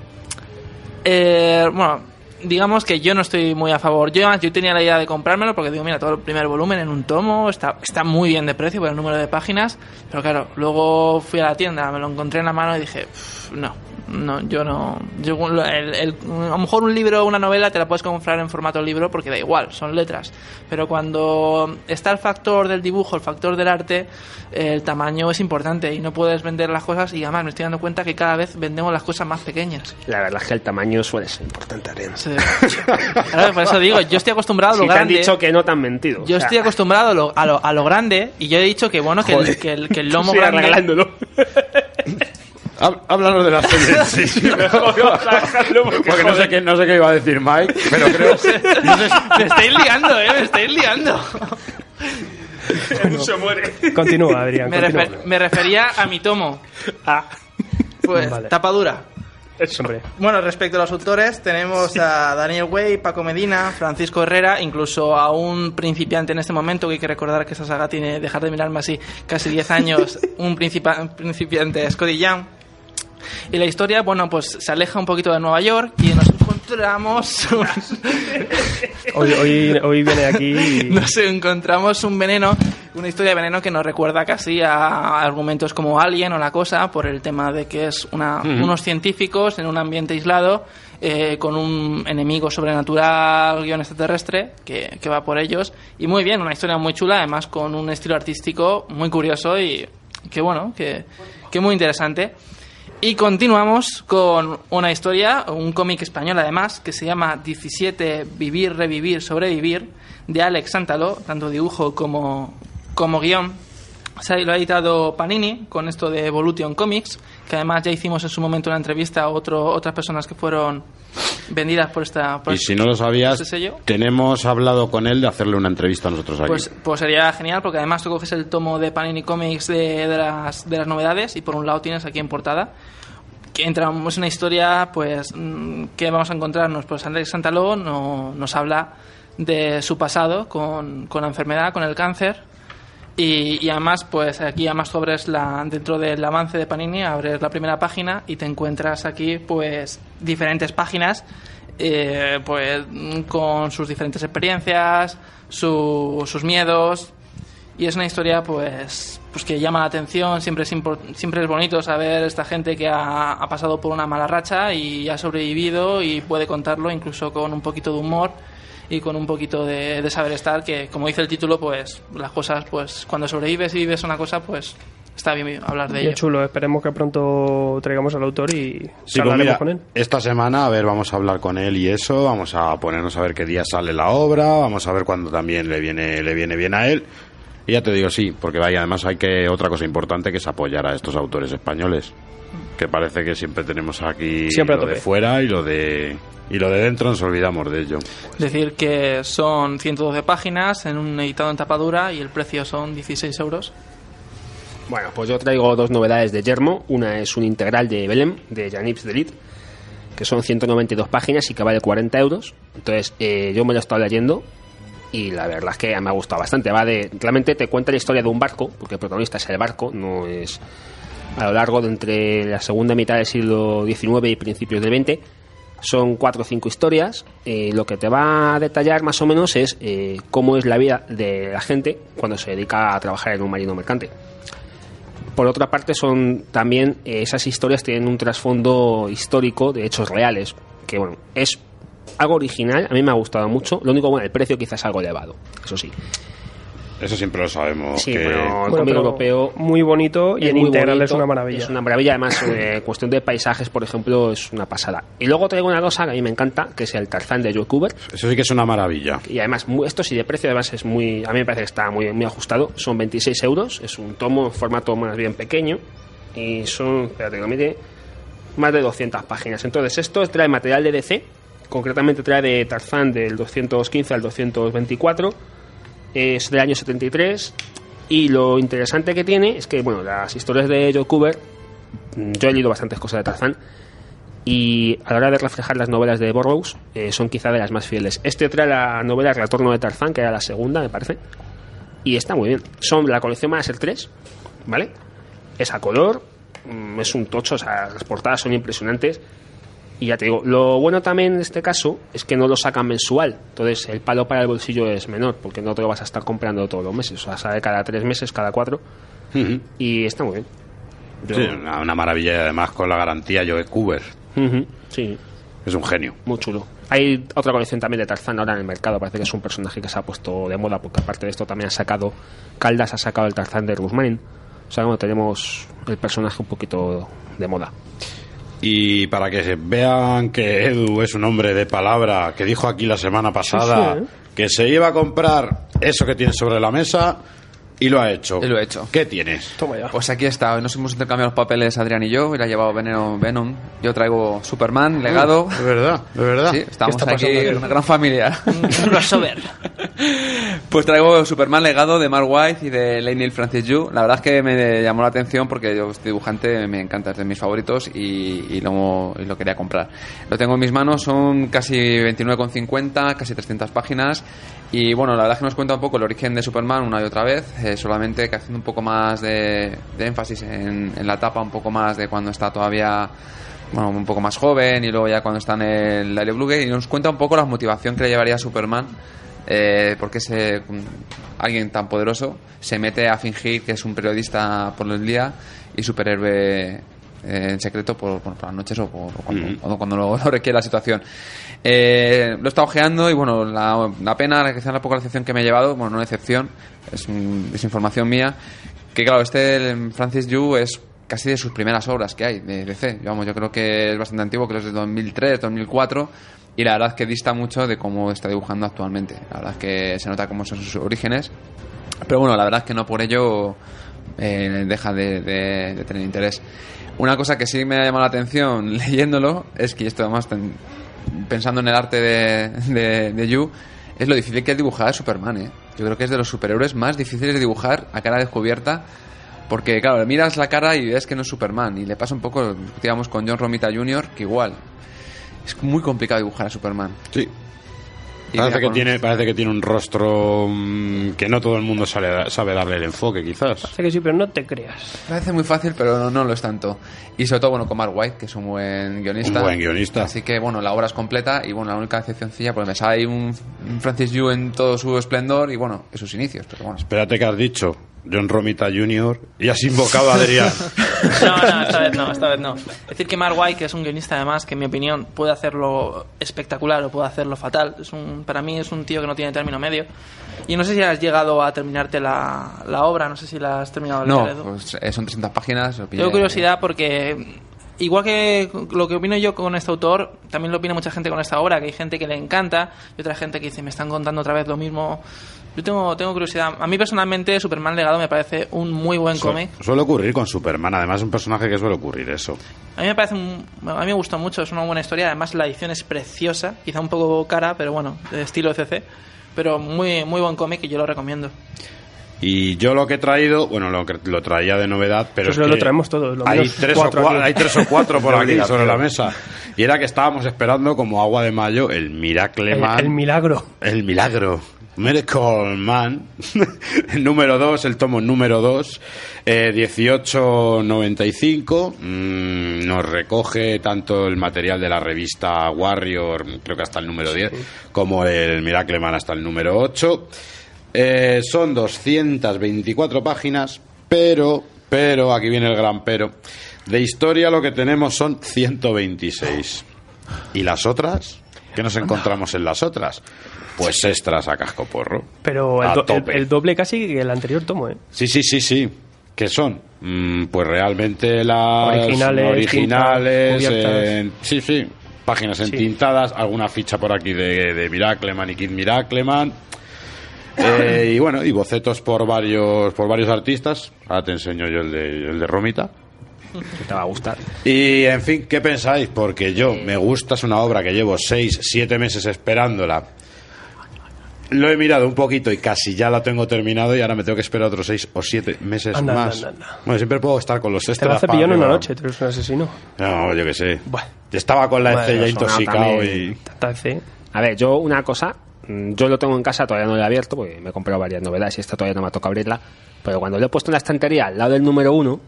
eh, bueno, digamos que yo no estoy muy a favor. Yo, yo tenía la idea de comprármelo porque digo, mira, todo el primer volumen en un tomo está, está muy bien de precio por el número de páginas, pero claro, luego fui a la tienda, me lo encontré en la mano y dije, "Pff, no, no, yo no. Yo, el- el- a lo mejor un libro o una novela te la puedes comprar en formato libro porque da igual, son letras. Pero cuando está el factor del dibujo, el factor del arte, el tamaño es importante y no puedes vender las cosas. Y además me estoy dando cuenta que cada vez vendemos las cosas más pequeñas. La verdad es que el tamaño suele ser importante, Ariel. Sí. Claro, por eso digo, yo estoy acostumbrado a lo Si te han grande. dicho que no te han mentido. Yo O sea, estoy acostumbrado a lo, a lo, a lo grande y yo he dicho que bueno que, el, que, el, que el lomo sigas grande <laughs> Háblanos de la <laughs> serie en sí. Porque no sé, qué, no sé qué iba a decir Mike, pero creo... <laughs> No sé, me estáis liando, eh, me estáis liando. <laughs> se muere. Continúa, Adrián. Me, continúa. refer- me refería a mi tomo. Ah, Pues Vale. tapadura. Hombre, Bueno, respecto a los autores, tenemos a Daniel Way, Paco Medina, Francisco Herrera, incluso a un principiante en este momento, que hay que recordar que esa saga tiene, dejar de mirarme así, casi 10 años, un principa- principiante, Scotty Young. Y la historia, bueno, pues se aleja un poquito de Nueva York y nos encontramos un- <laughs> hoy, hoy, hoy viene aquí y- <laughs> nos encontramos un veneno, una historia de veneno que nos recuerda casi a argumentos como Alien o La Cosa, por el tema de que es una, unos científicos en un ambiente aislado eh, con un enemigo sobrenatural, guion extraterrestre, que, que va por ellos. Y muy bien, una historia muy chula, además con un estilo artístico muy curioso y que bueno, que, que muy interesante. Y continuamos con una historia, un cómic español además, que se llama 17 Vivir, Revivir, Sobrevivir, de Alex Sántalo, tanto dibujo como, como guion. O sea, lo ha editado Panini con esto de Evolution Comics, que además ya hicimos en su momento una entrevista a otro, otras personas que fueron vendidas por esta... por y si no lo sabías, ¿Ese sello? tenemos hablado con él de hacerle una entrevista a nosotros aquí. Pues, pues sería genial porque además tú coges el tomo de Panini Comics de, de las, de las novedades y por un lado tienes aquí en portada que entramos en una historia pues mm, que vamos a encontrarnos pues Andrés Santaló no- nos habla de su pasado con, con la enfermedad con el cáncer y, y además pues aquí además tú abres la dentro del avance de Panini abres la primera página y te encuentras aquí pues diferentes páginas eh, pues con sus diferentes experiencias su- sus miedos. Y es una historia pues pues que llama la atención siempre es siempre es bonito saber esta gente que ha pasado por una mala racha y ha sobrevivido y puede contarlo incluso con un poquito de humor y con un poquito de, de saber estar que como dice el título pues las cosas pues cuando sobrevives y vives una cosa pues está bien hablar de Bien ello. chulo, esperemos que pronto traigamos al autor y Sí, pues mira, con él. esta semana, a ver, vamos a hablar con él y eso, vamos a ponernos a ver qué día sale la obra, vamos a ver cuándo también le viene, le viene bien a él. Y ya te digo, sí, porque vaya, además hay que, otra cosa importante que es apoyar a estos autores españoles, que parece que siempre tenemos aquí Siempre lo de fuera y lo de, y lo de dentro nos olvidamos de ello. Decir que son 112 páginas en un editado en tapadura y el precio son 16 euros. Bueno, pues yo traigo dos novedades de Yermo. Una es un integral de Belém, de Janips Delit, que son 192 páginas y que vale 40 euros. Entonces, eh, yo me lo he estado leyendo y la verdad es que me ha gustado bastante. Va de, realmente te cuenta la historia de un barco, porque el protagonista es el barco, no es a lo largo de entre la segunda mitad del siglo XIX y principios del XX. Son cuatro o cinco historias. eh, lo que te va a detallar más o menos es eh, cómo es la vida de la gente cuando se dedica a trabajar en un marino mercante. Por otra parte, son también eh, esas historias tienen un trasfondo histórico de hechos reales, que bueno, es algo original, a mí me ha gustado mucho. Lo único, bueno, el precio quizás es algo elevado, eso sí. Eso siempre lo sabemos. Sí, que... pero el Bueno, pero europeo muy bonito y en integral bonito, es una maravilla. Es una maravilla, además, <coughs> eh, cuestión de paisajes, por ejemplo, es una pasada. Y luego traigo una cosa que a mí me encanta, que es el Tarzán de Joe Kubert. Eso sí que es una maravilla. Y además, muy- esto sí de precio, además es muy. A mí me parece que está muy, muy ajustado. Son 26 euros, es un tomo en formato más bien pequeño. Y son, espérate, que lo mire, más de 200 páginas. Entonces, esto trae material de DC, concretamente trae de Tarzán del 215 al 224, es del año 73. Y lo interesante que tiene es que, bueno, las historias de Joe Kubert, mm, yo he leído bastantes cosas de Tarzán, y a la hora de reflejar las novelas de Burroughs eh, son quizá de las más fieles. Este trae la novela El retorno de Tarzán, que era la segunda, me parece, y está muy bien. Son la colección van a ser tres, ¿vale? Es a color, mm, es un tocho, o sea, las portadas son impresionantes. Y ya te digo, lo bueno también en este caso es que no lo sacan mensual. Entonces el palo para el bolsillo es menor, porque no te lo vas a estar comprando todos los meses. O sea, sale cada tres meses, cada cuatro. Y está muy bien. Yo- Sí, una, una maravilla y además con la garantía Joe Cooper. Ujú, sí, Es un genio. muy chulo. Hay otra colección también de Tarzán ahora en el mercado. Parece que es un personaje que se ha puesto de moda, porque aparte de esto también ha sacado. Caldas ha sacado el Tarzán de Rusmanin. O sea, bueno, tenemos el personaje un poquito de moda. Y para que se vean que Edu es un hombre de palabra, que dijo aquí la semana pasada Sí, sí, ¿eh? que se iba a comprar eso que tiene sobre la mesa y lo ha hecho. Y lo he hecho. ¿Qué tienes? Toma ya. Pues aquí está, nos hemos intercambiado los papeles Adrián y yo, y la ha llevado Venom. Venom. Yo traigo Superman, legado. De verdad, de verdad. Sí, estamos está aquí en una gran familia. Un crossover. <laughs> Pues traigo Superman legado de Mark White y de Leinil Francis Yu. La verdad es que me llamó la atención porque yo este dibujante me encanta, es de mis favoritos y, y lo, y lo quería comprar. Lo tengo en mis manos, son casi 29,50, casi 300 páginas. Y bueno, la verdad es que nos cuenta un poco el origen de Superman una y otra vez, eh, solamente que haciendo un poco más de, de énfasis en, en la etapa, un poco más de cuando está todavía bueno, un poco más joven y luego ya cuando está en el Daily Bluegate y nos cuenta un poco la motivación que le llevaría a Superman eh, porque ese, alguien tan poderoso se mete a fingir que es un periodista por el día y superhéroe eh, en secreto por, por- por las noches o, por- cuando, cuando lo, <laughs> lo requiere la situación. Eh, lo he estado ojeando y bueno, la, la pena, la, quizá la poca decepción que me he llevado, bueno, no decepción, es, mm, es información mía, que claro, este Francis Yu es casi de sus primeras obras que hay de DC. Vamos, yo creo que es bastante antiguo, que es de 2003, 2004, y la verdad es que dista mucho de cómo está dibujando actualmente. La verdad es que se nota cómo son sus orígenes, pero bueno, la verdad es que no por ello eh, deja de, de- de tener interés. Una cosa que sí me ha llamado la atención <laughs> leyéndolo es que esto además ten- pensando en el arte de, de, de Yu es lo difícil que es dibujar a Superman, ¿eh? Yo creo que es de los superhéroes más difíciles de dibujar a cara descubierta porque, claro, miras la cara y ves que no es Superman. Y le pasa un poco, discutíamos con John Romita Jr., que igual es muy complicado dibujar a Superman. Sí. Parece que, con- tiene, parece que tiene un rostro mm, que no todo el mundo sabe, sabe darle el enfoque, quizás. Sé que sí, pero no te creas. Parece muy fácil, pero no, no lo es tanto. Y sobre todo, bueno, con Mark White, que es un buen guionista. Un buen guionista. Así que, bueno, la obra es completa y, bueno, la única decepcioncilla, pues me sale ahí un, un Francis Yu en todo su esplendor y, bueno, en sus inicios. Pero bueno, Espérate que has dicho John Romita Jr. y has invocado a Adrián. <laughs> No, no, esta vez no, esta vez no. Es decir, que Mark White, que es un guionista además, que en mi opinión puede hacerlo espectacular o puede hacerlo fatal. Es un, para mí es un tío que no tiene término medio. Y no sé si has llegado a terminarte la, la obra, no sé si la has terminado No, pues, eh, son 300 páginas. Tengo curiosidad porque, igual que lo que opino yo con este autor, también lo opina mucha gente con esta obra, que hay gente que le encanta y otra gente que dice, me están contando otra vez lo mismo. Yo tengo, tengo curiosidad. A mí personalmente, Superman Legado me parece un muy buen Su- cómic. Suele ocurrir con Superman, además es un personaje que suele ocurrir eso. A mí me parece un- a mí me gustó mucho, es una buena historia, además la edición es preciosa, quizá un poco cara, pero bueno, de estilo CC, pero muy muy buen cómic y yo lo recomiendo. Y yo lo que he traído, bueno, lo que lo traía de novedad, pero Eso es lo que traemos todos, lo hay tres, o cuatro hay tres o cuatro por <laughs> aquí sobre la mesa. Y era que estábamos esperando como agua de mayo el Miracle El, Man. el milagro. El milagro. Miracle Man. el <laughs> número 2, el tomo número 2. Eh, 1895. Mm, nos recoge tanto el material de la revista Warrior, creo que hasta el número 10, como el Miracle Man hasta el número 8. Eh, son 224 páginas, pero, pero, aquí viene el gran pero. De historia lo que tenemos son 126. ¿Y las otras? ¿Qué nos encontramos en las otras? Pues extras a casco porro. Pero A el, do- el- tope. el doble casi que el anterior tomo, ¿eh? Sí, sí, sí, sí. ¿Qué son? Mm, pues realmente las Originales, originales, sí, sí, páginas entintadas, alguna ficha por aquí de, de Miracleman y Kid Miracleman. Eh, y bueno, y bocetos por varios por varios artistas. Ahora te enseño yo el de, el de Romita. Que te va a gustar. Y en fin, ¿qué pensáis? Porque yo me gusta, es una obra que llevo seis, siete meses esperándola. Lo he mirado un poquito y casi ya la tengo terminado y ahora me tengo que esperar otros seis o siete meses Anda, más. anda, anda. Bueno, siempre puedo estar con los Te extras. la hace para pillón en una noche, tú eres un asesino. No, yo qué sé. Bueno. Estaba con la Bueno, estrella intoxicado y... A ver, yo una cosa, mm, yo lo tengo en casa, todavía no lo he abierto, porque me he comprado varias novedades y esta todavía no me ha tocado abrirla, pero cuando lo he puesto en la estantería al lado del número uno,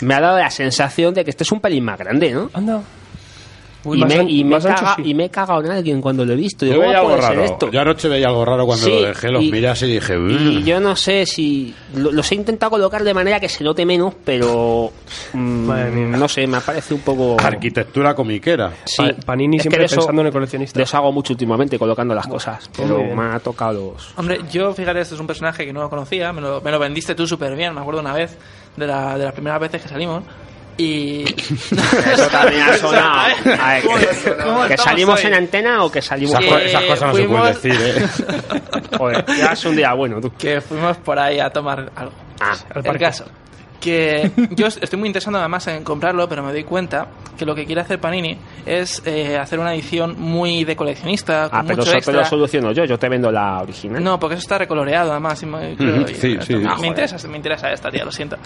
me ha dado la sensación de que este es un pelín más grande, ¿no? Anda. Uy, y, me, an- y, me más ancho, caga- sí. y me he cagado en alguien cuando lo he visto. Yo Digo, veía ¿cómo algo raro. esto? Yo anoche veía algo raro cuando Sí, lo dejé, los y- así y dije... Y yo no sé si lo- los he intentado colocar de manera que se note menos, pero mm, Madre mía. no sé, me parece un poco Arquitectura comiquera. Sí, Pa- Panini es siempre eso- pensando en el coleccionista. Eso hago mucho últimamente colocando las cosas, muy pero bien. me ha tocado los Hombre, yo, fíjate, este es un personaje que no lo conocía, me lo, me lo vendiste tú súper bien, me acuerdo una vez, de, la, de las primeras veces que salimos. Y. <laughs> Eso también ha sonado. <laughs> A ver, ¿Cómo- que, que salimos hoy? en antena o que salimos Esas, esas cosas no se pueden fuimos- decir, ¿eh? <laughs> Joder, ya es un día bueno, tú. que fuimos por ahí a tomar algo. Ah, el parque. caso. Que yo estoy muy interesado además en comprarlo, pero me doy cuenta que lo que quiere hacer Panini es eh, hacer una edición muy de coleccionista, con ah pero mucho eso te extra. lo soluciono yo, yo te vendo la original. No, porque eso está recoloreado además. y me, creo- sí, sí. me Ah, interesa, me interesa esta tía, lo siento.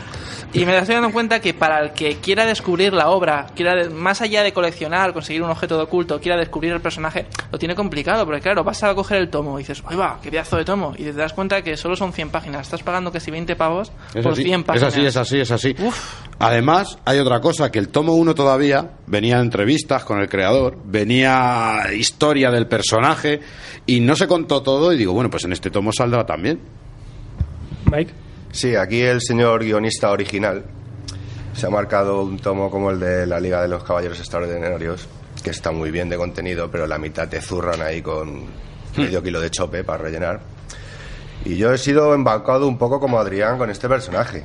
Y me estoy dando cuenta que para el que quiera descubrir la obra, quiera de- más allá de coleccionar, conseguir un objeto de oculto, quiera descubrir el personaje, lo tiene complicado, porque claro, vas a coger el tomo y dices, ¡ay va! ¡Qué pedazo de tomo! Y te das cuenta que solo son 100 páginas. Estás pagando casi 20 pavos Es por así, 100 es páginas. así, es así, es así. Además, hay otra cosa, que el tomo 1 todavía venía entrevistas con el creador, venía historia del personaje y no se contó todo y digo, bueno, pues en este tomo saldrá también. Mike. Sí, aquí el señor guionista original se ha marcado un tomo como el de la Liga de los Caballeros Extraordinarios, que está muy bien de contenido, pero la mitad te zurran ahí con medio kilo de chope para rellenar. Y yo he sido embarcado un poco como Adrián con este personaje.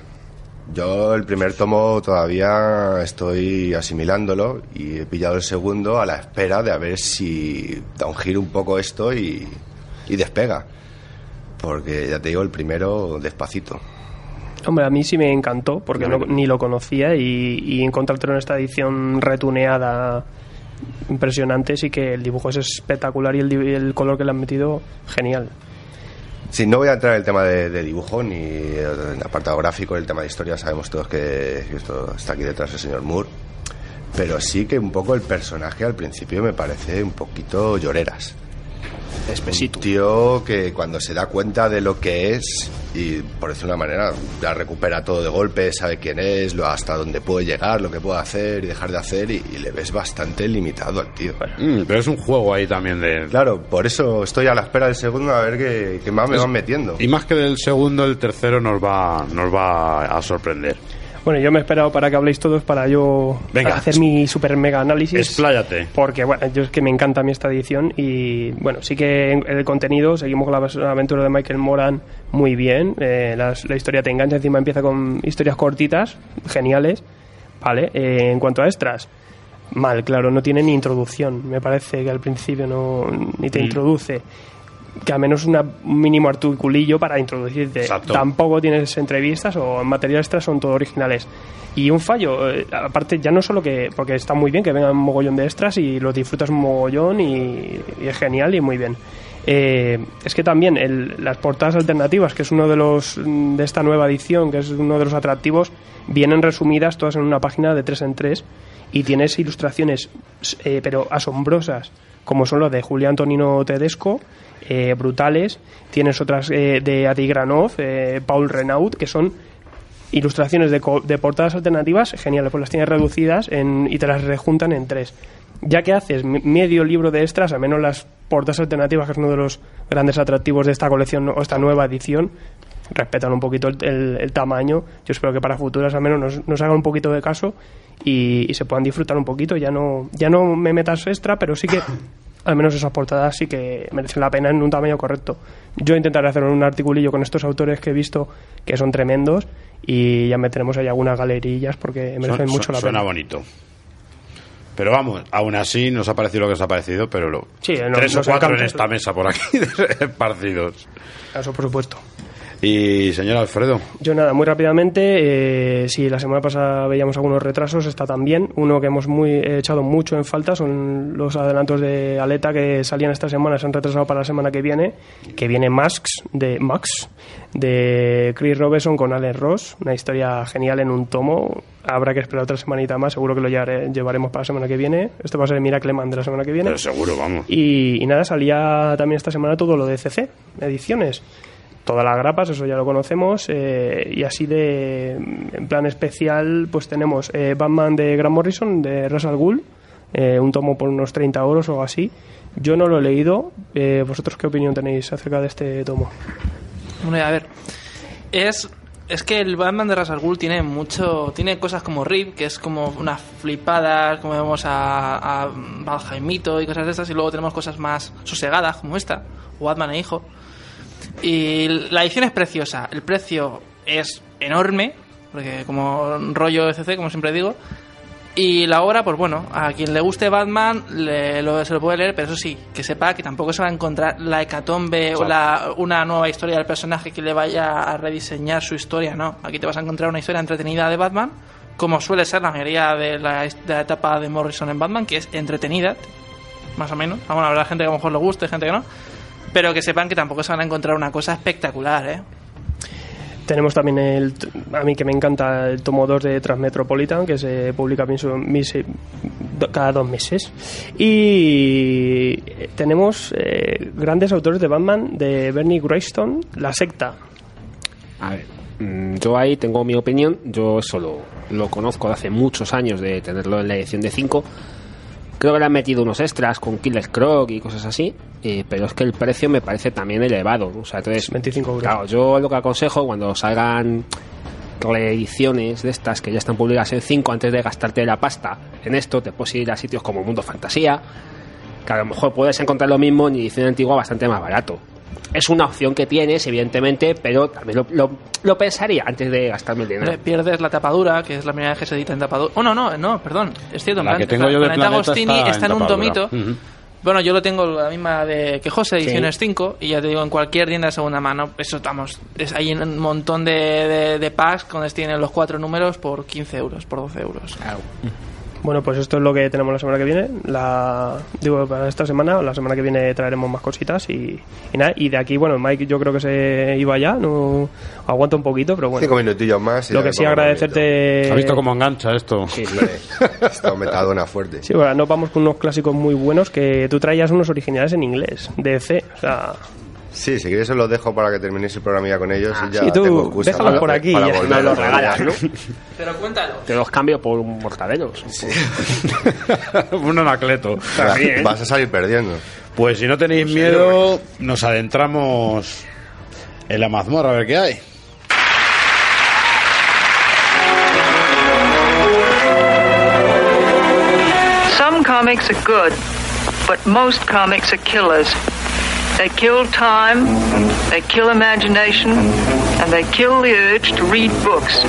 Yo el primer tomo todavía estoy asimilándolo y he pillado el segundo a la espera de a ver si da un giro un poco esto y, y despega. Porque ya te digo, el primero despacito. Hombre, a mí sí me encantó, porque no- ni lo conocía y, y encontrártelo en esta edición retuneada impresionante, sí que el dibujo es espectacular y el, el color que le han metido, genial. Sí, no voy a entrar en el tema de, dibujo ni en el apartado gráfico, el tema de historia, sabemos todos que, que esto está aquí detrás el señor Moore, pero sí que un poco el personaje al principio me parece un poquito lloreras. Espesito. Un tío que cuando se da cuenta de lo que es y por decirlo de una manera ya recupera todo de golpe, sabe quién es, lo hasta dónde puede llegar, lo que puede hacer y dejar de hacer y, y le ves bastante limitado al tío. Mm, pero es un juego ahí también de... Claro, por eso estoy a la espera del segundo a ver qué, qué más me van metiendo. Y más que del segundo, el tercero nos va, nos va a sorprender. Bueno, yo me he esperado para que habléis todos para yo Venga. hacer mi super mega análisis. Expláyate. Porque, bueno, yo es que me encanta a mí esta edición y, bueno, sí que el contenido seguimos con la aventura de Michael Moran muy bien. eh, las- la historia te engancha, encima empieza con historias cortitas, geniales. Vale, eh, en cuanto a extras, mal, claro, no tiene ni introducción. Me parece que al principio no ni te introduce. Que al menos una- un mínimo articulillo para introducirte. Exacto. Tampoco tienes entrevistas o material extra son todos originales. Y un fallo, eh, aparte, ya no solo que. Porque está muy bien que vengan un mogollón de extras y los disfrutas un mogollón y, y es genial y muy bien. Eh, es que también el- las portadas alternativas, que es uno de los mm, de esta nueva edición, que es uno de los atractivos, vienen resumidas todas en una página de tres en tres y tienes ilustraciones, eh, pero asombrosas, como son las de Julián Antonino Tedesco, eh, brutales. Tienes otras eh, de Adi Granov, eh, Paul Renaud, que son ilustraciones de, portadas alternativas geniales, pues las tienes reducidas y te las rejuntan en tres. Ya que haces me- medio libro de extras, al menos las portadas alternativas, que es uno de los grandes atractivos de esta colección o esta nueva edición, respetan un poquito el tamaño. Yo espero que para futuras al menos nos, nos hagan un poquito de caso y, y se puedan disfrutar un poquito. Ya no, ya no me metas extra, pero sí que al menos esas portadas sí que merecen la pena en un tamaño correcto. Yo intentaré hacer un articulillo con estos autores que he visto que son tremendos y ya meteremos ahí algunas galerillas porque merecen Su- mucho su- la suena pena. bonito. Pero vamos, aún así nos ha parecido lo que os ha parecido, pero lo, Sí, no- tres o nos cuatro en esta mesa por aquí <laughs> esparcidos. Eso por supuesto. Y señor Alfredo, Yo nada, muy rápidamente, eh, si la semana pasada veíamos algunos retrasos, está también. Uno que hemos muy, eh, echado mucho en falta son los adelantos de Aleta que salían esta semana, se han retrasado para la semana que viene, que viene Masks de Max, de Chris Robertson con Alex Ross, una historia genial en un tomo. Habrá que esperar otra semanita más, seguro que lo llevare- llevaremos para la semana que viene. Este va a ser el Miracle Man de la semana que viene. pero seguro, vamos. Y, y nada, salía también esta semana todo lo de CC, ediciones. Todas las grapas, eso ya lo conocemos. eh, y así de, en plan especial, pues tenemos eh, Batman de Grant Morrison, de Russell Gould, eh, un tomo por unos 30 euros o algo así. Yo no lo he leído. eh, ¿Vosotros qué opinión tenéis acerca de este tomo? Hombre, a ver. Es, es que el Batman de al Ghul tiene mucho. Tiene cosas como Rip, que es como unas flipadas, como vemos a, a Val Jaimito y cosas de estas. Y luego tenemos cosas más sosegadas, como esta, Batman e Hijo. Y la edición es preciosa. El precio es enorme, porque como rollo ECC, como siempre digo. Y la obra, pues bueno, a quien le guste Batman le- lo- se lo puede leer, pero eso sí, que sepa que tampoco se va a encontrar la hecatombe o la, una nueva historia del personaje que le vaya a rediseñar su historia, no. Aquí te vas a encontrar una historia entretenida de Batman, como suele ser la mayoría de la, de la etapa de Morrison en Batman, que es entretenida, más o menos. Vamos, habrá gente que a lo mejor le guste, gente que no. Pero que sepan que tampoco se van a encontrar una cosa espectacular, ¿eh? Tenemos también el, a mí que me encanta el tomo 2 de Transmetropolitan, que se publica do- cada dos meses. Y eh, tenemos eh, grandes autores de Batman, de Bernie Wrightson, La Secta. A ver, mm, yo ahí tengo mi opinión. Yo eso lo, lo conozco de hace muchos años de tenerlo en la edición de 5. Creo que le han metido unos extras con Killer Croc y cosas así, eh, pero es que el precio me parece también elevado. O sea, entonces, 25 euros. claro, yo lo que aconsejo cuando salgan reediciones de estas que ya están publicadas en 5 antes de gastarte la pasta en esto, te puedes ir a sitios como Mundo Fantasía, que a lo mejor puedes encontrar lo mismo en edición antigua bastante más barato. Es una opción que tienes, evidentemente, pero también lo, lo- lo pensaría antes de gastarme el dinero. Hombre, Pierdes la tapadura, que es la primera vez que se edita en tapadura. Oh, no, no, no, perdón. Es cierto, La plan- que tengo yo de Planeta Planeta Agostini está está, en en, un tomito. Bueno, yo lo tengo la misma de que José, Sí. ediciones 5, y ya te digo, en cualquier tienda de segunda mano, eso estamos. Es, hay un montón de, de, de packs donde tienen los cuatro números por 15 euros, por 12 euros. Bueno, pues esto es lo que tenemos la semana que viene. La, digo, para esta semana, la semana que viene traeremos más cositas y, y nada. Y de aquí, bueno, Mike yo creo que se iba ya, no aguanta un poquito, pero bueno. Cinco minutillos más. y Lo que sí agradecerte... ¿Has visto cómo engancha esto? Sí, sí. <laughs> Está metadona fuerte. Sí, bueno, nos vamos con unos clásicos muy buenos que tú traías unos originales en inglés, de C. O sea, Sí, si quieres se los dejo para que terminéis el programa ya con ellos ah, y ya sí, tú, déjalos por aquí para me los regalas, ¿no? <laughs> Pero cuéntalos. Te los cambio por un mortadelo. Sí. <laughs> un anacleto. También. Vas a salir perdiendo. Pues si no tenéis miedo, nos adentramos en la mazmorra a ver qué hay. Some comics are good, but most comics are killers. They kill time, they kill imagination, and they kill the urge to read books.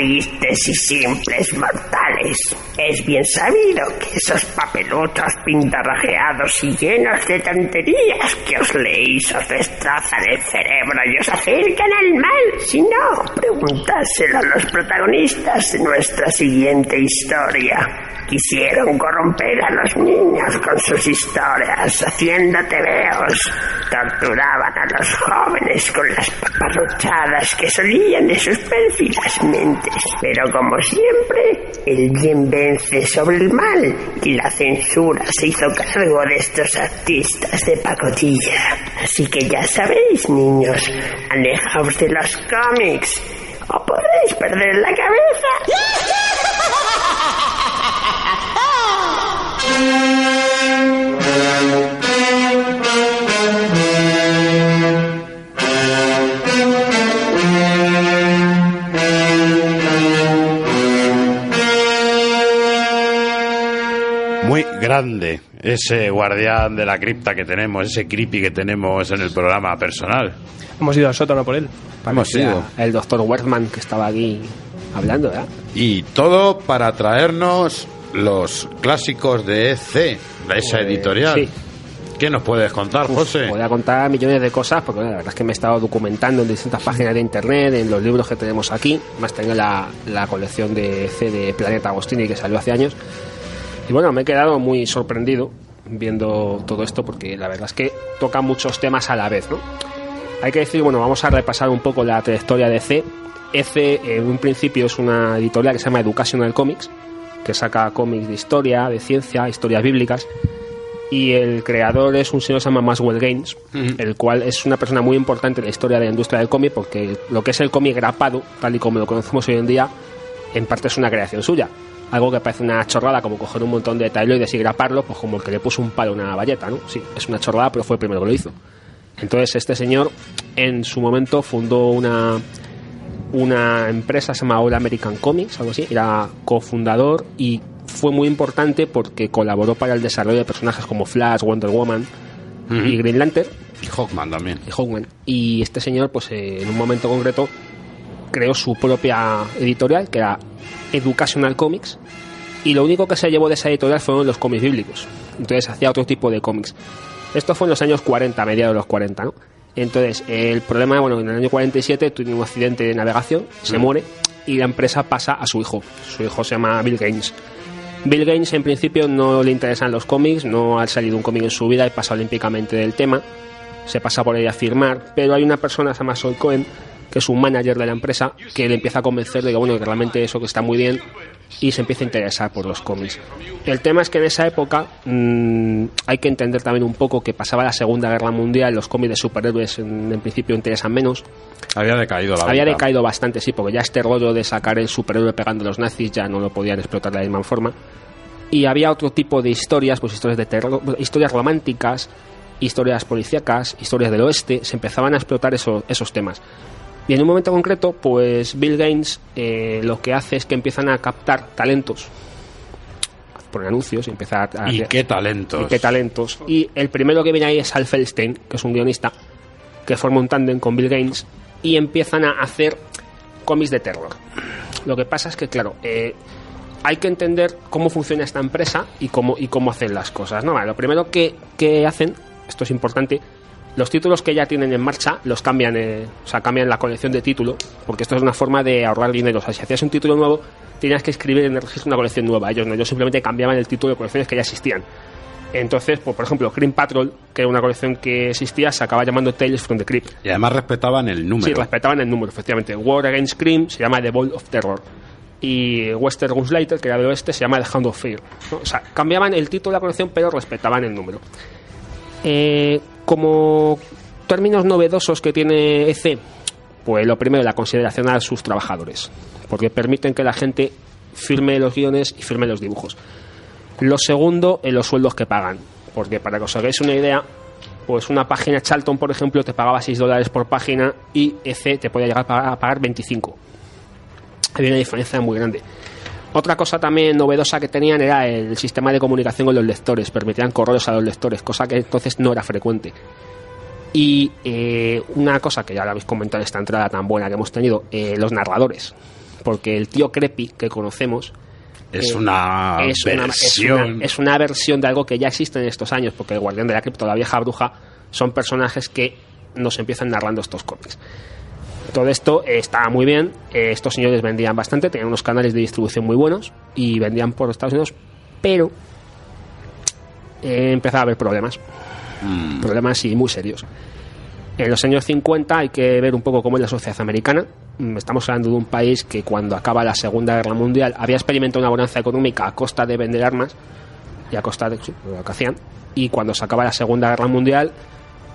Tristes y simples mortales. Es bien sabido que esos papeluchos pintarrajeados y llenos de tonterías que os leéis os destrozan el cerebro y os acercan al mal. Si no, preguntárselo a los protagonistas de nuestra siguiente historia. Quisieron corromper a los niños con sus historias, haciendo tebeos. Torturaban a los jóvenes con las paparruchadas que solían de sus pérfidas mentes. Pero como siempre, el bien vence sobre el mal y la censura se hizo cargo de estos artistas de pacotilla. Así que ya sabéis, niños, alejaos de los cómics o podréis perder la cabeza. <laughs> grande ese guardián de la cripta que tenemos, ese creepy que tenemos en el programa personal. Hemos ido al sótano por él. Hemos ido. El doctor Wertman que estaba aquí hablando, ¿verdad? Y todo para traernos los clásicos de EC, de esa editorial. sí. ¿Qué nos puedes contar, José? Voy a contar millones de cosas porque bueno, la verdad es que me he estado documentando en distintas páginas de internet, en los libros que tenemos aquí. Más tengo la, la colección de C de Planeta Agostini que salió hace años. Y bueno, me he quedado muy sorprendido viendo todo esto porque la verdad es que toca muchos temas a la vez, ¿no? Hay que decir, bueno, vamos a repasar un poco la trayectoria de C. EC en un principio es una editorial que se llama Educational Comics, que saca cómics de historia, de ciencia, historias bíblicas. Y el creador es un señor que se llama Maxwell Gaines, el cual es una persona muy importante en la historia de la industria del cómic, porque lo que es el cómic grapado, tal y como lo conocemos hoy en día, en parte es una creación suya. Algo que parece una chorrada, como coger un montón de tabloides y graparlo, pues como el que le puso un palo a una valleta, ¿no? Sí, es una chorrada, pero fue el primero que lo hizo. Entonces, este señor, en su momento, fundó una, una empresa, se llama All American Comics, algo así, era cofundador y fue muy importante porque colaboró para el desarrollo de personajes como Flash, Wonder Woman y Green Lantern. Y Hawkman también. Y Hawkman. Y este señor, pues eh, en un momento concreto, creó su propia editorial, que era Educational Comics, y lo único que se llevó de esa editorial fueron los cómics bíblicos. Entonces hacía otro tipo de cómics. Esto fue en los años 40, a mediados de los 40, ¿no? Entonces, el problema, bueno, en el año 47 tuvo un accidente de navegación, se Mm. muere y la empresa pasa a su hijo. Su hijo se llama Bill Gaines. Bill Gaines en principio no le interesan los cómics, no ha salido un cómic en su vida y pasa olímpicamente del tema. Se pasa por ahí a firmar, pero hay una persona, se llama Sol Cohen, que es un manager de la empresa, que le empieza a convencer de que, bueno, que realmente eso que está muy bien y se empieza a interesar por los cómics. El tema es que en esa época mm, hay que entender también un poco que pasaba la Segunda Guerra Mundial, los cómics de superhéroes en, en principio interesan menos. Había decaído la Había venta. decaído bastante, sí, porque ya este rollo de sacar el superhéroe pegando a los nazis ya no lo podían explotar de la misma forma. Y había otro tipo de historias, pues historias de terror, historias románticas, historias policíacas, historias del oeste, se empezaban a explotar esos, esos temas. Y en un momento concreto, pues Bill Gaines eh, lo que hace es que empiezan a captar talentos por anuncios y empezar a... ¿Y qué talentos? y qué talentos. Y el primero que viene ahí es Hal Feldstein, que es un guionista, que forma un tándem con Bill Gaines y empiezan a hacer cómics de terror. Lo que pasa es que, claro, eh, hay que entender cómo funciona esta empresa y cómo, y cómo hacen las cosas. ¿no? Vale, lo primero que, que hacen, esto es importante, los títulos que ya tienen en marcha los cambian, eh, o sea, cambian la colección de título, porque esto es una forma de ahorrar dinero. O sea, si hacías un título nuevo, tenías que escribir en el registro una colección nueva. Ellos no, ellos simplemente cambiaban el título de colecciones que ya existían. Entonces, pues, por ejemplo, Green Patrol, que era una colección que existía, se acaba llamando Tales from the Crypt. Y además respetaban el número. Sí, respetaban el número, efectivamente. War Against Scream se llama The Ball of Terror. Y Western Gunslater, que era del oeste, se llama The Hound of Fear. ¿no? O sea, cambiaban el título de la colección, pero respetaban el número. Eh, como términos novedosos que tiene EC, pues lo primero, la consideración a sus trabajadores, porque permiten que la gente firme los guiones y firme los dibujos. Lo segundo, en los sueldos que pagan, porque para que os hagáis una idea, pues una página Charlton, por ejemplo, te pagaba 6 dólares por página y EC te podía llegar a pagar, a pagar 25. Había una diferencia muy grande. Otra cosa también novedosa que tenían era el sistema de comunicación con los lectores, permitían correos a los lectores, cosa que entonces no era frecuente. Y eh, una cosa que ya lo habéis comentado en esta entrada tan buena que hemos tenido, eh, los narradores. Porque el tío Creepy que conocemos Es eh, una es una- es versión. una- es una versión de algo que ya existe en estos años, porque el Guardián de la Cripto, la vieja bruja, son personajes que nos empiezan narrando estos cómics. Todo esto eh, estaba muy bien, eh, estos señores vendían bastante, tenían unos canales de distribución muy buenos y vendían por Estados Unidos, pero eh, empezaba a haber problemas, problemas y muy serios. En los años 50 hay que ver un poco cómo es la sociedad americana. Mm, Estamos hablando de un país que cuando acaba la Segunda Guerra Mundial había experimentado una bonanza económica a costa de vender armas y a costa de lo que hacían. Y cuando se acaba la Segunda Guerra Mundial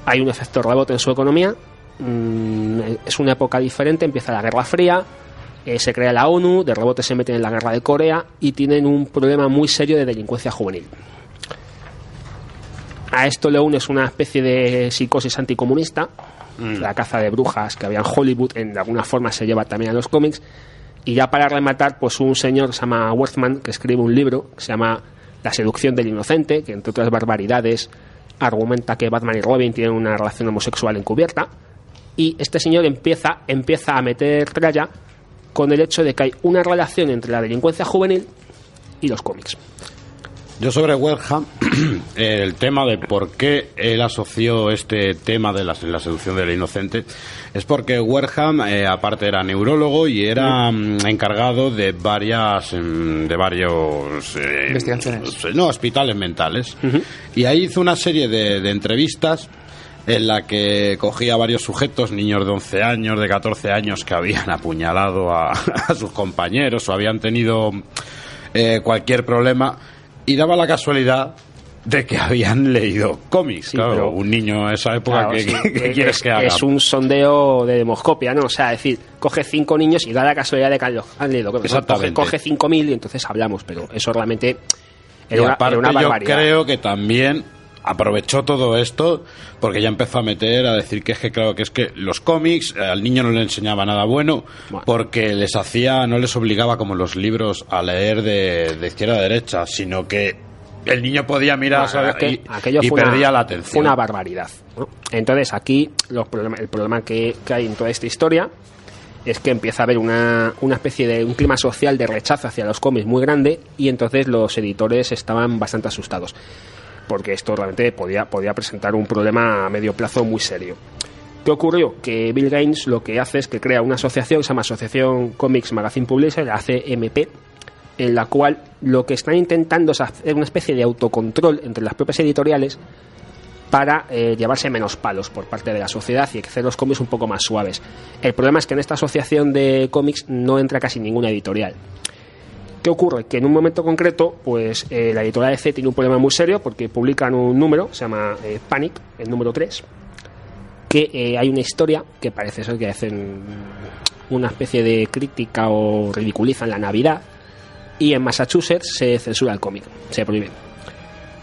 hay un efecto rebote en su economía. Mm, Es una época diferente, empieza la Guerra Fría, eh, se crea la ONU, de rebote se meten en la Guerra de Corea y tienen un problema muy serio de delincuencia juvenil. A esto le unes una especie de psicosis anticomunista, la caza de brujas que había en Hollywood, en de alguna forma se lleva también a los cómics. Y ya para rematar, pues un señor que se llama Worthman, que escribe un libro que se llama La seducción del inocente, que entre otras barbaridades argumenta que Batman y Robin tienen una relación homosexual encubierta. Y este señor empieza, empieza a meter tralla con el hecho de que hay una relación entre la delincuencia juvenil y los cómics. Yo sobre Wellham, <clears throat> el tema de por qué él asoció este tema de la, la seducción del inocente, es porque Werham, eh, aparte era neurólogo y era mm, encargado de varias, mm, de varios... eh, Investigaciones. No, hospitales mentales. Y ahí hizo una serie de, de entrevistas en la que cogía varios sujetos, niños de 11 años, de 14 años, que habían <laughs> apuñalado a, a sus compañeros o habían tenido eh, cualquier problema, y daba la casualidad de que habían leído cómics. Sí, claro, pero- un niño esa época, Claro, ¿qué, sí, qué- qué eh, quieres es, que haga? es un sondeo de demoscopia, ¿no? O sea, es decir, coge cinco niños y da la casualidad de que han leído. cómics. Coge, Exactamente. coge cinco mil y entonces hablamos, pero eso realmente Y era una, aparte era una yo barbaridad. creo que también aprovechó todo esto porque ya empezó a meter a decir que es que claro que es que los cómics eh, al niño no le enseñaba nada bueno porque les hacía no les obligaba como los libros a leer de, de izquierda a derecha sino que el niño podía mirar Bueno, ¿sabes? aquel- y, aquello y fue una- perdía la Fue atención una barbaridad. ¿no? Entonces aquí los problema- el problema que, que hay en toda esta historia es que empieza a haber una, una especie de un clima social de rechazo hacia los cómics muy grande y entonces los editores estaban bastante asustados porque esto realmente podía, podía presentar un problema a medio plazo muy serio. ¿Qué ocurrió? Que Bill Gaines lo que hace es que crea una asociación, se llama Asociación Comics Magazine Publisher, la ACMP, en la cual lo que están intentando es hacer una especie de autocontrol entre las propias editoriales para eh, llevarse menos palos por parte de la sociedad y hacer los cómics un poco más suaves. El problema es que en esta asociación de cómics no entra casi ninguna editorial. ¿Qué ocurre? Que en un momento concreto, pues eh, la editorial DC tiene un problema muy serio porque publican un número, se llama eh, Panic, el número 3, que eh, hay una historia que parece ser que hacen una especie de crítica o ridiculizan la Navidad y en Massachusetts se censura el cómic, se prohíbe.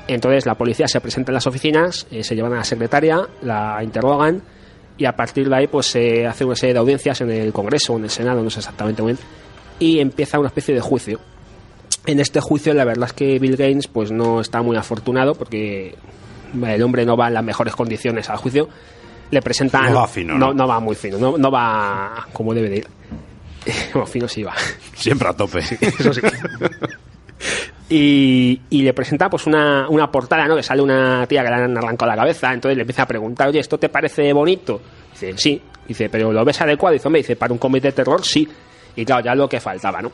Entonces la policía se presenta en las oficinas, se llevan a la secretaria, la interrogan y a partir de ahí pues se hace una serie de audiencias en el Congreso o en el Senado, no sé exactamente bien, y empieza una especie de juicio. En este juicio la verdad es que Bill Gaines pues no está muy afortunado porque el hombre no va en las mejores condiciones al juicio. Le presentan... No va fino, no, ¿no? no va muy fino, no, no va como debe de ir. <laughs> bueno, fino sí iba. Siempre a tope. Eso sí. <laughs> Y, y le presenta pues una, una portada, ¿no? Que sale una tía que le han arrancado la cabeza, entonces le empieza a preguntar, oye, ¿esto te parece bonito? Dice, sí. Dice, ¿pero lo ves adecuado? Dice, hombre, dice, para un cómic de terror, sí. Y claro, ya lo que faltaba, ¿no?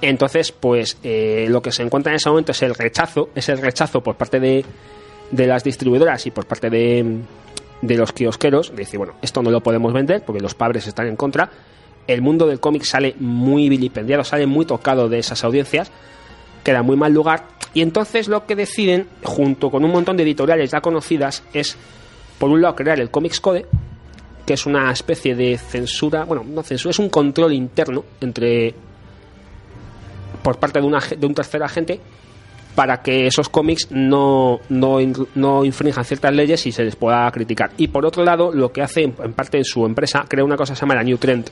Entonces, pues eh, lo que se encuentra en ese momento es el rechazo, es el rechazo por parte de, de las distribuidoras y por parte de, de los kiosqueros, de decir, bueno, esto no lo podemos vender porque los padres están en contra. El mundo del cómic sale muy vilipendiado, sale muy tocado de esas audiencias, queda muy mal lugar. Y entonces lo que deciden, junto con un montón de editoriales ya conocidas, es, por un lado, crear el Comics Code, que es una especie de censura, bueno, no censura, es un control interno entre por parte de, una, de un tercer agente para que esos cómics no, no, no infrinjan ciertas leyes y se les pueda criticar. Y por otro lado, lo que hace en, en parte en su empresa, crea una cosa que se llama la New Trend.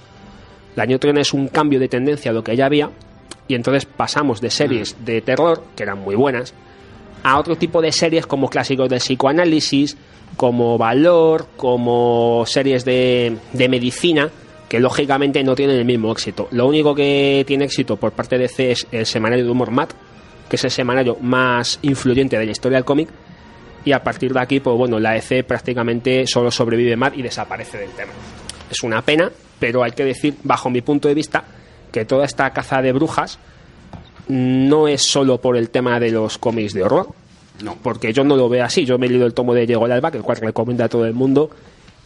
La New Trend es un cambio de tendencia a lo que ya había y entonces pasamos de series de terror, que eran muy buenas, a otro tipo de series como clásicos del psicoanálisis, como Valor, como series de, de medicina, que lógicamente no tienen el mismo éxito. Lo único que tiene éxito por parte de C es el semanario de humor Matt, que es el semanario más influyente de la historia del cómic, y a partir de aquí, pues bueno, la EC prácticamente solo sobrevive Matt y desaparece del tema. Es una pena, pero hay que decir, bajo mi punto de vista, que toda esta caza de brujas no es solo por el tema de los cómics de horror, No. porque yo no lo veo así. Yo me he leído el tomo de Diego Alba, que el cual recomienda a todo el mundo,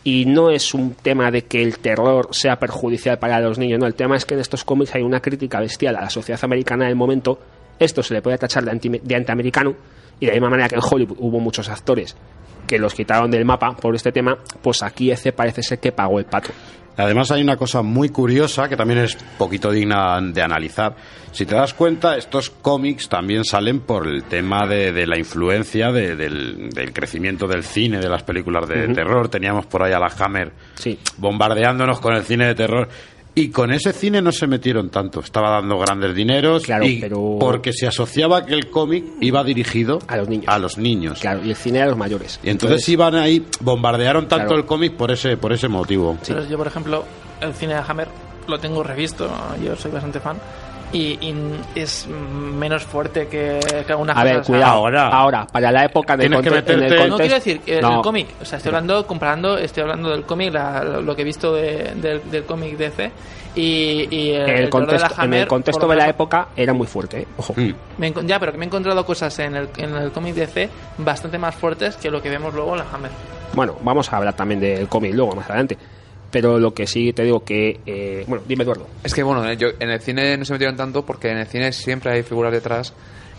y no es un tema de que el terror sea perjudicial para los niños, no. El tema es que en estos cómics hay una crítica bestial a la sociedad americana del momento. Esto se le puede tachar de, anti, de antiamericano, y de la misma manera que en Hollywood hubo muchos actores que los quitaron del mapa por este tema, pues aquí EC parece ser que pagó el pato. Además hay una cosa muy curiosa que también es poquito digna de analizar. Si te das cuenta, estos cómics también salen por el tema de, de la influencia de- del, del crecimiento del cine, de las películas de terror. Teníamos por ahí a la Hammer Sí. bombardeándonos con el cine de terror. Y con ese cine no se metieron tanto. Estaba dando grandes dineros. Claro, y pero- Porque se asociaba que el cómic iba dirigido A los niños. a los niños. Claro, y el cine a los mayores. Y entonces, iban ahí, bombardearon tanto Claro. el cómic por ese, por ese motivo. Pero yo, por ejemplo, el cine de Hammer lo tengo revisto, yo soy bastante fan, y, y es menos fuerte que, que algunas A ver, cosas. cuidado. Ahora. Ahora, para la época del Tienes que en el quiero decir que No. el cómic, o sea, estoy hablando, comparando, estoy hablando del cómic, la- lo que he visto de- del, del cómic DC y, y el, En el, de contexto, la en Hammer, el contexto por de la época era muy fuerte, ¿eh? ojo. Mm. me he encon- ya, pero que me he encontrado cosas en el, en el cómic DC bastante más fuertes que lo que vemos luego en la Hammer. Bueno, vamos a hablar también del cómic luego, más adelante. Pero lo que sí te digo que... eh, bueno, dime Eduardo. Es que bueno, eh, yo, en el cine no se metieron tanto porque en el cine siempre hay figuras detrás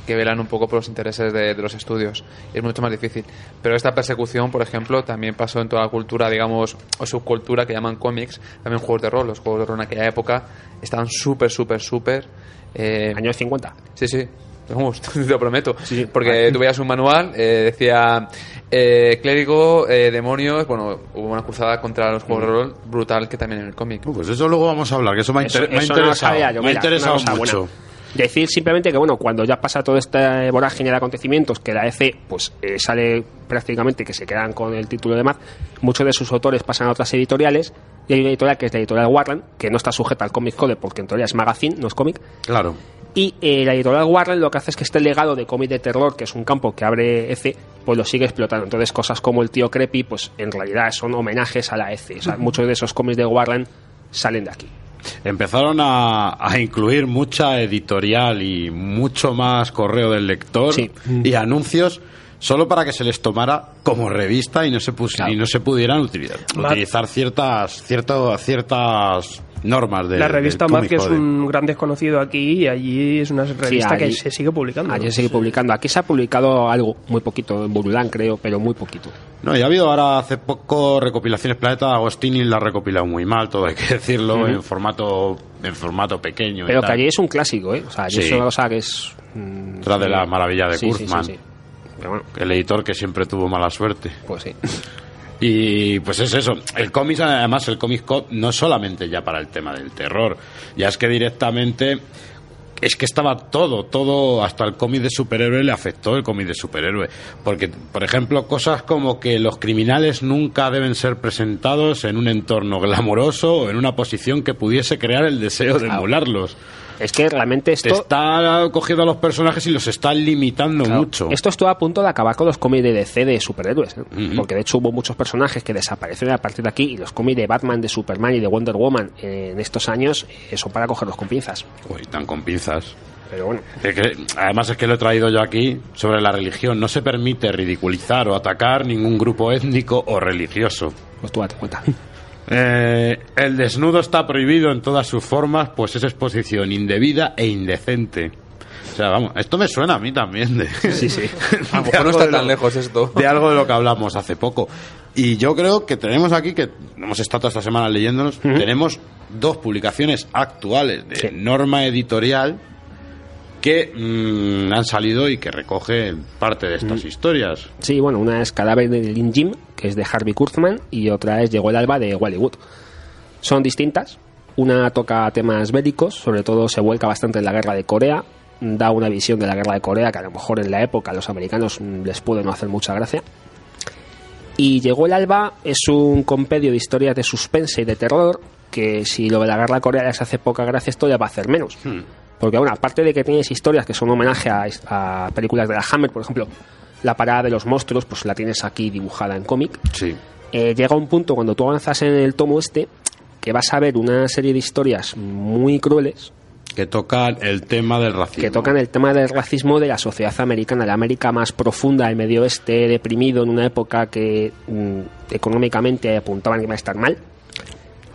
que velan un poco por los intereses de, de los estudios. Es mucho más difícil. Pero esta persecución, por ejemplo, también pasó en toda la cultura, digamos, o subcultura que llaman cómics, también juegos de rol. Los juegos de rol en aquella época estaban súper, súper, súper... eh, Años 50. Sí, sí. <laughs> <laughs> Te lo prometo. Sí. Porque tú veías un manual, eh, decía eh, clérigo, eh, demonios. Bueno, hubo una cruzada contra los juegos de rol brutal que también en el cómic. Uh, Pues eso luego vamos a hablar, que eso me ha, Eso- no interesado. sabía yo, me ha mira, interesado una cosa mucho. buena. Decir simplemente que, bueno, cuando ya pasa toda esta vorágine de acontecimientos, que la EC pues eh, sale prácticamente que se quedan con el título de Matt, muchos de sus autores pasan a otras editoriales, y hay una editorial que es la editorial Warren, que no está sujeta al Comic Code porque en teoría es magazine, no es cómic, Claro. y eh, la editorial Warren lo que hace es que este legado de cómic de terror, que es un campo que abre EC, pues lo sigue explotando. Entonces cosas como el tío Creepy, pues en realidad son homenajes a la EC. O sea, muchos de esos cómics de Warren salen de aquí. Empezaron a, a incluir mucha editorial y mucho más correo del lector Sí. y anuncios solo para que se les tomara como revista y no se pus- Claro. y no se pudieran utilizar, utilizar ciertas ciertas ciertas normas de la revista del Mad, Comic que es un gran desconocido aquí, y allí es una revista allí- que se sigue publicando. Allí se sigue publicando. Aquí se ha publicado algo, muy poquito, en Burulán creo, pero muy poquito. No, y ha habido ahora hace poco recopilaciones Planeta Agostini la ha recopilado muy mal, todo hay que <laughs> decirlo, en formato en formato pequeño. y Pero que tal. allí es un clásico, ¿eh? O sea, allí Sí. es una cosa que es... mm, Tras de la maravilla de sí, sí, Kurtzman. sí, sí. Pero bueno, El editor que siempre tuvo mala suerte. pues sí. <laughs> Y pues es eso. El cómic, además, el cómic code no es solamente ya para el tema del terror. Ya es que directamente es que estaba todo, todo, hasta el cómic de superhéroe le afectó el cómic de superhéroe. Porque, por ejemplo, cosas como que los criminales nunca deben ser presentados en un entorno glamoroso o en una posición que pudiese crear el deseo de emularlos. Es que realmente Te esto... está cogiendo a los personajes y los está limitando Claro, mucho. Esto estuvo a punto de acabar con los cómics de DC de superhéroes, ¿eh? Porque de hecho hubo muchos personajes que desaparecieron a partir de aquí y los cómics de Batman, de Superman y de Wonder Woman eh, en estos años eh, son para cogerlos con pinzas. Uy, tan con pinzas. Pero bueno, Es que, además es que lo he traído yo aquí sobre la religión. No se permite ridiculizar o atacar ningún grupo étnico o religioso. pues tú date cuenta. <laughs> Eh, el desnudo está prohibido en todas sus formas, pues es exposición indebida e indecente. O sea, vamos, esto me suena a mí también de, Sí, sí. <laughs> A lo mejor no está tan lo- lejos esto. de algo de lo que hablamos hace poco. Y yo creo que tenemos aquí, que hemos estado toda esta semana leyéndonos, tenemos dos publicaciones actuales de Sí. norma editorial que mm, han salido y que recogen parte de estas historias. Sí, bueno, una es Cadáver de Lin Jim, que es de Harvey Kurtzman, y otra es Llegó el alba de Wally Wood. Son distintas. Una toca temas bélicos, sobre todo se vuelca bastante en la guerra de Corea, da una visión de la guerra de Corea que a lo mejor en la época a los americanos mm, les puede no hacer mucha gracia. Y Llegó el alba es un compendio de historias de suspense y de terror que si lo de la guerra de Corea les hace poca gracia esto ya va a hacer menos. Porque bueno, aparte de que tienes historias que son homenaje a, a películas de la Hammer, por ejemplo, la parada de los monstruos, pues la tienes aquí dibujada en cómic. Sí. Eh, llega un punto cuando tú avanzas en el tomo este que vas a ver una serie de historias muy crueles Que tocan el tema del racismo. que tocan el tema del racismo de la sociedad americana, la América más profunda, el medio oeste deprimido en una época que mm, económicamente apuntaban que iba a estar mal.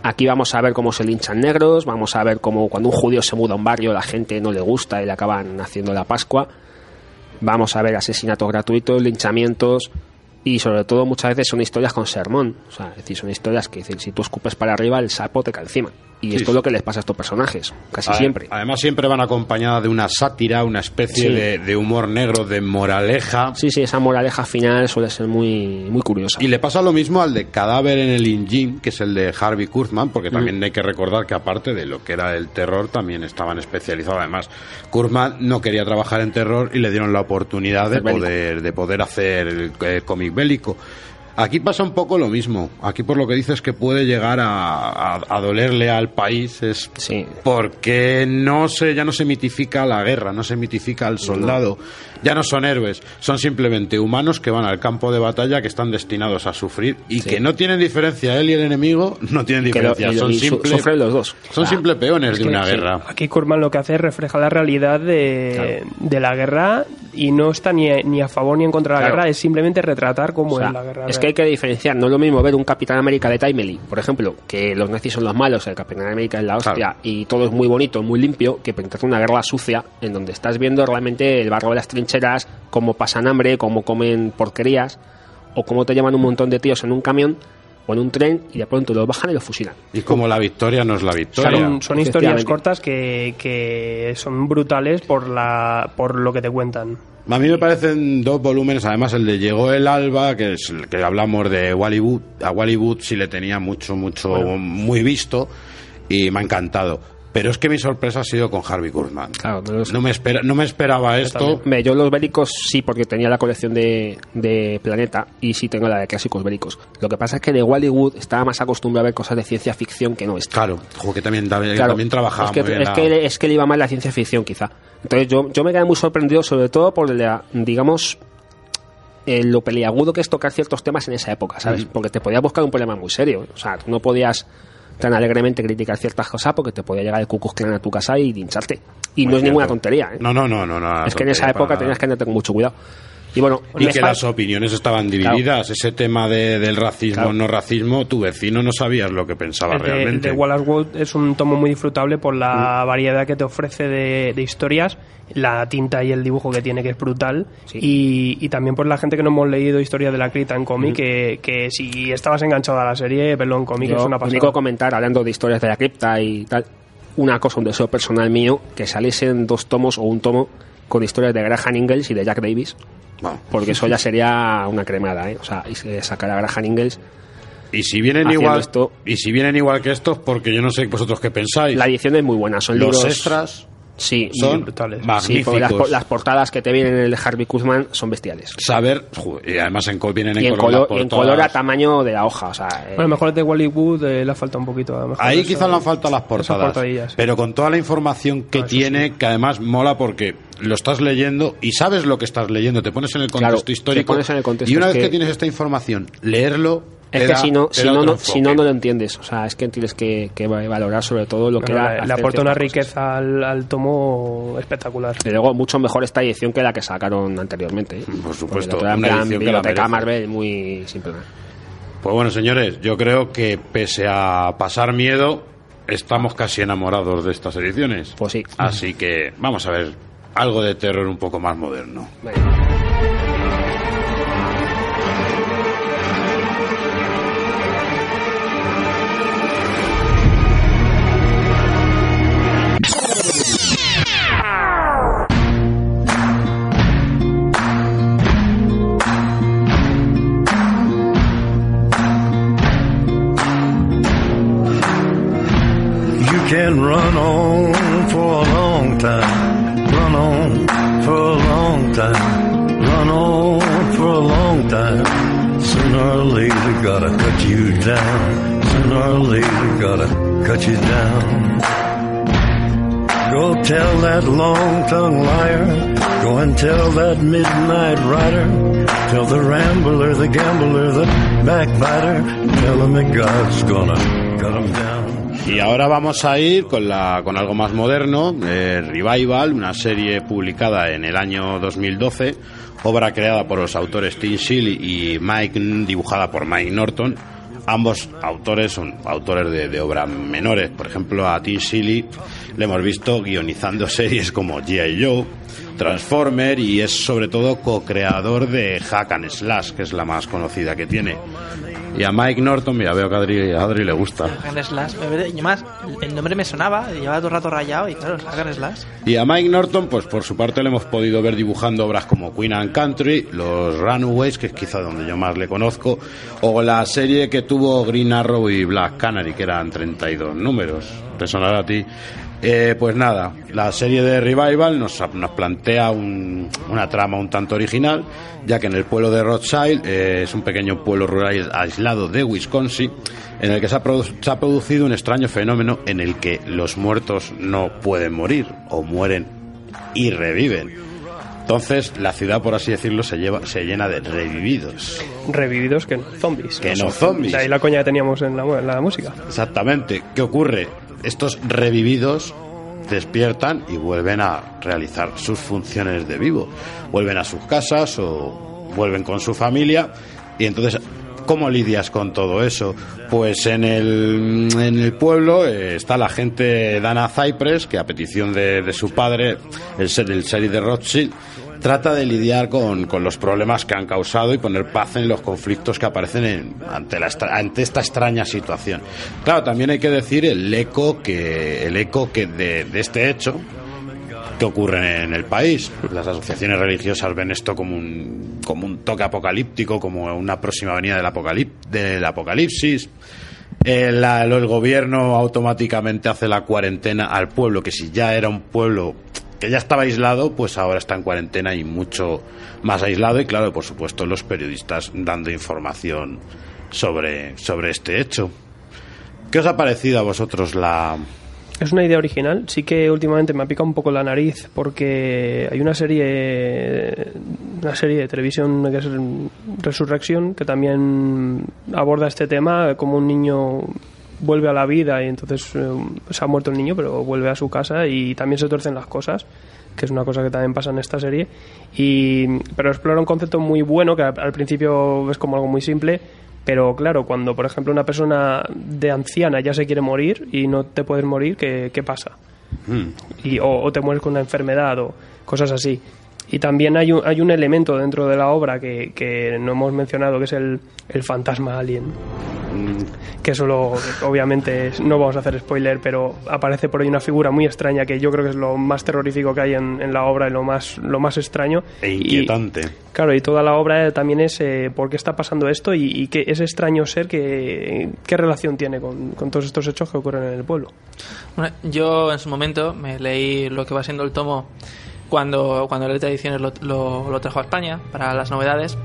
Aquí vamos a ver cómo se linchan negros, vamos a ver cómo cuando un judío se muda a un barrio la gente no le gusta y le acaban haciendo la Pascua. Vamos a ver asesinatos gratuitos, linchamientos y sobre todo muchas veces son historias con sermón. O sea, es decir, son historias que dicen, si tú escupes para arriba el sapo te cae encima. Y Sí, esto sí. es lo que les pasa a estos personajes, casi Ade- siempre. Además siempre van acompañadas de una sátira, una especie Sí. de, de humor negro, de moraleja. Sí, sí, esa moraleja final suele ser muy, muy curiosa. Y le pasa lo mismo al de Cadáver en el Engine, que es el de Harvey Kurtzman, porque también hay que recordar que aparte de lo que era el terror, también estaban especializados. Además, Kurtzman no quería trabajar en terror y le dieron la oportunidad de poder, de poder hacer el, eh, cómic bélico. Aquí pasa un poco lo mismo. Aquí por lo que dices que puede llegar a, a- a dolerle al país es Sí. porque no se, ya no se mitifica la guerra, no se mitifica al soldado. Ya no son héroes, son simplemente humanos que van al campo de batalla que están destinados a sufrir y Sí. que no tienen diferencia. Él y el enemigo no tienen lo- diferencia, y- son y su- simple- sufren los dos. Son Ah, simple peones de que una sí. guerra. Aquí Kurman lo que hace es refleja la realidad de, de la guerra y no está ni a, ni a favor ni en contra de la Claro. guerra, es simplemente retratar cómo O sea, es la guerra. es que hay que diferenciar, no es lo mismo ver un Capitán América de Timely, por ejemplo, que los nazis son los malos, el Capitán América es la hostia Claro. y todo es muy bonito, muy limpio, que pintar una guerra sucia en donde estás viendo realmente el barro de las trincheras, cómo pasan hambre, cómo comen porquerías o cómo te llevan un montón de tíos en un camión o en un tren y de pronto los bajan y los fusilan. Y como la victoria no es la victoria. Son, son historias cortas que, que son brutales por, la, por lo que te cuentan. A mí me parecen dos volúmenes, además el de Llegó el Alba, que es el que hablamos de Wallywood, a Wallywood sí le tenía mucho, mucho, muy visto y me ha encantado. Pero es que mi sorpresa ha sido con Harvey Kurtzman. Claro, no los- No me, espera, no me esperaba esto. Yo los bélicos sí, porque tenía la colección de, de Planeta y sí tengo la de clásicos bélicos. Lo que pasa es que de Hollywood estaba más acostumbrado a ver cosas de ciencia ficción que no esto. Claro, que también, también, Claro, también trabajaba es que, muy bien es, la- que, es que le iba mal la ciencia ficción, quizá. Entonces yo, yo me quedé muy sorprendido, sobre todo por la, digamos, eh, lo peliagudo que es tocar ciertos temas en esa época, ¿sabes? Porque te podías buscar un problema muy serio. O sea, tú no podías tan alegremente criticar ciertas cosas porque te podía llegar el Ku Klux Klan a tu casa y lincharte. Y Muy no es ninguna tontería, ¿eh? No, no, no, no. no es que en esa época tenías que andarte con mucho cuidado. Y bueno, Y me que las opiniones estaban divididas. Ese tema de, del racismo, Claro. no racismo, tu vecino no sabías lo que pensaba El de, el realmente. de Wallace Wood es un tomo muy disfrutable por la variedad que te ofrece de, de historias, la tinta y el dibujo que tiene que es brutal Sí. y, y también por la gente que no hemos leído historias de la cripta en cómic que, que si estabas enganchado a la serie, verlo en cómic Yo, es una pasada. único comentar, hablando de historias de la cripta y tal, una cosa, un deseo personal mío, que saliesen dos tomos o un tomo con historias de Graham Ingalls y de Jack Davis, Bueno, porque eso ya sería una cremada, ¿eh? O sea, y se- sacar a Graham Ingalls. y si vienen igual esto- y si vienen igual que estos, porque yo no sé vosotros qué pensáis. La edición es muy buena, son Los libros... extras Sí, son brutales. Sí, magníficos. las, po- las portadas que te vienen en el Harvey Kuzman son bestiales. Saber, y además en, col- vienen en Y en, color, color, las y en color a tamaño de la hoja. O sea, eh, Bueno, a lo mejor de Hollywood eh, le ha faltado un poquito. A lo mejor Ahí quizás le han faltado las portadas, pero con toda la información que Ah, tiene, que además mola porque lo estás leyendo y sabes lo que estás leyendo, te pones en el Claro, contexto te histórico pones en el contexto, y una vez que... que- tienes esta información, leerlo es que si no, si no, no, si no, enfoque. no lo entiendes. O sea, es que tienes que, que valorar sobre todo lo que era. le, aporta una riqueza al, al tomo espectacular. Y luego, mucho mejor esta edición que la que sacaron anteriormente. ¿eh? Por supuesto, una que la biblioteca merece. Marvel muy simple. Pues bueno, señores, yo creo que pese a pasar miedo, estamos casi enamorados de estas ediciones. Pues sí. Así que vamos a ver algo de terror un poco más moderno. You can run on for a long time, run on for a long time, run on for a long time. Sooner or later, gotta cut you down. Sooner or later, gotta cut you down. Go tell that long tongued liar. Go and tell that midnight rider. Tell the rambler, the gambler, the backbiter. Tell him that God's gonna cut him down. Y ahora vamos a ir con, la, con algo más moderno, eh, Revival, una serie publicada en el año 2012, obra creada por los autores Tim Seeley y Mike, dibujada por Mike Norton. Ambos autores son autores de, de obras menores. Por ejemplo, a Tim Seeley le hemos visto guionizando <laughs> series como G.I. Joe, Transformer y es sobre todo co-creador de Hack and Slash, que es la más conocida que tiene. Y a Mike Norton, mira, veo que a Adri, a Adri le gusta. Hack and Slash. Yo más, el nombre me sonaba, llevaba todo el rato rayado y claro, Hack and Slash. Y a Mike Norton, pues por su parte le hemos podido ver dibujando obras como Queen and Country, Los Runaways, que es quizá donde yo más le conozco, o la serie que tuvo Green Arrow y Black Canary, que eran 32 números. ¿Te sonará a ti? Eh, pues nada, la serie de Revival nos, nos plantea un- una trama un tanto original, ya que en el pueblo de Rothschild eh, es un pequeño pueblo rural aislado de Wisconsin, en el que se ha, se ha producido un extraño fenómeno en el que los muertos no pueden morir, o mueren y reviven. Entonces, la ciudad, por así decirlo, se, lleva, se llena de revividos. Revividos que no zombies. Que no zombies. De ahí la coña que teníamos en la, en la música. Exactamente. ¿Qué ocurre? Estos revividos despiertan y vuelven a realizar sus funciones de vivo. Vuelven a sus casas o vuelven con su familia y entonces ¿Cómo lidias con todo eso? Pues en el, en el pueblo eh, está la gente Dana Cypress, que a petición de, de su padre, el del sheriff de Rothschild, trata de lidiar con, con los problemas que han causado y poner paz en los conflictos que aparecen en- ante, la, ante esta extraña situación. Claro, también hay que decir el eco que, el eco que de, de este hecho que ocurre en el país. Las asociaciones religiosas ven esto como un, como un toque apocalíptico, como una próxima venida del, apocalip- del apocalipsis. El, la- el gobierno automáticamente hace la cuarentena al pueblo, que si ya era un pueblo que ya estaba aislado, pues ahora está en cuarentena y mucho más aislado. Y claro, por supuesto, los periodistas dando información sobre, sobre este hecho. ¿Qué os ha parecido a vosotros la, Es una idea original. Sí que últimamente me ha picado un poco la nariz porque hay una serie, una serie de televisión que es Resurrection que también aborda este tema como un niño vuelve a la vida y entonces eh, se ha muerto el niño pero vuelve a su casa y también se tuercen las cosas que es una cosa que también pasa en esta serie y pero explora un concepto muy bueno que al, principio es como algo muy simple pero claro, cuando por ejemplo una persona de anciana ya se quiere morir y no te puedes morir, ¿qué, qué pasa? Y, o, o te mueres con una enfermedad o cosas así. Y también hay un, hay un elemento dentro de la obra que, que no hemos mencionado, que es el, el fantasma alien. que eso lo, obviamente es- no vamos a hacer spoiler, pero aparece por ahí una figura muy extraña que yo creo que es lo más terrorífico que hay en, en la obra y lo más, lo más extraño. E Y- inquietante. Claro, y toda la obra también es eh, por qué está pasando esto y, y qué ese extraño ser que, qué relación tiene con, con todos estos hechos que ocurren en el pueblo. Bueno, yo en su momento me leí lo que va siendo el tomo cuando, cuando Letra Ediciones lo, lo- lo trajo a España para las novedades.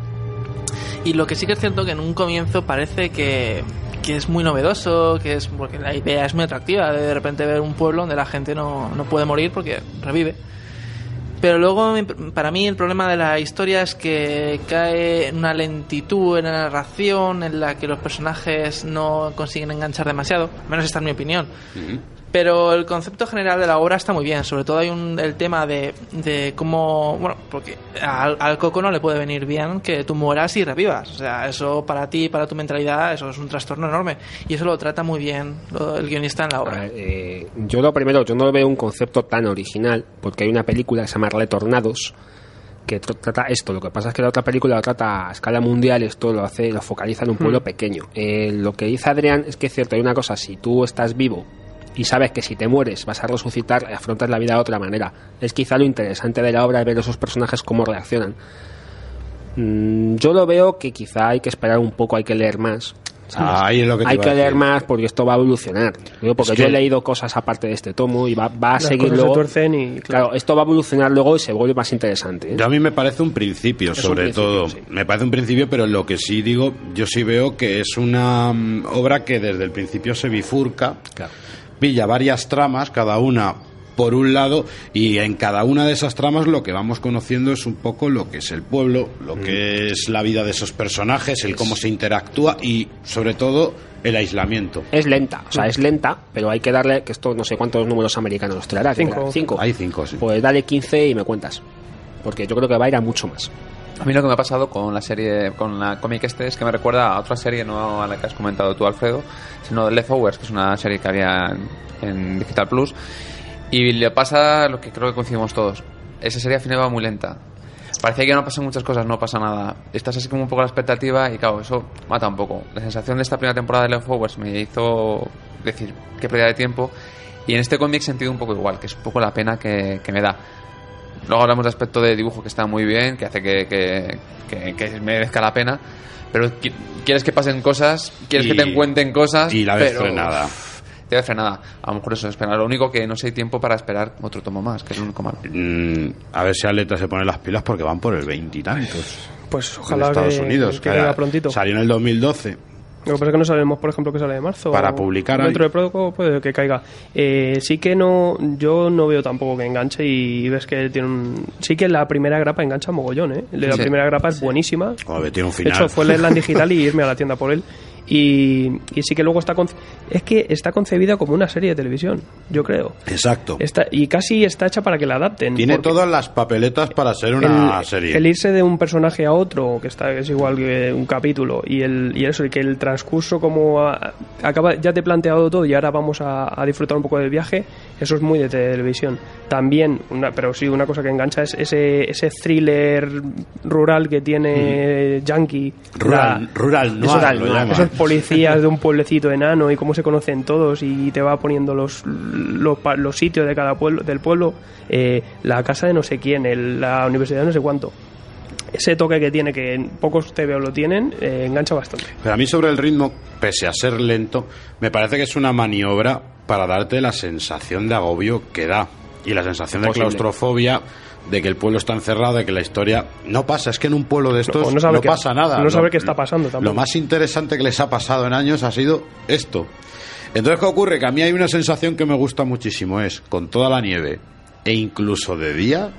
Y lo que sí que es cierto que en un comienzo parece que, que es muy novedoso, que es porque la idea es muy atractiva de de repente ver un pueblo donde la gente no, no puede morir porque revive. Pero luego, para mí, el problema de la historia es que cae una lentitud en la narración en la que los personajes no consiguen enganchar demasiado. Al menos esta es mi opinión. Pero el concepto general de la obra está muy bien. Sobre todo hay un, el tema de, de cómo. Bueno, porque al, al coco no le puede venir bien que tú mueras y revivas. O sea, eso para ti, para tu mentalidad, eso es un trastorno enorme. Y eso lo trata muy bien lo- el guionista en la obra. Eh, yo lo primero, yo no veo un concepto tan original, porque hay una película que se llama Rale Tornados, que tr- trata esto. Lo que pasa es que la otra película lo trata a escala mundial, esto lo hace, lo focaliza en un pueblo Hmm. pequeño. Eh, lo que dice Adrián es que es cierto, hay una cosa, si tú estás vivo y sabes que si te mueres vas a resucitar, afrontas la vida de otra manera. Es quizá lo interesante de la obra, ver esos personajes cómo reaccionan. Mm, yo lo veo que quizá hay que esperar un poco, hay que leer más. es lo que hay que leer más porque esto va a evolucionar. Porque Es yo que- he leído cosas aparte de este tomo y va, va a Las seguir se y, claro. esto va a evolucionar luego y se vuelve más interesante. ¿eh? Yo a mí me parece un principio, Es un sobre principio, todo. sí. Me parece un principio, pero lo que sí digo, yo sí veo que es una mm, obra que desde el principio se bifurca, pilla varias tramas, cada una por un lado, y en cada una de esas tramas lo que vamos conociendo es un poco lo que es el pueblo, lo Mm. que es la vida de esos personajes, el cómo se interactúa y sobre todo el aislamiento. Es lenta, o sea, es lenta, pero hay que darle, que esto no sé cuántos números americanos traerá. que Cinco. traerá, Cinco. Hay cinco, sí. Pues dale 15 y me cuentas. Porque yo creo que va a ir a mucho más. A mí lo que me ha pasado con la serie, con la cómic este, es que me recuerda a otra serie, no a la que has comentado tú, Alfredo, sino Leftovers, que es una serie que había en, en Digital Plus. Y le pasa lo que creo que coincidimos todos. Esa serie al final va muy lenta. Parecía que no pasan muchas cosas, no pasa nada. Estás así como un poco a la expectativa y claro, eso mata un poco. La sensación de esta primera temporada de Leftovers me hizo decir qué pérdida de tiempo. Y en este cómic he sentido un poco igual, que es un poco la pena que, que me da. Luego hablamos de aspecto de dibujo que está muy bien, que hace que, que, que- que merezca la pena. Pero qui- quieres que pasen cosas, quieres Y- que te encuentren cosas. y la ves pero, frenada. Te ves frenada. A lo mejor eso es pena. Lo único que no sé hay tiempo para esperar otro tomo más, que es lo único malo. Mm, a ver si Aleta se pone las pilas porque van por el veintitantos. Pues en ojalá Estados que, Unidos. que prontito. Salió en el 2012. Lo que pasa es que no sabemos, por ejemplo, que sale de marzo. Para publicar Dentro de poco puede que caiga. Eh, sí que no, yo no veo tampoco que enganche y ves que tiene un... Sí que la primera grapa engancha mogollón, ¿eh? La Sí. primera grapa es buenísima. Joder, tiene un De final. hecho, fue leerla en <laughs> digital y irme a la tienda por él. Y, y sí que luego está... Es que está concebida como una serie de televisión, yo creo. Exacto. Está, y casi está hecha para que la adapten. Tiene todas las papeletas para ser una el, serie. el irse de un personaje a otro, que está es igual que un capítulo, y el y eso, y que el transcurso como a- acaba, ya te he planteado todo y ahora vamos a, a disfrutar un poco del viaje, eso es muy de televisión. También, una, pero sí, una cosa que engancha es ese, ese thriller rural que tiene Yankee. Mm. Rural- rural lo llaman. esos policías <laughs> de un pueblecito enano y cómo se conocen todos y te va poniendo los, los, pa- los sitios de cada pueblo del pueblo eh, la casa de no sé quién el- la universidad de no sé cuánto ese toque que tiene que en pocos TVO lo tienen eh, engancha bastante Pero a mí sobre el ritmo, pese a ser lento, me parece que es una maniobra para darte la sensación de agobio que da. Y la sensación de claustrofobia, de que el pueblo está encerrado, de que la historia no pasa. Es que en un pueblo de estos No, pasa nada. no Lo- sabe qué está pasando tampoco. Lo más interesante que les ha pasado en años ha sido esto. Entonces, ¿qué ocurre? Que a mí hay una sensación que me gusta muchísimo, es con toda la nieve e incluso de día,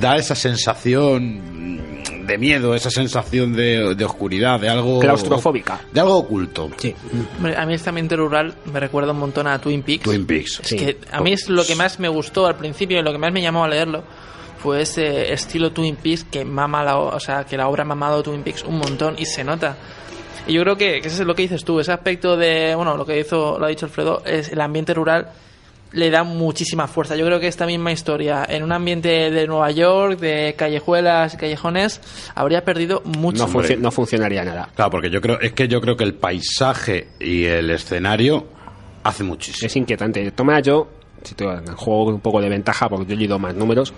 da esa sensación de miedo, esa sensación de, de oscuridad, de algo... Claustrofóbica. De algo oculto. Sí. A mí este ambiente rural me recuerda un montón a Twin Peaks. Twin Peaks. Es que a mí es lo que más me gustó al principio y lo que más me llamó a leerlo fue ese estilo Twin Peaks que mama la, o sea, que la obra ha mamado Twin Peaks un montón y se nota. Y yo creo que, que eso es lo que dices tú, ese aspecto de, bueno, lo que hizo, lo ha dicho Alfredo, es el ambiente rural le da muchísima fuerza. Yo creo que esta misma historia, en un ambiente de Nueva York, de callejuelas y callejones, habría perdido mucho. No, funci- no funcionaría nada. Claro, porque yo creo, es que yo creo que el paisaje y el escenario hace muchísimo. Es inquietante. Maneras, yo, si te juego un poco de ventaja porque yo he leído más números,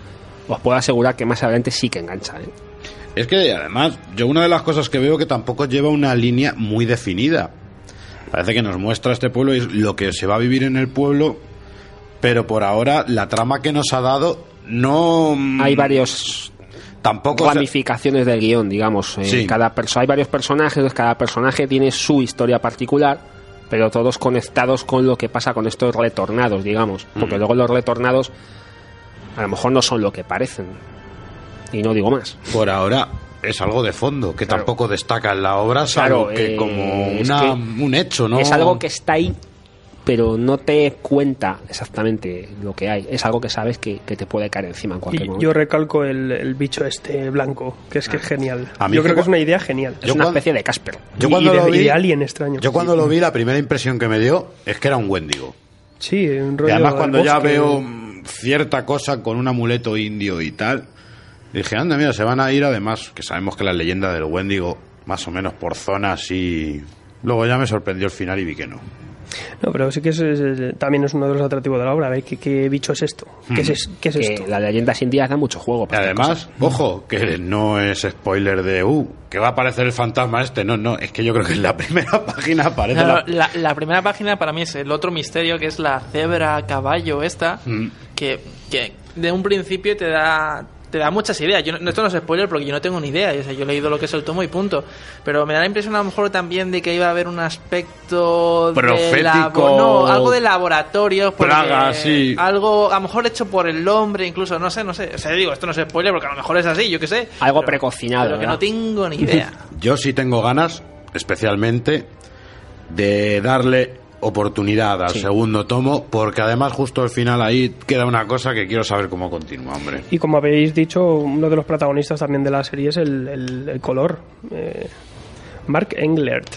os puedo asegurar que más adelante sí que engancha. ¿eh? Es que además, yo una de las cosas que veo que tampoco lleva una línea muy definida. Parece que nos muestra este pueblo y es lo que se va a vivir en el pueblo, pero por ahora la trama que nos ha dado no... Hay varios tampoco ramificaciones del guion, digamos. Eh, Sí. cada hay varios personajes, cada personaje tiene su historia particular, pero todos conectados con lo que pasa con estos retornados, digamos. Porque Mm. luego los retornados a lo mejor no son lo que parecen. Y no digo más. Por ahora es algo de fondo, que tampoco destaca en la obra, salvo Claro, que eh, como es una- que un hecho, ¿no? Es algo que está ahí, pero no te cuenta exactamente lo que hay. Es algo que sabes que, que te puede caer encima en cualquier Y momento. yo recalco el, el bicho este blanco, que es que es genial. A mí Yo creo que es una idea genial. es una especie de Casper. Yo Y- cuando y de- lo y vi, de alien extraño. Yo cuando lo vi, la primera impresión que me dio es que era un Wendigo. Sí, un Y rollo además del cuando ya veo cierta cosa con un amuleto indio y tal, dije, anda, mira, se van a ir además, que sabemos que la leyenda del Wendigo, más o menos por zonas y... Luego ya me sorprendió el final y vi que no. No, pero sí que es, es- también es uno de los atractivos de la obra. A ver, ¿qué, qué bicho es esto? ¿Qué es, es- qué es Que esto? las leyendas indias dan mucho juego. Para además, cosas. ojo, que no es spoiler de, uh, que va a aparecer el fantasma este. No, no, es que yo creo que en la <laughs> primera página aparece no, la... la, la primera página para mí es el otro misterio, que es la cebra caballo esta, Mm. que, que de un principio te da te da muchas ideas. Yo esto no es spoiler porque yo no tengo ni idea. O sea, yo he leído lo que es el tomo y punto. Pero me da la impresión a lo mejor también de que iba a haber un aspecto de Profético. labo- no, algo de laboratorio. Praga, sí. Algo a lo mejor hecho por el hombre, incluso, no sé, no sé. O sea, digo, esto no es spoiler porque a lo mejor es así, yo qué sé. Algo Pero- precocinado. Pero que ¿verdad? no tengo ni idea. <laughs> Yo sí tengo ganas, especialmente, de darle oportunidad al Sí. segundo tomo, porque además justo al final ahí queda una cosa que quiero saber cómo continúa, hombre. Y como habéis dicho, uno de los protagonistas también de la serie es el, el- el color. Eh, Mark Englert.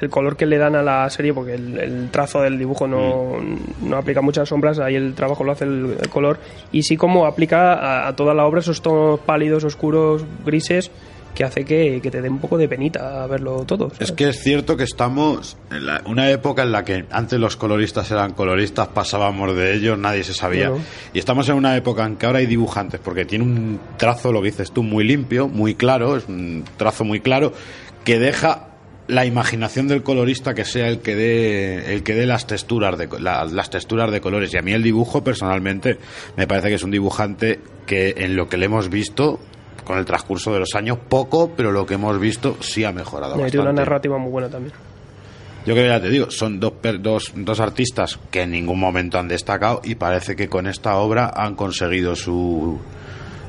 El color que le dan a la serie, porque el, el trazo del dibujo no, no aplica muchas sombras, ahí el trabajo lo hace el, el color. Y sí como aplica a, a toda la obra esos tonos pálidos, oscuros, grises, que hace que, que te dé un poco de penita verlo todo. ¿sabes? Es que es cierto que estamos en la- una época en la que antes los coloristas eran coloristas, pasábamos de ellos, nadie se sabía. Bueno. Y estamos en una época en que ahora hay dibujantes, porque tiene un trazo, lo que dices tú, muy limpio, muy claro, es un trazo muy claro, que deja la imaginación del colorista que sea el que dé el que dé las texturas de la- las texturas de colores y a mí el dibujo personalmente me parece que es un dibujante que en lo que le hemos visto con el transcurso de los años poco pero lo que hemos visto sí ha mejorado tiene una narrativa muy buena también. Yo creo que ya te digo, son dos, dos, dos artistas que en ningún momento han destacado y parece que con esta obra han conseguido su,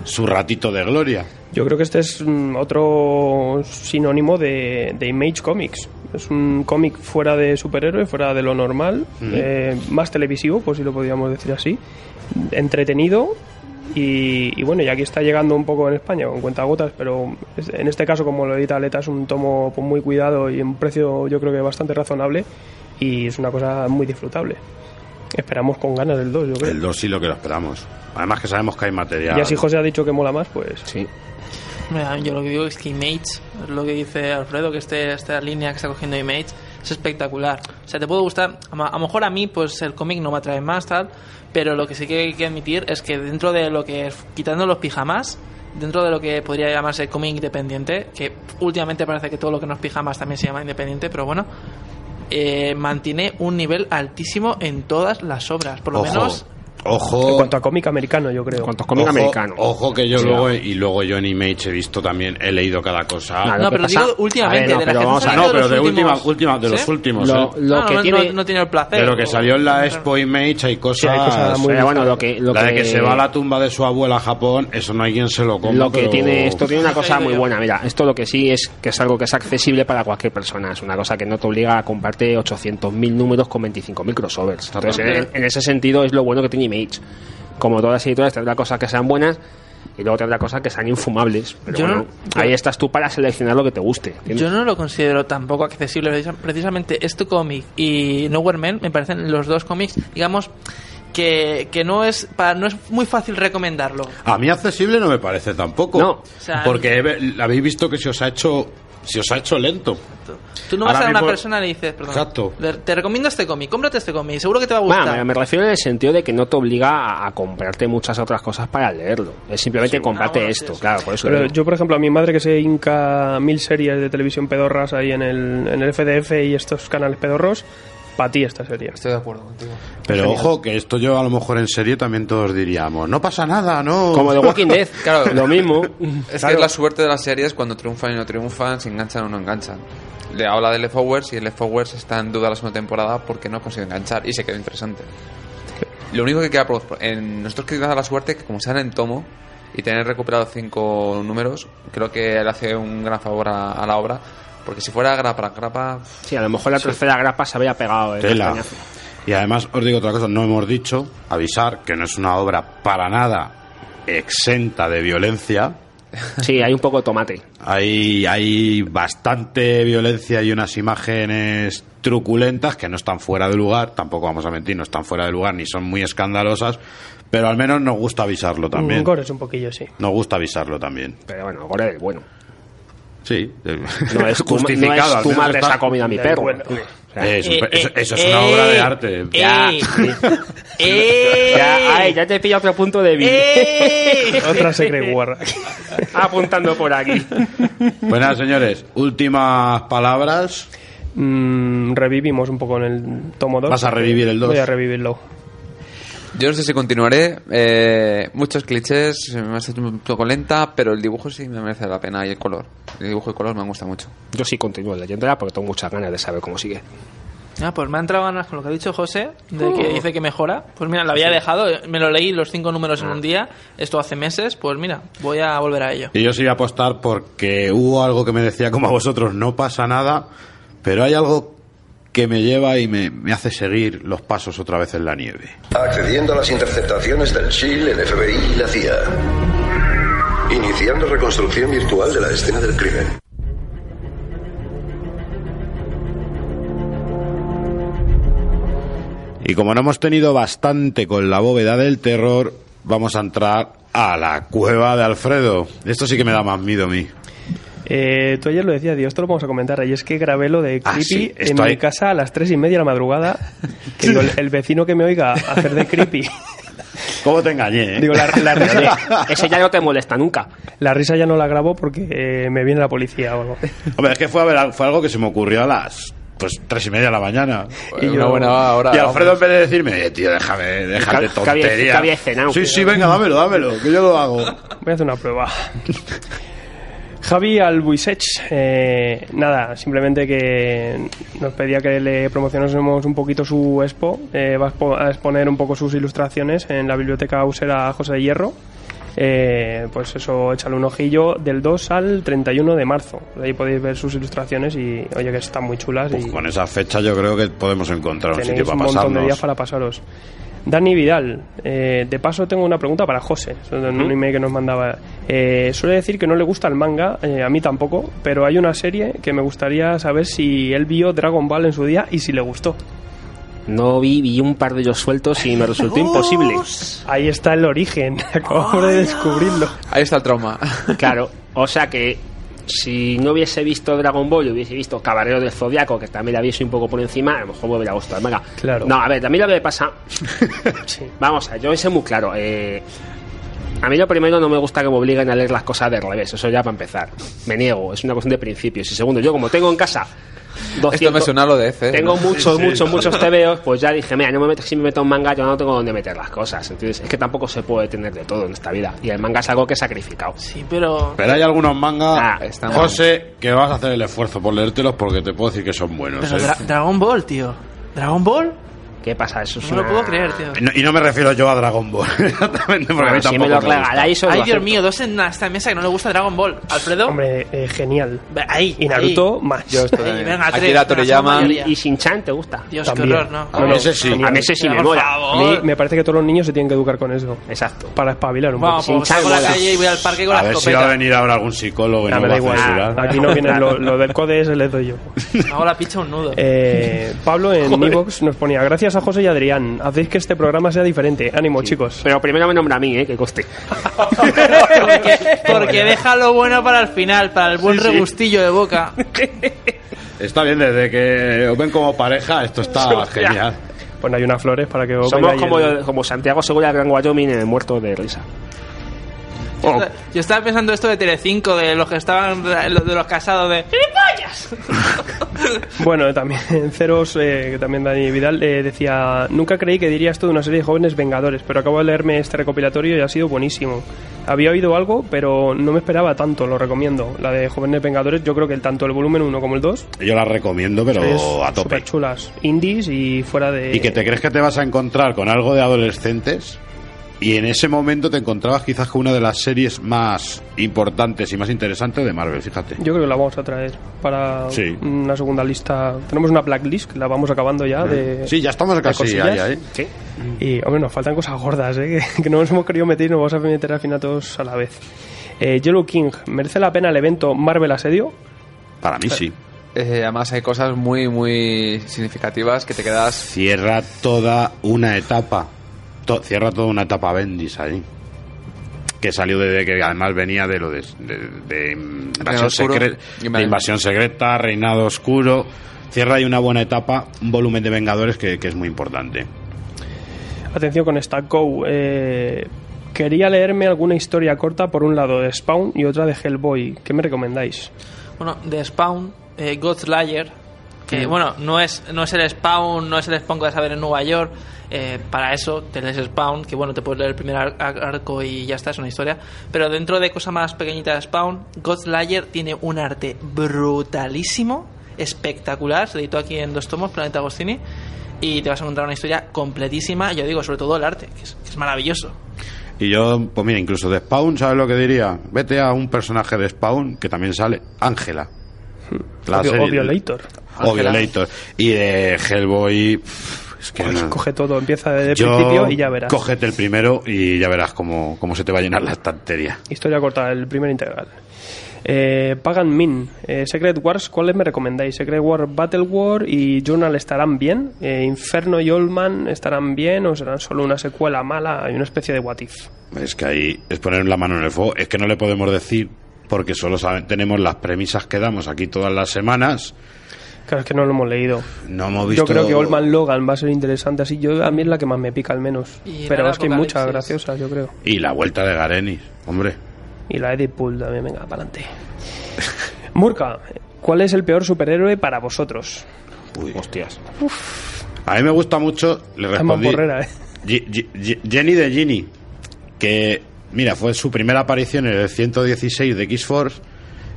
su ratito de gloria. Yo creo que este es mm, otro sinónimo de, de Image Comics. Es un cómic fuera de superhéroe, fuera de lo normal, eh, más televisivo, pues si lo podríamos decir así, entretenido y, y bueno, y aquí está llegando un poco en España con cuentagotas, pero en este caso como lo edita Aleta es un tomo pues, muy cuidado y un precio yo creo que bastante razonable y es una cosa muy disfrutable. Esperamos con ganas el 2, yo creo. El 2 sí lo que lo esperamos. Además que sabemos que hay material. Y así José ha dicho que mola más, pues sí. Mira, Yo lo que digo es que Image, es lo que dice Alfredo, que este, esta línea que está cogiendo Image es espectacular. O sea, te puede gustar, a lo mejor a mí pues el cómic no me atrae más tal, pero lo que sí que hay que admitir es que dentro de lo que quitando los pijamas, dentro de lo que podría llamarse cómic independiente, que últimamente parece que todo lo que no es pijamas también se llama independiente, pero bueno, eh, mantiene un nivel altísimo en todas las obras, por lo Ojo, menos Ojo. En cuanto a cómic americano, yo creo. En cuanto ojo, Ojo que yo Sí, luego, y luego yo en Image he visto también, he leído cada cosa. No, pero pasa- digo últimamente, A ver, no, de pero vamos a- no, pero de los última, de los últimos. Lo, ¿eh? lo Ah, que no, tiene... no, no tiene el placer. De lo que salió en la Expo Image hay cosas. Sí, hay cosas muy Pero bueno, lo que, lo la de que, se va a la tumba de su abuela a Japón, eso no hay quien se lo coma. lo que pero- tiene esto tiene una cosa muy buena mira esto lo que sí es que es algo que es accesible para cualquier persona es una cosa que no te obliga a comprarte 800.000 números con 25.000 crossovers entonces en, en ese sentido es lo bueno que tiene Image como todas las editoras tendrá cosas que sean buenas y luego tendrá cosas que sean infumables pero Yo no- bueno ahí estás tú para seleccionar lo que te guste ¿entiendes? Yo no lo considero tampoco accesible. Precisa- Precisamente este cómic y Nowhere Man me parecen los dos cómics, digamos, que, que no es para, no es muy fácil recomendarlo. A mí accesible no me parece tampoco. No. O sea, porque he- habéis visto que se os ha hecho se os ha hecho lento. Tú no vas Ahora a una mismo- persona y le dices, perdón, Exacto. te recomiendo este cómic, cómprate este cómic, seguro que te va a gustar. Bueno, me, me refiero en el sentido de que no te obliga a, a comprarte muchas otras cosas para leerlo. Es simplemente comprarte Ah, bueno, esto, sí, sí. claro, por eso Pero yo, por ejemplo, a mi madre que se hinca mil series de televisión pedorras ahí en el, en el FDF y estos canales pedorros, para ti esta serie. Estoy de acuerdo contigo. Pero Genial. ojo, que esto yo a lo mejor en serie también todos diríamos, no pasa nada, ¿no? Como The Walking Dead, <laughs> Claro. lo mismo. Es Claro. que es la suerte de las series cuando triunfan y no triunfan, si enganchan o no enganchan. Le habla de Leftovers y el Leftovers está en duda la segunda temporada porque no consigue enganchar y se quedó interesante. Lo único que queda por, en nosotros que da la suerte que como sale en tomo y tener recuperado cinco números, creo que le hace un gran favor a, a la obra. Porque si fuera grapa grapa, Sí, a lo mejor la tercera grapa se había pegado. en Tela. Y además os digo otra cosa, no hemos dicho, avisar que no es una obra para nada exenta de violencia. Sí, hay un poco de tomate. Hay, hay bastante violencia y unas imágenes truculentas que no están fuera de lugar, tampoco vamos a mentir, no están fuera de lugar ni son muy escandalosas, pero al menos nos gusta avisarlo también. Un gore es un poquillo, sí. Nos gusta avisarlo también. Pero bueno, gore del bueno. Sí, eh, No es <laughs> tu, no justificado. es al tu menos madre está- se ha comido a mi perro. bueno. O sea, Eso, Eh, eso- eh, eso es una obra de arte. eh, Ya. eh, ya, ay, ya te pilla otro punto débil. eh. <laughs> Otra Secret War. <laughs> Apuntando por aquí. Pues nada, señores, últimas palabras. Mm, revivimos un poco en el tomo 2. ¿Vas a revivir el dos? Voy a revivirlo. Yo no sé si continuaré. Eh, muchos clichés, me has hecho un poco lenta, pero el dibujo sí me merece la pena y el color. El dibujo y el color me gusta mucho. Yo sí continúo leyéndola porque tengo muchas ganas de saber cómo sigue. Ah, pues me ha entrado ganas con lo que ha dicho José, de que dice que mejora. Pues mira, lo había dejado, me lo leí los cinco números en un día, esto hace meses, pues mira, voy a volver a ello. Y yo sí voy a apostar porque hubo algo que me decía como a vosotros, no pasa nada, pero hay algo que me lleva y me, me hace seguir los pasos otra vez en la nieve. Accediendo a las interceptaciones del SHIELD, el FBI y la CIA. Iniciando reconstrucción virtual de la escena del crimen. Y como no hemos tenido bastante con la bóveda del terror, vamos a entrar a la cueva de Alfredo. Esto sí que me da más miedo a mí. Eh, tú ayer lo decías, Dios, esto lo vamos a comentar. Y es que grabé lo de Ah, Creepy sí, en mi casa a las tres y media de la madrugada. <laughs> Que digo, el, el vecino que me oiga hacer de Creepy. <laughs> ¿Cómo te engañé? eh? Digo, la, la risa, ese ya no te molesta nunca. la risa ya no la grabo porque eh, me viene la policía o algo. Hombre, es que fue, a ver, fue algo que se me ocurrió a las pues tres y media de la mañana. Y yo- buena hora. Y Alfredo en vamos. vez de decirme, "Eh, tío, déjame, que había- tontería. que había cenado. sí, sí, venga, dámelo, dámelo, que yo lo hago. Voy a hacer una prueba. <laughs> Javi Albuisech, eh, nada, simplemente que nos pedía que le promocionásemos un poquito su expo. Eh, va a expo- a exponer un poco sus ilustraciones en la biblioteca Usera José de Hierro. Eh, pues eso, échale un ojillo del 2 al 31 de marzo. Ahí podéis ver sus ilustraciones y, oye, que están muy chulas. Pues y con esa fecha yo creo que podemos encontrar un sitio un para montón de días pasarnos. para pasaros. Dani Vidal, eh, de paso tengo una pregunta para José, en un email que nos mandaba. Eh, suele decir que no le gusta el manga, eh, a mí tampoco, pero hay una serie que me gustaría saber si él vio Dragon Ball en su día y si le gustó. No vi, vi un par de ellos sueltos y me resultó <laughs> imposible. Ahí está el origen, <laughs> acabamos de descubrirlo. Ahí está el trauma. Claro, o sea que si no hubiese visto Dragon Ball y hubiese visto Caballero del Zodiaco, que también la viese un poco por encima, a lo mejor me hubiera gustado manga. Claro. No, a ver, a mí lo que me pasa. <laughs> Sí. Vamos, a ver, yo hice muy claro. eh, a mí lo primero no me gusta que me obliguen a leer las cosas de revés, eso ya para empezar. Me niego, es una cuestión de principios. Y segundo, yo como tengo en casa. 200, Esto me suena a lo de F. tengo ¿no? muchos, muchos, muchos TVOs, pues ya dije, mira, no me meto, si me meto en manga, yo no tengo dónde meter las cosas. Entonces, es que tampoco se puede tener de todo en esta vida. Y el manga es algo que he sacrificado. Sí, pero... Pero hay algunos mangas, Ah, están José, que vas a hacer el esfuerzo por leértelos porque te puedo decir que son buenos. pero ¿eh? Dra- Dragon Ball, tío. ¿Dragon Ball? ¿Qué pasa? Eso es No lo puedo creer, tío. Y no, y no me refiero yo a Dragon Ball, <laughs> exactamente, porque a mí Bueno, si tampoco me lo regaláis, Ay, Dios mío, dos en esta mesa que no le gusta Dragon Ball. ¿Alfredo? Hombre, eh, genial. Ahí, Y Naruto, más. Yo estoy Ahí, venga, Aquí tres, la Toriyama. ¿Y, y Shin-Chan te gusta? Dios, También. qué horror, ¿no? No, no, ese sí. A mí ese sí me mola. A mí me parece que todos los niños se tienen que educar con eso. Exacto. Para espabilar un Vamos, poco. salgo a la calle y voy al parque con A la ver si va a venir ahora algún psicólogo y Ah, no me va da a igual. censurar. Aquí no viene lo, lo del code, ese les doy yo. Hago la picha un nudo. Eh, Pablo en Evox nos ponía gracias a José y Adrián. Hacéis que este programa sea diferente. Ánimo, chicos. Pero primero me nombra a mí, ¿eh? Que coste. Porque, <laughs> porque deja lo bueno para el final, para el buen Sí, sí. regustillo de boca. <laughs> Está bien, desde que os ven como pareja, esto está <laughs> genial. Pues hay unas flores para que os Somos como, el- como Santiago Segura del Gran Wyoming en el muerto de risa. Yo, esta- yo estaba pensando esto de Telecinco, de los que estaban, de los casados de... ¡Gilipollas! <laughs> Bueno, también <laughs> Ceros, eh, que también Dani Vidal, eh, decía, nunca creí que diría esto de una serie de jóvenes vengadores, pero acabo de leerme este recopilatorio y ha sido buenísimo. Había oído algo, pero no me esperaba tanto, lo recomiendo. La de jóvenes vengadores, yo creo que el, tanto el volumen 1 como el 2 Yo la recomiendo, pero a tope. chulas. Indies y fuera de... Y que te crees que te vas a encontrar con algo de adolescentes y en ese momento te encontrabas quizás con una de las series más importantes y más interesantes de Marvel, fíjate. Yo creo que la vamos a traer para Sí. una segunda lista. Tenemos una blacklist que la vamos acabando ya de. Sí, ya estamos de casi cosillas. ahí, ahí. Sí. Y, hombre, nos faltan cosas gordas, ¿eh? que, <laughs> que no nos hemos querido meter y nos vamos a meter al final todos a la vez. Eh, Yellow King, ¿merece la pena el evento Marvel Asedio? Para mí sí. Eh, además hay cosas muy, muy significativas que te quedas... Cierra toda una etapa. To- cierra toda una etapa Bendis ahí. Que salió desde que además venía de lo de, de- de invasión, Oscuro. secre- de invasión secreta, reinado oscuro. Cierra ahí una buena etapa, un volumen de Vengadores que, que es muy importante. Atención con Stack Go. eh, quería leerme alguna historia corta, por un lado de Spawn y otra de Hellboy. ¿Qué me recomendáis? Bueno, de Spawn, eh, Godslayer, que bueno, no es, no es el Spawn, no es el Spawn que vas a ver en Nueva York. eh, para eso te lees Spawn, que bueno, te puedes leer el primer ar- ar- arco y ya está, es una historia. Pero dentro de cosas más pequeñitas de Spawn, Godslayer tiene un arte brutalísimo, espectacular. Se editó aquí en dos tomos, Planeta Agostini. Y te vas a encontrar una historia completísima. Yo digo, sobre todo el arte, que es, que es maravilloso. Y yo, pues mira, incluso de Spawn, ¿sabes lo que diría? Vete a un personaje de Spawn que también sale, Ángela. La O- o serie- Violator. O. Violator. Y de Hellboy, es que no. Coge todo, empieza desde el Yo- principio y ya verás. Cógete el primero y ya verás cómo, cómo se te va a llenar la estantería. Historia corta, el primer integral. Eh, Pagan Min, eh, Secret Wars, ¿cuáles me recomendáis? Secret War Battle War y Journal estarán bien. Eh, Inferno y Oldman estarán bien o serán solo una secuela mala y una especie de what if. Es que ahí es poner la mano en el fuego. Es que no le podemos decir porque solo sabe- tenemos las premisas que damos aquí todas las semanas. Claro, es que no lo hemos leído. No hemos visto. Yo creo que Oldman Logan va a ser interesante así. Yo, a mí es la que más me pica al menos. Y Pero es que hay muchas graciosas, yo creo. Y la vuelta de Garenis, hombre. Y la Edith Pool también, venga, para adelante. <laughs> Murka, ¿cuál es el peor superhéroe para vosotros? Uy. Hostias. A mí me gusta mucho, le respondí. Porrera, ¿eh? Jenny de Ginny, que, mira, fue su primera aparición en el 116 de X-Force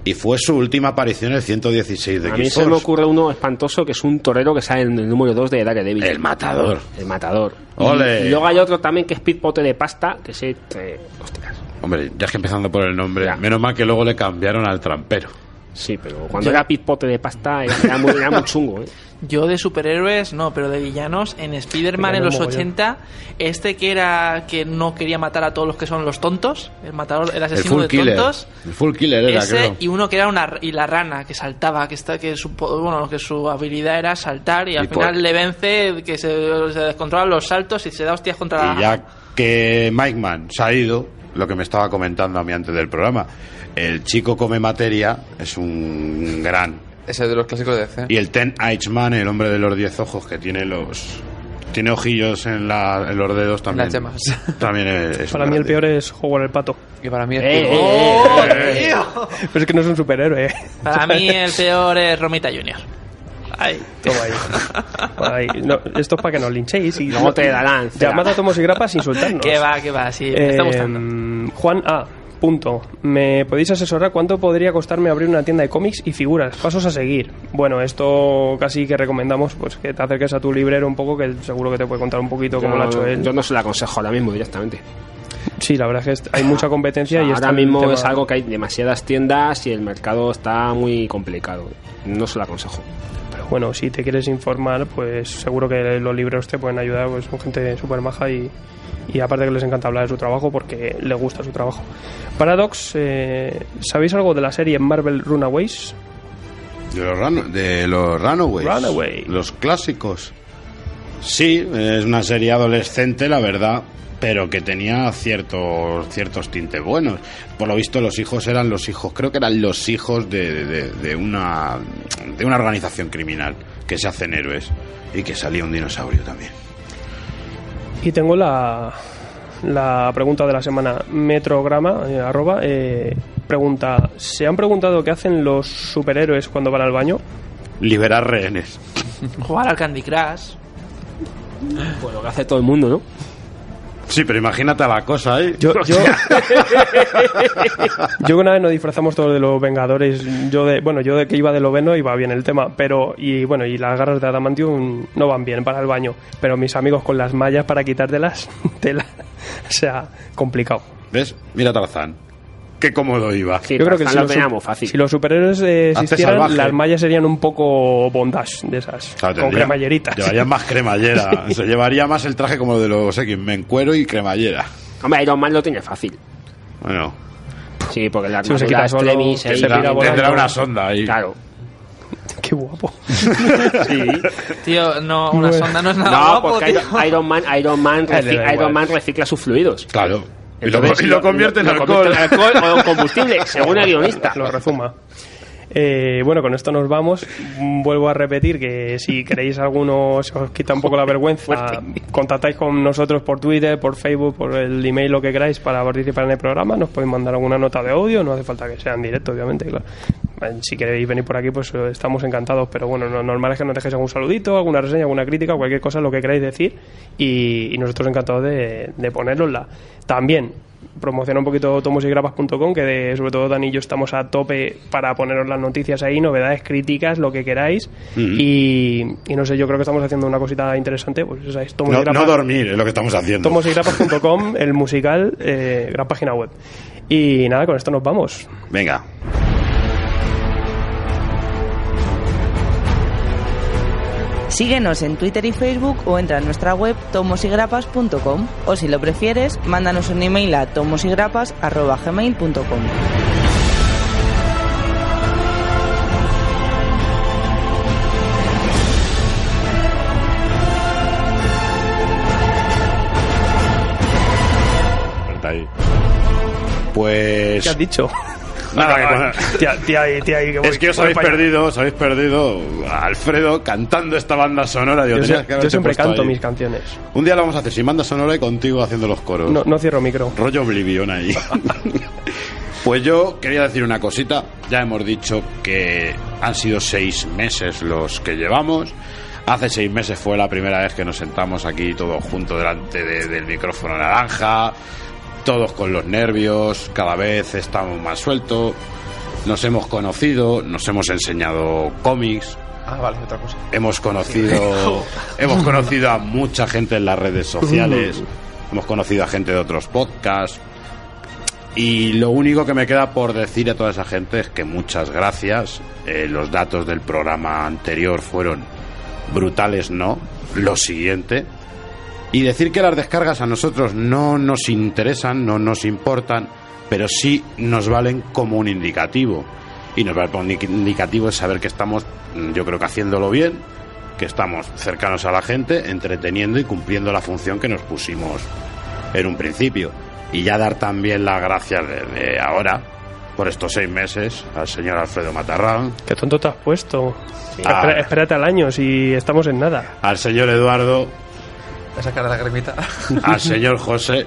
y fue su última aparición en el 116 de A mí se me ocurre uno espantoso que es un torero que sale en el número 2 de Daredevil. El matador. El matador. Ole. Y, luego hay otro también que es Pitpote de pasta, que se... eh, hostias. Hombre, ya es que empezando por el nombre, menos mal que luego le cambiaron al trampero. Sí, pero cuando Yo- era Pitpote de pasta era, muy, era muy chungo, ¿eh? <laughs> Yo de superhéroes no, pero de villanos en Spider-Man en los mogollón. 80, este que era que no quería matar a todos los que son los tontos, el matador, el asesino de killer. tontos. El full killer era, ese creo. y uno que era una y la rana que saltaba, que está que su bueno, que su habilidad era saltar y al Y por- final le vence que se, se descontrolan los saltos y se da hostias contra Y ya que Mike Man se ha ido, lo que me estaba comentando a mí antes del programa, el chico come materia es un gran. Ese de los clásicos de DC. Y el Ten Eyes Man, el hombre de los diez ojos, que tiene los. Tiene ojillos en, la- en los dedos también. las yemas. <laughs> También es. es Para mí el peor es Howard el Pato. Y para mí es Eh, Pulpo. eh, ¡Oh, eh, tío! Pero es que no es un superhéroe. ¿eh? Para mí el peor es Romita Junior. Ay, Toma ahí. Ahí. No, esto es para que nos linchéis. Y Luego te darán cera. Llamad a Tomos y Grapas insultarnos. que va, que va, sí, me está Eh, gustando. Juan A. Punto. ¿Me podéis asesorar cuánto podría costarme abrir una tienda de cómics y figuras? Pasos a seguir. Bueno, esto casi que recomendamos pues que te acerques a tu librero un poco, que seguro que te puede contar un poquito cómo lo ha hecho él. yo no se lo aconsejo ahora mismo directamente. Sí, la verdad es que hay mucha competencia y está ahora el mismo tema- es algo que hay demasiadas tiendas y el mercado está muy complicado. No se lo aconsejo. Bueno, si te quieres informar, pues seguro que los libros te pueden ayudar, pues son gente súper maja y, y aparte que les encanta hablar de su trabajo porque le gusta su trabajo. Paradox, eh, ¿sabéis algo de la serie Marvel Runaways? De los, run- de los Runaways. Runaway. Los clásicos. Sí, es una serie adolescente, la verdad, pero que tenía ciertos ciertos tintes buenos. Por lo visto, los hijos eran los hijos, creo que eran los hijos de, de- de una de una organización criminal que se hacen héroes y que salía un dinosaurio también. Y tengo la, la pregunta de la semana. Metrograma, eh, arroba, eh, pregunta, ¿se han preguntado qué hacen los superhéroes cuando van al baño? Liberar rehenes. <laughs> Jugar al Candy Crush. Pues lo que hace todo el mundo, ¿no? Sí, pero imagínate la cosa, ¿eh? Yo, <laughs> yo, yo una vez nos disfrazamos todos de los Vengadores. Yo de, bueno, yo de que iba de Loveno iba bien el tema, pero y bueno, y las garras de Adamantium no van bien para el baño, pero mis amigos con las mallas para quitártelas, <laughs> tela, o sea, complicado. ¿Ves? Mira Tarzán. Qué cómodo iba. Yo creo que si los, su- si los superhéroes eh, existieran, las mallas serían un poco bondage de esas, Claro, con tendría- cremalleritas. Llevaría más cremallera. <laughs> Se llevaría más el traje como de los X-Men, cuero y cremallera. Hombre, Iron Man lo tiene fácil. Bueno. Sí, porque la armadura solo, extremis se volando. Tendrá una sonda ahí. Claro. <laughs> Qué guapo. <laughs> Sí. Tío, no, una Bueno. sonda no es nada No, guapo, porque tío. Iron, Man, Iron Man, A él le reci- da Iron. Man recicla sus fluidos. Claro. Y lo, Entonces, y lo convierte en lo alcohol. convierte en alcohol o combustible, según el guionista. Lo rezuma. Eh, bueno, con esto nos vamos. Vuelvo a repetir que si queréis alguno, se os quita un poco la vergüenza, <laughs> contactáis con nosotros por Twitter, por Facebook, por el email, lo que queráis para participar en el programa. Nos podéis mandar alguna nota de audio, no hace falta que sea en directo, obviamente. claro. Eh, Si queréis venir por aquí, pues eh, estamos encantados. Pero bueno, lo normal es que nos dejéis algún saludito, alguna reseña, alguna crítica, cualquier cosa, lo que queráis decir. Y, y nosotros encantados de, de ponerosla. También promociona un poquito tomosigrapas.com, que de- sobre todo Dani y yo estamos a tope para poneros las noticias ahí, novedades, críticas, lo que queráis. Mm. y, y no sé, yo creo que estamos haciendo una cosita interesante. Pues esa es No, no dormir es lo que estamos haciendo. tomosigrapas.com, el musical, eh, gran página web. Y nada, con esto nos vamos. Venga. Síguenos en Twitter y Facebook o entra en nuestra web tomosigrapas.com o si lo prefieres, mándanos un email a tomosigrapas.gmail.com. Pues. ¿Qué has dicho? Nada, que Tía, tía, tía, que voy- Es que os habéis perdido, os habéis perdido a Alfredo cantando esta banda sonora. Digo, Yo, que yo siempre canto ahí. mis canciones. Un día lo vamos a hacer sin banda sonora y contigo haciendo los coros. No, no cierro micro. Rollo Oblivion ahí. <laughs> pues yo quería decir una cosita. Ya hemos dicho que han sido seis meses los que llevamos. Hace seis meses fue la primera vez que nos sentamos aquí todos juntos delante de- del micrófono naranja. Todos con los nervios. Cada vez estamos más sueltos. Nos hemos conocido. Nos hemos enseñado cómics. Ah, vale, otra cosa. Hemos conocido, <laughs> hemos conocido a mucha gente en las redes sociales, <laughs> hemos conocido a gente de otros podcasts. Y lo único que me queda por decir a toda esa gente es que muchas gracias. Eh, los datos del programa anterior fueron brutales, ¿no? Lo siguiente. Y decir que las descargas a nosotros no nos interesan, no nos importan, pero sí nos valen como un indicativo. Y nos vale como un indicativo es saber que estamos, mm, yo creo que haciéndolo bien, que estamos cercanos a la gente, entreteniendo y cumpliendo la función que nos pusimos en un principio. Y ya dar también las gracias desde ahora, por estos seis meses, al señor Alfredo Matarrán, Qué tonto te has puesto. Ah. Espera- espérate al año si estamos en nada. al señor Eduardo, a sacar la cremita. al <laughs> señor José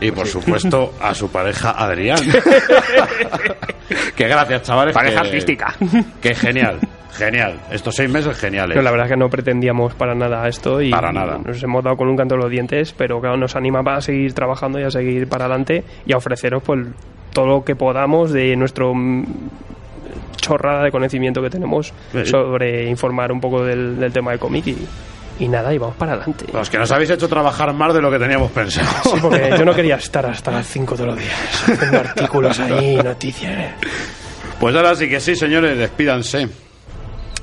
y por supuesto a su pareja Adrián. <laughs> que gracias, chavales. Pareja que- artística. Que genial, genial. Estos seis meses geniales. No, la verdad es que no pretendíamos para nada esto y Para nada. nos hemos dado con un canto en los dientes, pero claro, nos anima a seguir trabajando y a seguir para adelante y a ofreceros pues todo lo que podamos de nuestro mm, chorrada de conocimiento que tenemos Sí. sobre informar un poco del, del tema de cómic y, y nada, y vamos para adelante. Los que nos habéis hecho trabajar más de lo que teníamos pensado. Sí, porque <laughs> yo no quería estar hasta las 5 todos los días haciendo artículos ahí, noticias. Pues ahora sí que sí, señores, despídanse.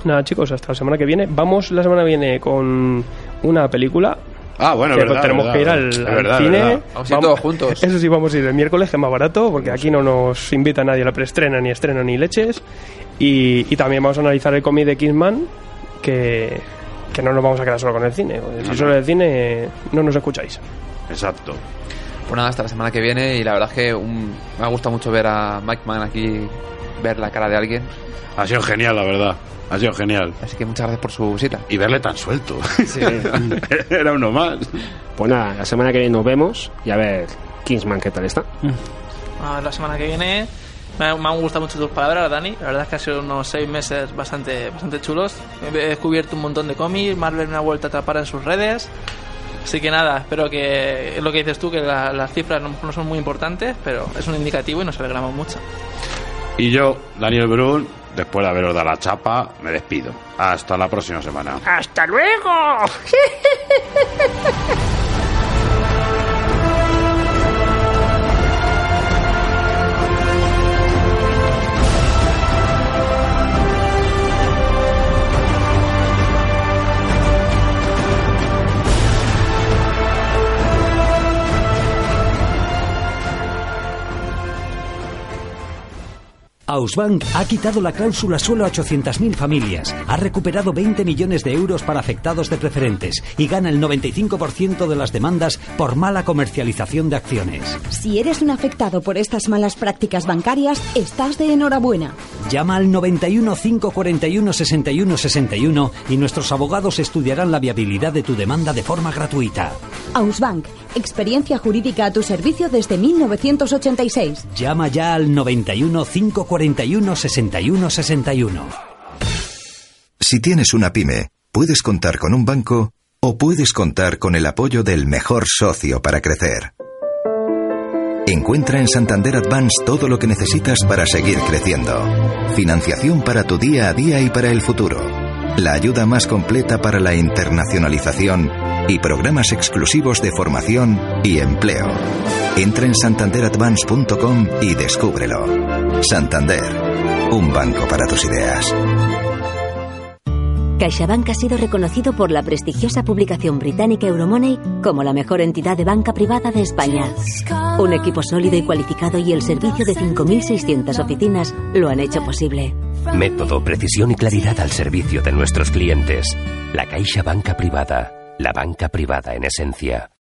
Nada, chicos, hasta la semana que viene. Vamos la semana que viene con una película. Ah, bueno, que verdad, tenemos verdad. que ir al, Es al verdad, cine. Vamos a ir todos juntos. Eso sí, vamos a ir el miércoles, que es más barato, porque aquí no nos invita nadie a la preestrena, ni estreno, ni leches. Y, y también vamos a analizar el cómic de Kingsman, que, que no nos vamos a quedar solo con el cine. Si solo el cine, no nos escucháis. Exacto. Pues nada, hasta la semana que viene y la verdad es que un- me ha gustado mucho ver a Mike Mann aquí, ver la cara de alguien. Ha sido genial, la verdad. Ha sido genial. Así que muchas gracias por su visita. Y verle tan suelto. <laughs> Era uno más. Pues nada, la semana que viene nos vemos y a ver Kingsman qué tal está. A ver, la semana que viene me, han- me han gustado mucho tus palabras, Dani. La verdad es que han sido unos seis meses bastante, bastante chulos. He descubierto un montón de cómics, Marvel me ha vuelto a atrapar en sus redes. Así que nada, espero que es lo que dices tú, que la- las cifras a lo mejor no son muy importantes, pero es un indicativo y nos alegramos mucho. Y yo, Daniel Brun, después de haberos dado la chapa, me despido. Hasta la próxima semana. ¡Hasta luego! <laughs> Ausbank ha quitado la cláusula suelo a 800.000 familias, ha recuperado 20 millones de euros para afectados de preferentes y gana el 95% de las demandas por mala comercialización de acciones. Si eres un afectado por estas malas prácticas bancarias, estás de enhorabuena. Llama al 91 541 61 61 y nuestros abogados estudiarán la viabilidad de tu demanda de forma gratuita. Ausbank, experiencia jurídica a tu servicio desde 1986. Llama ya al 91 541 61 61. Si tienes una pyme, puedes contar con un banco o puedes contar con el apoyo del mejor socio para crecer. Encuentra en Santander Advance todo lo que necesitas para seguir creciendo. Financiación para tu día a día y para el futuro. La ayuda más completa para la internacionalización y programas exclusivos de formación y empleo. Entra en santanderadvance.com y descúbrelo. Santander, un banco para tus ideas. CaixaBank ha sido reconocido por la prestigiosa publicación británica Euromoney como la mejor entidad de banca privada de España. Un equipo sólido y cualificado y el servicio de 5.600 oficinas lo han hecho posible. Método, precisión y claridad al servicio de nuestros clientes. La Caixa Banca Privada. La banca privada en esencia.